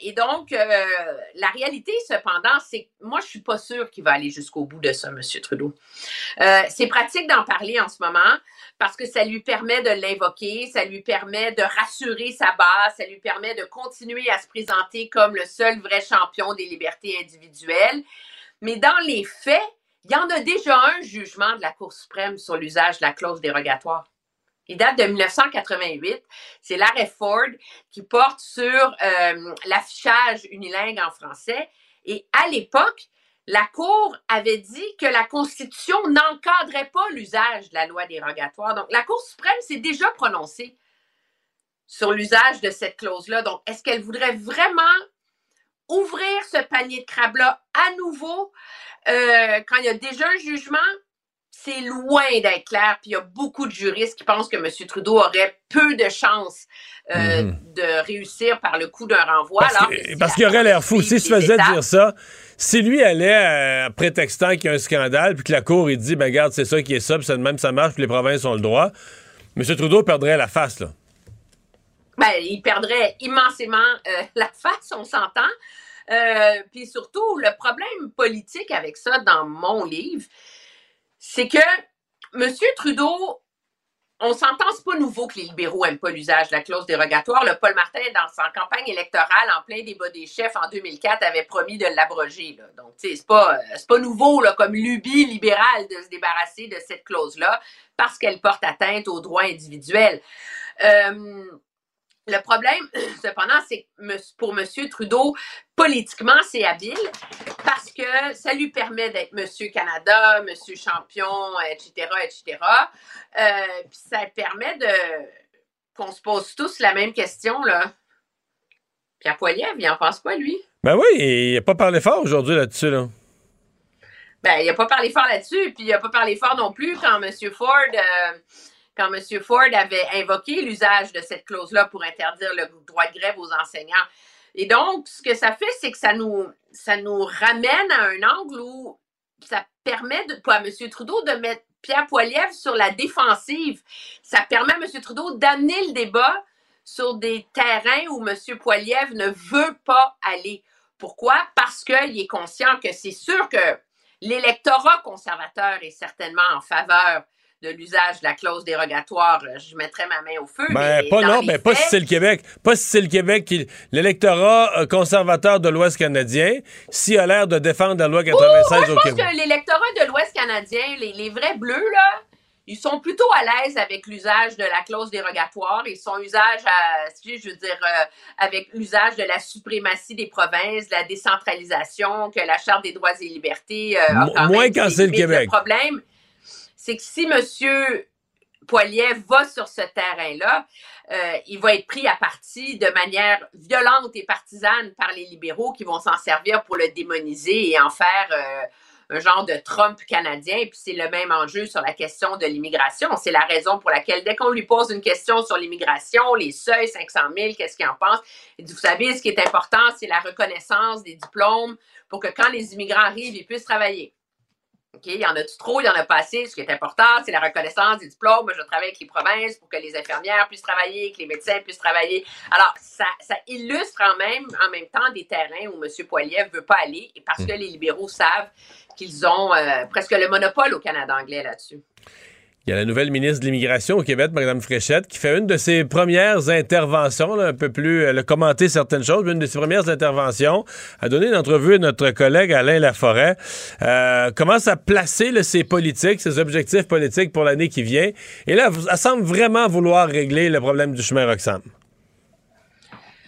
et donc, euh, la réalité, cependant, c'est que moi, je suis pas sûre qu'il va aller jusqu'au bout de ça, M. Trudeau. Euh, c'est pratique d'en parler en ce moment parce que ça lui permet de l'invoquer, ça lui permet de rassurer sa base, ça lui permet de continuer à se présenter comme le seul vrai champion des libertés individuelles. Mais dans les faits, il y en a déjà un jugement de la Cour suprême sur l'usage de la clause dérogatoire. Il date de 1988. C'est l'arrêt Ford qui porte sur euh, l'affichage unilingue en français. Et à l'époque, la Cour avait dit que la Constitution n'encadrait pas l'usage de la loi dérogatoire. Donc, la Cour suprême s'est déjà prononcée sur l'usage de cette clause-là. Donc, est-ce qu'elle voudrait vraiment ouvrir ce panier de crabes-là à nouveau euh, quand il y a déjà un jugement? C'est loin d'être clair. Puis il y a beaucoup de juristes qui pensent que M. Trudeau aurait peu de chances euh, Mhm. de réussir par le coup d'un renvoi. Parce, alors que- qu'il aurait l'air fou. S'il se faisait étapes. dire ça, si lui allait euh, prétextant qu'il y a un scandale, puis que la Cour, il dit, ben regarde, c'est ça qui est ça, puis c'est de même, ça marche, puis les provinces ont le droit, M. Trudeau perdrait la face, là. ben, il perdrait immensément euh, la face, on s'entend. Puis surtout, le problème politique avec ça dans mon livre, c'est que M. Trudeau, on s'entend, c'est pas nouveau que les libéraux n'aiment pas l'usage de la clause dérogatoire. Le Paul Martin, dans sa campagne électorale, en plein débat des chefs en 2004, avait promis de l'abroger. Donc, tu sais, c'est pas, euh, pas nouveau comme lubie libérale de se débarrasser de cette clause-là parce qu'elle porte atteinte aux droits individuels. Euh, le problème, cependant, c'est que pour M. Trudeau, politiquement, c'est habile parce que ça lui permet d'être M. Canada, M. Champion, etc., etc. Euh, Puis ça permet de qu'on se pose tous la même question, là. Pierre Poilievre, il en pense pas, lui? Ben oui, il n'a pas parlé fort aujourd'hui là-dessus, là. Ben, il n'a pas parlé fort là-dessus, puis il n'a pas parlé fort non plus quand M. Ford, euh, quand M. Ford avait invoqué l'usage de cette clause-là pour interdire le droit de grève aux enseignants. Et donc, ce que ça fait, c'est que ça nous, ramène à un angle où ça permet à M. Trudeau de mettre Pierre Poilievre sur la défensive. Ça permet à M. Trudeau d'amener le débat sur des terrains où M. Poilievre ne veut pas aller. Pourquoi? Parce qu'il est conscient que c'est sûr que l'électorat conservateur est certainement en faveur de l'usage de la clause dérogatoire, je mettrais ma main au feu. Ben, pas non, mais pas si c'est le Québec. Pas si c'est le Québec qui. L'électorat euh, conservateur de l'Ouest canadien, s'il a l'air de défendre la loi 96 au Québec. Je pense que l'électorat de l'Ouest canadien, les, les, vrais bleus, là, ils sont plutôt à l'aise avec l'usage de la clause dérogatoire. Ils sont usage à, je veux dire, euh, avec l'usage de la suprématie des provinces, de la décentralisation, que la Charte des droits et libertés. Euh, Mo moins quand c'est le Québec. Le problème, c'est que si M. Poilier va sur ce terrain-là, euh, il va être pris à partie de manière violente et partisane par les libéraux qui vont s'en servir pour le démoniser et en faire euh, un genre de Trump canadien. Puis c'est le même enjeu sur la question de l'immigration. C'est la raison pour laquelle, dès qu'on lui pose une question sur l'immigration, les seuils, 500 000, qu'est-ce qu'il en pense? Il dit, vous savez, ce qui est important, c'est la reconnaissance des diplômes pour que quand les immigrants arrivent, ils puissent travailler. OK, il y en a-tu trop, il y en a pas assez. Ce qui est important, c'est la reconnaissance des diplômes. Moi, je travaille avec les provinces pour que les infirmières puissent travailler, que les médecins puissent travailler. Alors, ça, ça illustre en même, en même temps des terrains où M. Poiliev veut pas aller parce que les libéraux savent qu'ils ont euh, presque le monopole au Canada anglais là-dessus. Il y a la nouvelle ministre de l'Immigration au Québec, Mme Fréchette, qui fait une de ses premières interventions, un peu plus, elle a commenté certaines choses, mais une de ses premières interventions, a donné une entrevue à notre collègue Alain Laforêt, euh, commence à placer ses politiques, ses objectifs politiques pour l'année qui vient? Et là, elle semble vraiment vouloir régler le problème du chemin Roxham.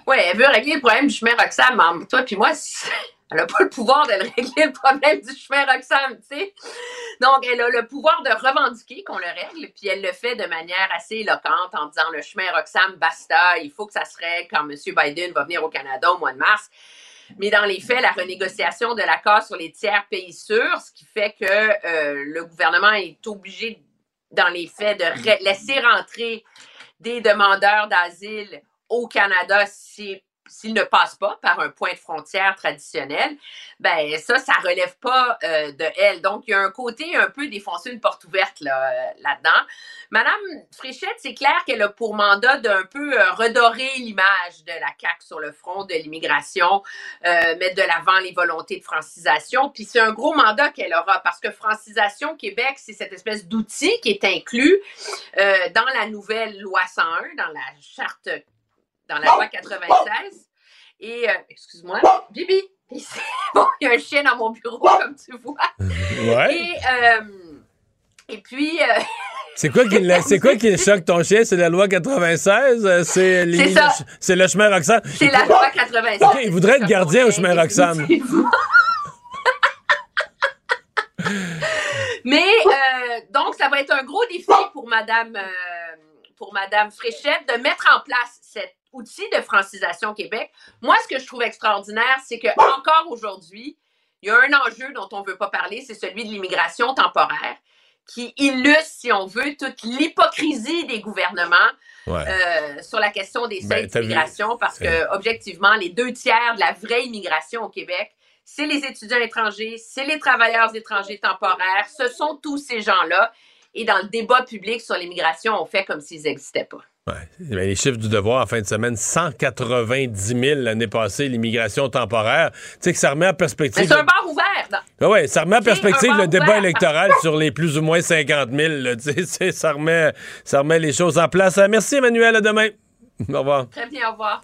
Oui, elle veut régler le problème du chemin Roxham. Toi puis moi, elle n'a pas le pouvoir de régler le problème du chemin Roxham, tu sais. Donc, elle a le pouvoir de revendiquer qu'on le règle, puis elle le fait de manière assez éloquente en disant le chemin Roxham, basta, il faut que ça se règle quand M. Biden va venir au Canada au mois de mars. Mais dans les faits, la renégociation de l'accord sur les tiers pays sûrs, ce qui fait que euh, le gouvernement est obligé, dans les faits, de laisser rentrer des demandeurs d'asile au Canada si s'il ne passe pas par un point de frontière traditionnel, ben ça, ça relève pas euh, de elle. Donc, il y a un côté un peu défoncer une porte ouverte euh, là-dedans. Madame Fréchette, c'est clair qu'elle a pour mandat d'un peu euh, redorer l'image de la CAQ sur le front de l'immigration, mettre de l'avant les volontés de francisation. Puis c'est un gros mandat qu'elle aura parce que francisation Québec, c'est cette espèce d'outil qui est inclus dans la nouvelle loi 101, dans la charte dans la loi 96. Et, euh, excuse-moi, Bibi, bon, il y a un chien dans mon bureau, comme tu vois. Ouais. Et, euh, et puis. Euh, c'est quoi, qui, c'est quoi qui choque ton chien? C'est la loi 96? C'est, les, ça. c'est le chemin Roxham? C'est la loi 96. OK, il voudrait être gardien au chemin Roxham. Mais, donc, ça va être un gros défi pour Madame pour Madame Fréchette de mettre en place outil de francisation Québec. Moi, ce que je trouve extraordinaire, c'est que encore aujourd'hui, il y a un enjeu dont on ne veut pas parler, c'est celui de l'immigration temporaire, qui illustre, si on veut, toute l'hypocrisie des gouvernements ouais. euh, sur la question des seuils Ben, d'immigration, parce que objectivement, les deux tiers de la vraie immigration au Québec, c'est les étudiants étrangers, c'est les travailleurs étrangers temporaires, ce sont tous ces gens-là. Et dans le débat public sur l'immigration, on fait comme s'ils n'existaient pas. Ouais. Les chiffres du devoir en fin de semaine, 190 000 l'année passée, l'immigration temporaire. Tu sais que ça remet en perspective. C'est un bar ouvert. Non? Ah ouais, ça remet en perspective le débat ouvert. électoral sur les plus ou moins 50 000. là. Tu sais, ça, remet, ça remet les choses en place. Euh, Merci Emmanuel, à demain. Au revoir. Très bien, au revoir.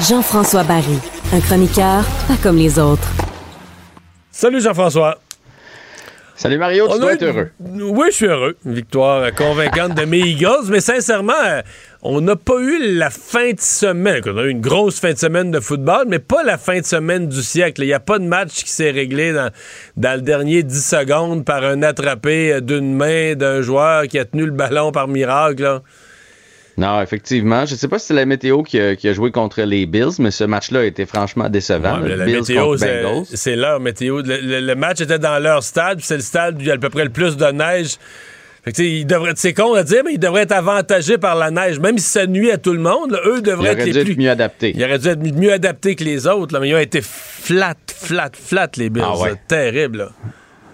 Jean-François Barry, un chroniqueur pas comme les autres. Salut Jean-François. Salut Mario, tu On dois a être eu- heureux. Oui, je suis heureux. Une victoire convaincante de mes Eagles, mais sincèrement, euh, on n'a pas eu la fin de semaine. On a eu une grosse fin de semaine de football, mais pas la fin de semaine du siècle. Il n'y a pas de match qui s'est réglé dans, dans le dernier 10 secondes par un attrapé d'une main d'un joueur qui a tenu le ballon par miracle. là. Non, effectivement. Je sais pas si c'est la météo qui a, qui a joué contre les Bills, mais ce match-là a été franchement décevant. Ouais, la Bills météo, c'est- leur météo. Le, le- le match était dans leur stade, c'est le stade où il y a à peu près le plus de neige. Fait que, c'est con à dire, mais ils devraient être avantagés par la neige. Même si ça nuit à tout le monde, là, eux devraient être dû les être plus... mieux adapté. Ils auraient dû être mieux adaptés que les autres, là, mais ils ont été flat, flat, flat, les Bills. Ah ouais. Terrible. là.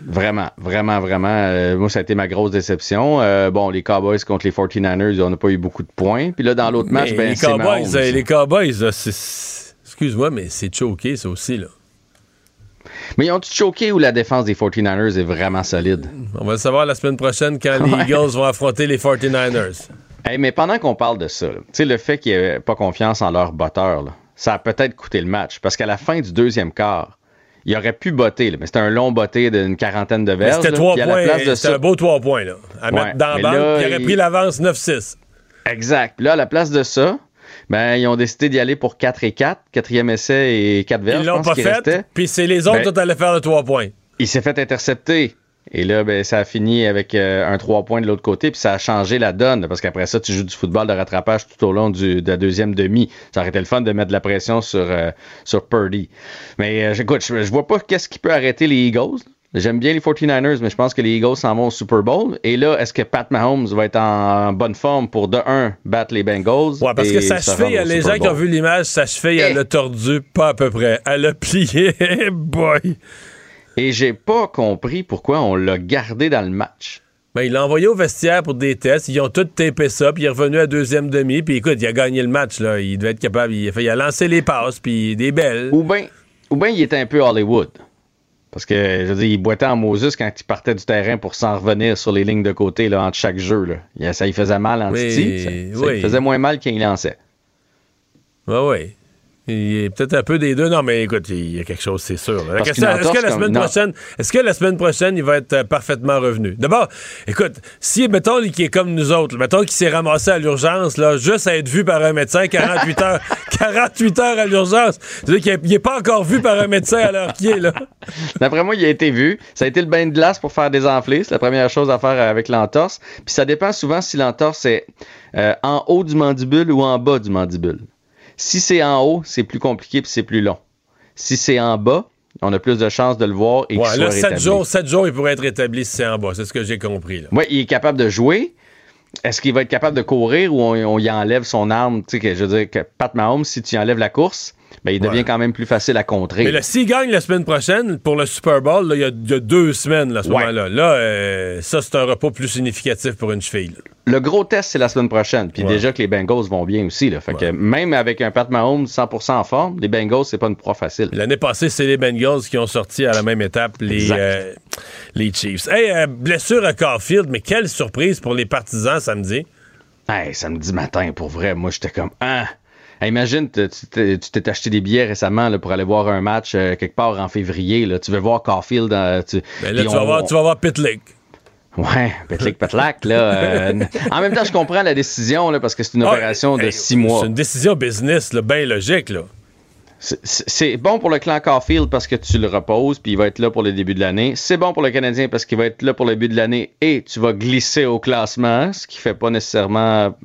Vraiment, vraiment, vraiment. Euh, moi, ça a été ma grosse déception. Euh, bon, les Cowboys contre les 49ers, on n'a pas eu beaucoup de points. Puis là, dans l'autre match, ben, les Cowboys, euh, les Cowboys, excuse-moi, mais c'est choqué, ça aussi. Là. Mais ils ont-tu choqué ou la défense des 49ers est vraiment solide? On va le savoir la semaine prochaine quand les. Eagles vont affronter les 49ers. Hey, mais pendant qu'on parle de ça, là, tu sais, le fait qu'ils n'avaient pas confiance en leur botteur, là, ça a peut-être coûté le match. Parce qu'à la fin du deuxième quart, il aurait pu botter, là, mais c'était un long botté d'une quarantaine de verges. C'était trois points. C'était un beau trois points, là. À Ouais, mettre dans la banque, il aurait pris l'avance 9-6. Exact. Là, à la place de ça, ben, ils ont décidé d'y aller pour 4 et 4, quatrième essai et 4 verges. Ils l'ont pas fait, puis c'est les autres Ben, qui allaient faire le trois points. Il s'est fait intercepter. Et là, ben, ça a fini avec euh, un 3 points de l'autre côté, puis ça a changé la donne, parce qu'après ça, tu joues du football de rattrapage tout au long du, de la deuxième demi. Ça aurait été le fun de mettre de la pression sur, euh, sur Purdy. Mais euh, écoute, je, je vois pas qu'est-ce qui peut arrêter les Eagles. J'aime bien les 49ers, mais je pense que les Eagles s'en vont au Super Bowl. Et là, est-ce que Pat Mahomes va être en bonne forme pour, de 1, battre les Bengals? Ouais, parce et que sa se au les gens qui ont vu l'image, sa cheville, elle a tordu pas à peu près. Elle a plié. Boy! Et j'ai pas compris pourquoi on l'a gardé dans le match. Ben, il l'a envoyé au vestiaire pour des tests. Ils ont tout tapé ça, puis il est revenu à deuxième demi. Puis écoute, il a gagné le match. Là. Il devait être capable. Il a, fait, il a lancé les passes, puis des belles. Ou bien ou ben il était un peu Hollywood. Parce que, je veux dire, il boitait en Moses quand il partait du terrain pour s'en revenir sur les lignes de côté là, entre chaque jeu. Là. Il- Ça lui faisait mal en Oui, titi. Ça, ça oui. lui faisait moins mal qu'il lançait. Oui, oui. Il est peut-être un peu des deux. Non, mais écoute, il y a quelque chose, c'est sûr. La Parce question, Est-ce que la semaine comme- prochaine, est-ce que la semaine prochaine, il va être euh, parfaitement revenu? D'abord, écoute, si, mettons, qui est comme nous autres, mettons qu'il s'est ramassé à l'urgence, là, juste à être vu par un médecin 48 heures, 48 heures à l'urgence. C'est-à-dire qu'il n'est pas encore vu par un médecin à l'heure qui est, là. D'après moi, il a été vu. Ça a été le bain de glace pour faire des enflées. C'est la première chose à faire avec l'entorse. Puis ça dépend souvent si l'entorse est euh, en haut du mandibule ou en bas du mandibule. Si c'est en haut, c'est plus compliqué puis c'est plus long. Si c'est en bas, on a plus de chances de le voir et qu'il Ouais, soit là, 7 rétabli. jours, sept jours, il pourrait être rétabli si c'est en bas. C'est ce que j'ai compris. Oui, il est capable de jouer. Est-ce qu'il va être capable de courir ou on, on y enlève son arme? Tu sais, je veux dire que Pat Mahomes, si tu enlèves la course, ben, il devient Ouais. quand même plus facile à contrer. Mais là, s'il gagne la semaine prochaine pour le Super Bowl, il y, a- il y a deux semaines là, à ce Ouais. moment-là. Là, euh, ça, c'est un repos plus significatif pour une cheville. Le gros test, c'est la semaine prochaine. Puis Ouais. déjà que les Bengals vont bien aussi. Là. Fait que même avec un Pat Mahomes 100% en forme, les Bengals, c'est pas une proie facile. L'année passée, c'est les Bengals qui ont sorti à la même étape les, euh, les Chiefs. Hey, euh, blessure à Caulfield, mais quelle surprise pour les partisans samedi. Hey, samedi matin, pour vrai, moi, j'étais comme, ah! Imagine, tu t'es acheté des billets récemment là, pour aller voir un match euh, quelque part en février. Là. Tu veux voir Caulfield. euh, tu, Ben là, tu vas, on- voir, tu vas voir Pitlick. Ouais, Petlick Petlack, là. euh, en même temps, je comprends la décision, là, parce que c'est une Ah, opération de hey, six mois. C'est une décision business, là, bien logique. Là. C'est- bon pour le clan Caulfield parce que tu le reposes, puis il va être là pour le début de l'année. C'est bon pour le Canadien parce qu'il va être là pour le début de l'année et tu vas glisser au classement, ce qui fait pas nécessairement.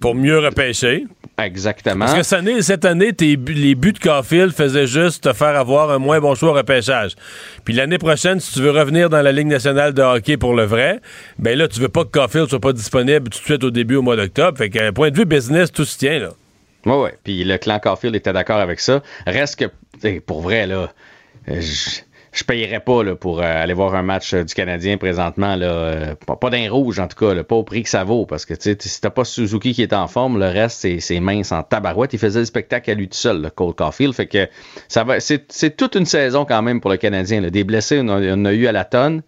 Pour mieux repêcher. Exactement. Parce que cette année, cette année tes les buts de Caulfield faisaient juste te faire avoir un moins bon choix au repêchage. Puis l'année prochaine, si tu veux revenir dans la Ligue nationale de hockey pour le vrai, ben là, tu veux pas que Caulfield soit pas disponible tout de suite au début au mois d'octobre. Fait qu'un point de vue business, tout se tient, là. Ouais, ouais. Puis le clan Caulfield était d'accord avec ça. Reste que, pour vrai, là, euh, je je payerais pas là, pour euh, aller voir un match euh, du Canadien présentement. Là, pas, d'un rouge, en tout cas, pas au prix que ça vaut. Parce que si t'as pas Suzuki qui est en forme, le reste, c'est- mince en tabarouette. Il faisait le spectacle à lui tout seul, le Cole Caulfield. Fait que ça va. C'est toute une saison quand même pour le Canadien. là. Des blessés, on en a, on en a eu à la tonne.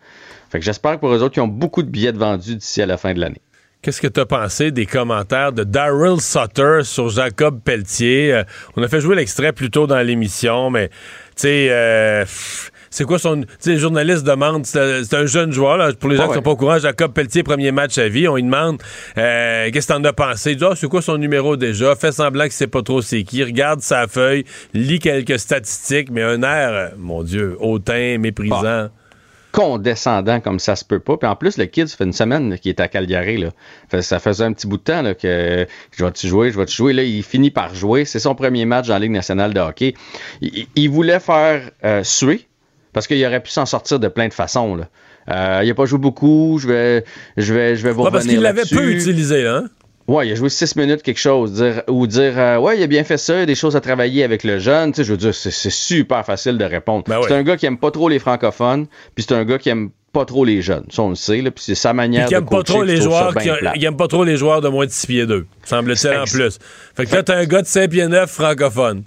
Fait que j'espère que pour eux autres, ils ont beaucoup de billets de vendus d'ici à la fin de l'année. Qu'est-ce que tu as pensé des commentaires de Daryl Sutter sur Jacob Pelletier? Euh, on a fait jouer l'extrait plus tôt dans l'émission, mais tu sais, euh, c'est quoi son. Tu sais, les journalistes demandent, c'est un jeune joueur, là, pour les gens qui sont pas au courant, Jacob Pelletier, premier match à vie, on lui demande euh, qu'est-ce que t'en as pensé? Il dit, Ah, c'est quoi son numéro déjà? Fait semblant qu'il sait pas trop c'est qui. Regarde sa feuille, lit quelques statistiques, mais un air, euh, mon Dieu, hautain, méprisant. Condescendant comme ça se peut pas. Puis en plus, le kid, ça fait une semaine qu'il est à Calgary. Là. Ça faisait un petit bout de temps là, que je vais-tu jouer, je vais-tu jouer? Là, il finit par jouer. C'est son premier match dans la Ligue nationale de hockey. Il, voulait faire euh, suer parce qu'il aurait pu s'en sortir de plein de façons. Là. Euh, il a pas joué beaucoup. Je vais, je vais, je vais vous Ouais, parce qu'il l'avait peu utilisé, hein? Ouais, il a joué six minutes quelque chose. Dire, ou dire, euh, ouais, il a bien fait ça, il y a des choses à travailler avec le jeune. Tu sais, je veux dire, c'est c'est super facile de répondre. Ben C'est un gars qui aime pas trop les francophones, puis c'est un gars qui aime pas trop les jeunes. Ça, on le sait, là, puis c'est sa manière Puis qui de pas coacher, trop les joueurs, qui, il aime pas trop les joueurs de moins de 6 pieds 2, semble-t-il en plus. Fait que là, t'as un gars de 5 pieds 9 francophone.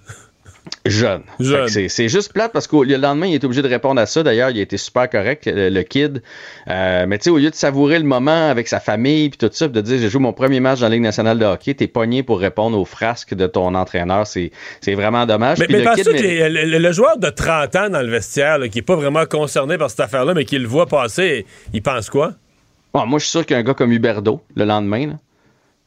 Jeune. C'est juste plate parce que le lendemain, il est obligé de répondre à ça. D'ailleurs, il a été super correct, le, le kid. Euh, mais tu sais, au lieu de savourer le moment avec sa famille puis tout ça, de dire j'ai joué mon premier match dans la Ligue nationale de hockey, t'es pogné pour répondre aux frasques de ton entraîneur. C'est vraiment dommage. Mais, penses-tu que le, le joueur de 30 ans dans le vestiaire, là, qui est pas vraiment concerné par cette affaire-là, mais qui le voit passer, il pense quoi? Bon, moi, je suis sûr qu'un gars comme Huberdo, le lendemain, là,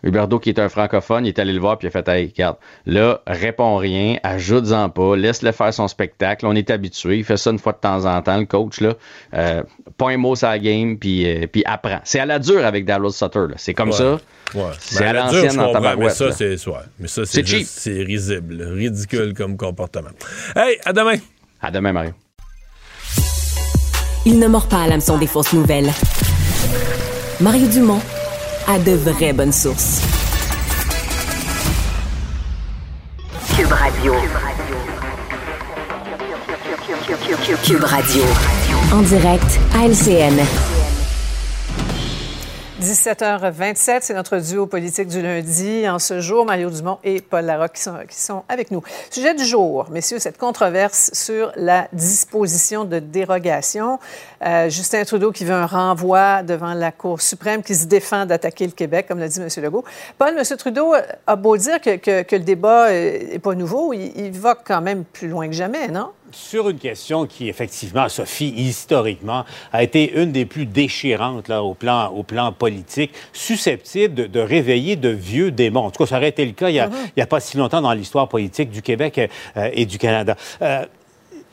Huberdo, qui est un francophone, il est allé le voir puis il a fait Hey, regarde, là, réponds rien, ajoute-en pas, laisse-le faire son spectacle. On est habitué, il fait ça une fois de temps en temps, le coach, là. Euh, pas un mot sur la game, puis, euh, puis apprend. C'est à la dure avec Dallas Sutter, là. C'est comme Ouais. ça. Ouais. C'est à la dure, l'ancienne en Mais ça, c'est ouais. Mais ça, C'est c'est juste- C'est risible, ridicule comme comportement. Hey, à demain. À demain, Mario. Il ne mord pas à l'hameçon des fausses nouvelles. Mario Dumont a de vraies bonnes sources. Cube Radio. Cube Radio. En direct à LCN. 17h27, c'est notre duo politique du lundi. En ce jour, Mario Dumont et Paul Larocque qui sont, qui sont avec nous. Sujet du jour, messieurs, cette controverse sur la disposition de dérogation. Euh, Justin Trudeau qui veut un renvoi devant la Cour suprême, qui se défend d'attaquer le Québec, comme l'a dit M. Legault. Paul, M. Trudeau a beau dire que, que- le débat n'est pas nouveau, il va quand même plus loin que jamais, non? Sur une question qui, effectivement, Sophie, historiquement, a été une des plus déchirantes là, au, plan, au plan politique, susceptible de, de réveiller de vieux démons. En tout cas, ça aurait été le cas il n'y a, y a pas si longtemps dans l'histoire politique du Québec euh, et du Canada. Euh,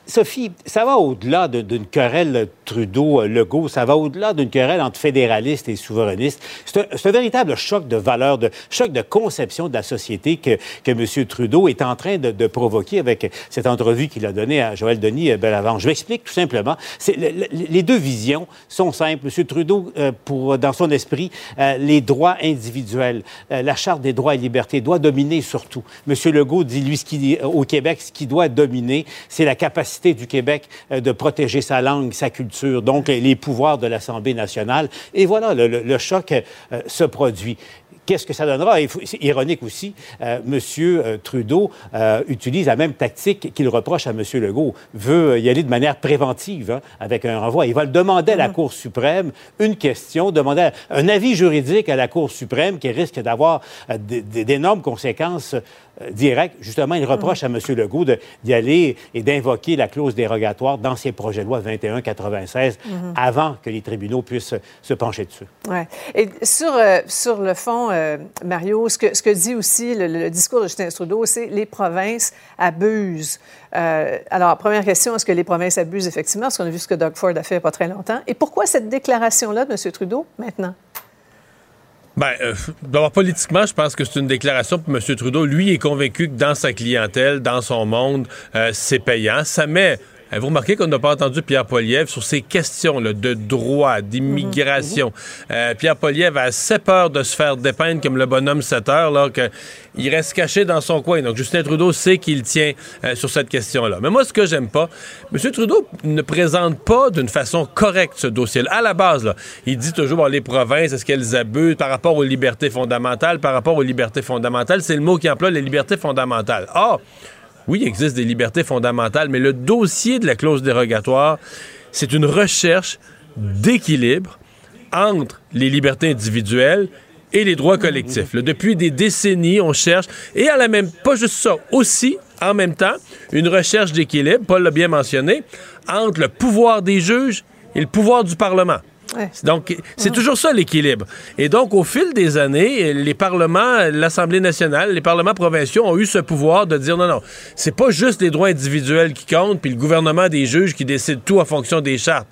Sophie, ça va au-delà de- d'une querelle Trudeau-Legault, ça va au-delà d'une querelle entre fédéralistes et souverainistes. C'est un, véritable choc de valeur, de choc de conception de la société que, que M. Trudeau est en train de, provoquer avec cette entrevue qu'il a donnée à Joël Denis euh, Bellavance. Je m'explique tout simplement. Les deux visions sont simples. M. Trudeau, euh, dans son esprit, euh, les droits individuels, la Charte des droits et libertés doit dominer surtout. M. Legault dit, lui, ce qui, au Québec, ce qui doit dominer, c'est la capacité du Québec euh, de protéger sa langue, sa culture, donc les pouvoirs de l'Assemblée nationale. Et voilà, le, le- le choc euh, se produit. Qu'est-ce que ça donnera? C'est ironique aussi, euh, M. euh, Trudeau euh, utilise la même tactique qu'il reproche à M. Legault, veut y aller de manière préventive hein, avec un renvoi. Il va le demander à la Cour suprême une question, demander un avis juridique à la Cour suprême qui risque d'avoir d'énormes conséquences directes. Justement, il reproche à M. Legault d'y aller et d'invoquer la clause dérogatoire dans ses projets de loi 21-96 Mhm. avant que les tribunaux puissent se pencher dessus. Ouais. Et sur, euh, sur le fond, euh, Mario, ce que, ce que dit aussi le, discours de Justin Trudeau, c'est les provinces abusent. Euh, alors, première question, est-ce que les provinces abusent effectivement? Parce qu'on a vu ce que Doug Ford a fait il n'y a pas très longtemps. Et pourquoi cette déclaration-là de M. Trudeau maintenant? Ben, euh, d'abord, politiquement, je pense que c'est une déclaration pour M. Trudeau. Lui est convaincu que dans sa clientèle, dans son monde, c'est payant. Ça met. Euh, Vous remarquez qu'on n'a pas entendu Pierre Poilievre sur ces questions là, de droit, d'immigration. Euh, Pierre Poilievre a assez peur de se faire dépeindre comme le bonhomme 7 heures, là, qu'il reste caché dans son coin. Donc, Justin Trudeau sait qu'il tient euh, sur cette question-là. Mais moi, ce que j'aime pas, M. Trudeau ne présente pas d'une façon correcte ce dossier-là. À la base, là, il dit toujours bon, les provinces, est-ce qu'elles abusent par rapport aux libertés fondamentales? Par rapport aux libertés fondamentales, c'est le mot qui emploie les libertés fondamentales. Or, oui, il existe des libertés fondamentales, mais le dossier de la clause dérogatoire, c'est une recherche d'équilibre entre les libertés individuelles et les droits collectifs. Depuis des décennies, on cherche, et à la même, pas juste ça, aussi en même temps une recherche d'équilibre, Paul l'a bien mentionné, entre le pouvoir des juges et le pouvoir du Parlement. Donc, c'est toujours ça l'équilibre. Et donc, au fil des années, les parlements, l'Assemblée nationale, les parlements provinciaux ont eu ce pouvoir de dire non, non, c'est pas juste les droits individuels qui comptent, puis le gouvernement des juges qui décide tout en fonction des chartes.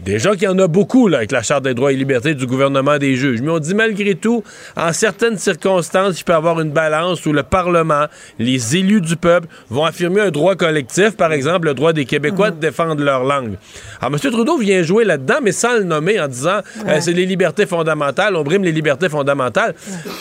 Déjà qu'il y en a beaucoup là, avec la Charte des droits et libertés du gouvernement des juges. Mais on dit malgré tout, en certaines circonstances, il peut y avoir une balance où le Parlement, les élus du peuple, vont affirmer un droit collectif, par exemple le droit des Québécois de défendre leur langue. Alors M. Trudeau vient jouer là-dedans, mais sans le nommer, en disant euh, c'est les libertés fondamentales, on brime les libertés fondamentales.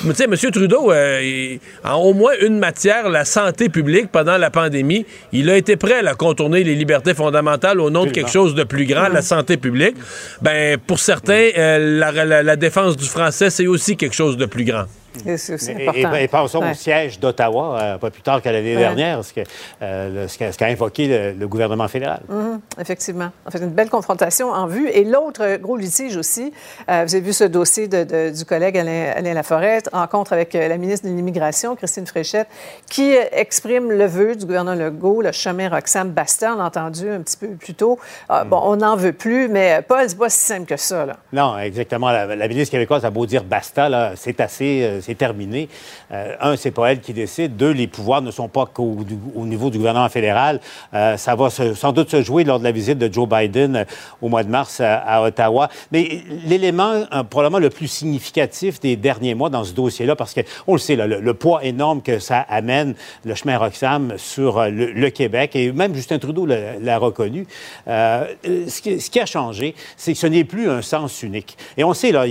Mais tu sais, M. Trudeau, euh, en au moins une matière, la santé publique pendant la pandémie, il a été prêt à contourner les libertés fondamentales au nom de quelque chose de plus grand, la santé publique public, ben, pour certains, euh, la défense du français, c'est aussi quelque chose de plus grand. Et, pensons au siège d'Ottawa, euh, pas plus tard qu'à l'année dernière, ce qu'a euh, invoqué le, gouvernement fédéral. Mhm, effectivement. En fait, une belle confrontation en vue. Et l'autre gros litige aussi, euh, vous avez vu ce dossier du collègue Alain, Alain, Laforêt, rencontre avec la ministre de l'Immigration, Christine Fréchette, qui exprime le vœu du gouvernement Legault, le chemin Roxham-Basta, on l'a entendu un petit peu plus tôt. Ah, bon, on n'en veut plus, mais Paul, c'est pas si simple que ça. Là. Non, exactement. La, la ministre québécoise a beau dire Basta, c'est assez c'est terminé. Euh, un, c'est pas elle qui décide. Deux, les pouvoirs ne sont pas qu'au au niveau du gouvernement fédéral. Euh, ça va sans doute se jouer lors de la visite de Joe Biden euh, au mois de mars à, Ottawa. Mais l'élément probablement le plus significatif des derniers mois dans ce dossier-là, parce qu'on le sait, le, poids énorme que ça amène, le chemin Roxham, sur le, Québec, et même Justin Trudeau l'a reconnu, ce qui, ce, qui, a changé, c'est que ce n'est plus un sens unique. Et on sait, là,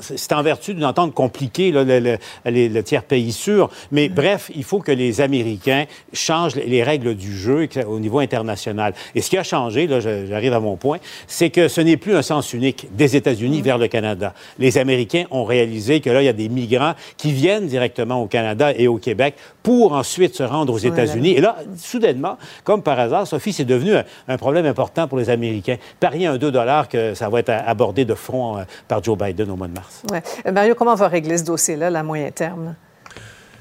c'est en vertu d'une entente compliquée le, tiers pays sûr. Mais bref, il faut que les Américains changent les règles du jeu au niveau international. Et ce qui a changé, là, j'arrive à mon point, c'est que ce n'est plus un sens unique des États-Unis vers le Canada. Les Américains ont réalisé que là, il y a des migrants qui viennent directement au Canada et au Québec pour ensuite se rendre aux États-Unis. Et là, soudainement, comme par hasard, Sophie, c'est devenu un, problème important pour les Américains. Pariez un 2 que ça va être abordé de front euh, par Joe Biden au mois de mars. Ouais. Mario, comment on va régler ce dossier-là, à moyen terme?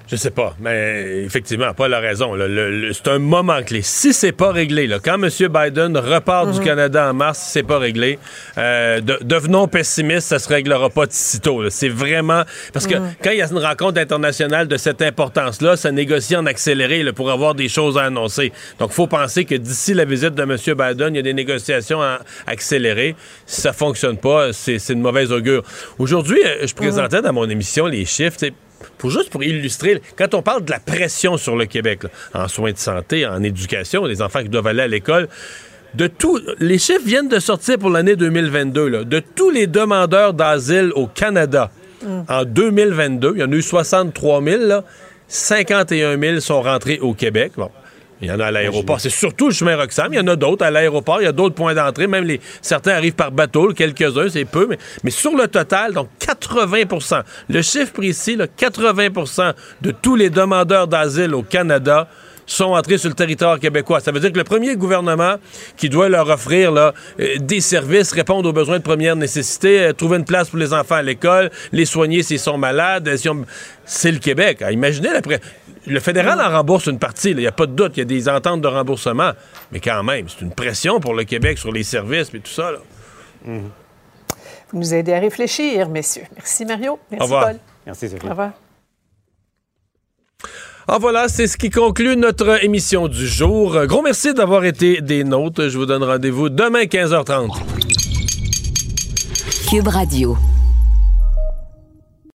Je sais pas, mais effectivement, pas la raison. c'est un moment clé. Si c'est pas réglé, là, quand M. Biden repart du mhm. Canada en mars, si c'est pas réglé, euh, devenons pessimistes, ça se réglera pas sitôt. C'est vraiment parce que mhm. quand il y a une rencontre internationale de cette importance-là, ça négocie en accéléré pour avoir des choses à annoncer. Donc, faut penser que d'ici la visite de M. Biden, il y a des négociations accélérées. Si ça fonctionne pas, c'est, une mauvaise augure. Aujourd'hui, euh, je présentais mhm. dans mon émission les chiffres pour juste pour illustrer, quand on parle de la pression sur le Québec, en soins de santé, en éducation, les enfants qui doivent aller à l'école, de tout, les chiffres viennent de sortir pour l'année 2022, de tous les demandeurs d'asile au Canada mm. en 2022, il y en a eu 63 000, 51 000 sont rentrés au Québec. Bon. Il y en a à l'aéroport. C'est surtout le chemin Roxham. Il y en a d'autres à l'aéroport. Il y a d'autres points d'entrée. Même les, certains arrivent par bateau. Quelques-uns, c'est peu. Mais, mais, sur le total, donc 80% Le chiffre précis, là, 80% de tous les demandeurs d'asile au Canada sont entrés sur le territoire québécois. Ça veut dire que le premier gouvernement qui doit leur offrir là, euh, des services, répondre aux besoins de première nécessité, euh, trouver une place pour les enfants à l'école, les soigner s'ils sont malades, c'est le Québec. imaginez l'après. Le fédéral en rembourse une partie, il n'y a pas de doute, il y a des ententes de remboursement, mais quand même, c'est une pression pour le Québec sur les services et tout ça. Vous nous aidez à réfléchir, messieurs. Merci, Mario. Merci, Paul. Merci, Sophie. Au revoir. Ah voilà, c'est ce qui conclut notre émission du jour. Gros merci d'avoir été des nôtres. Je vous donne rendez-vous demain 15h30. Cube Radio.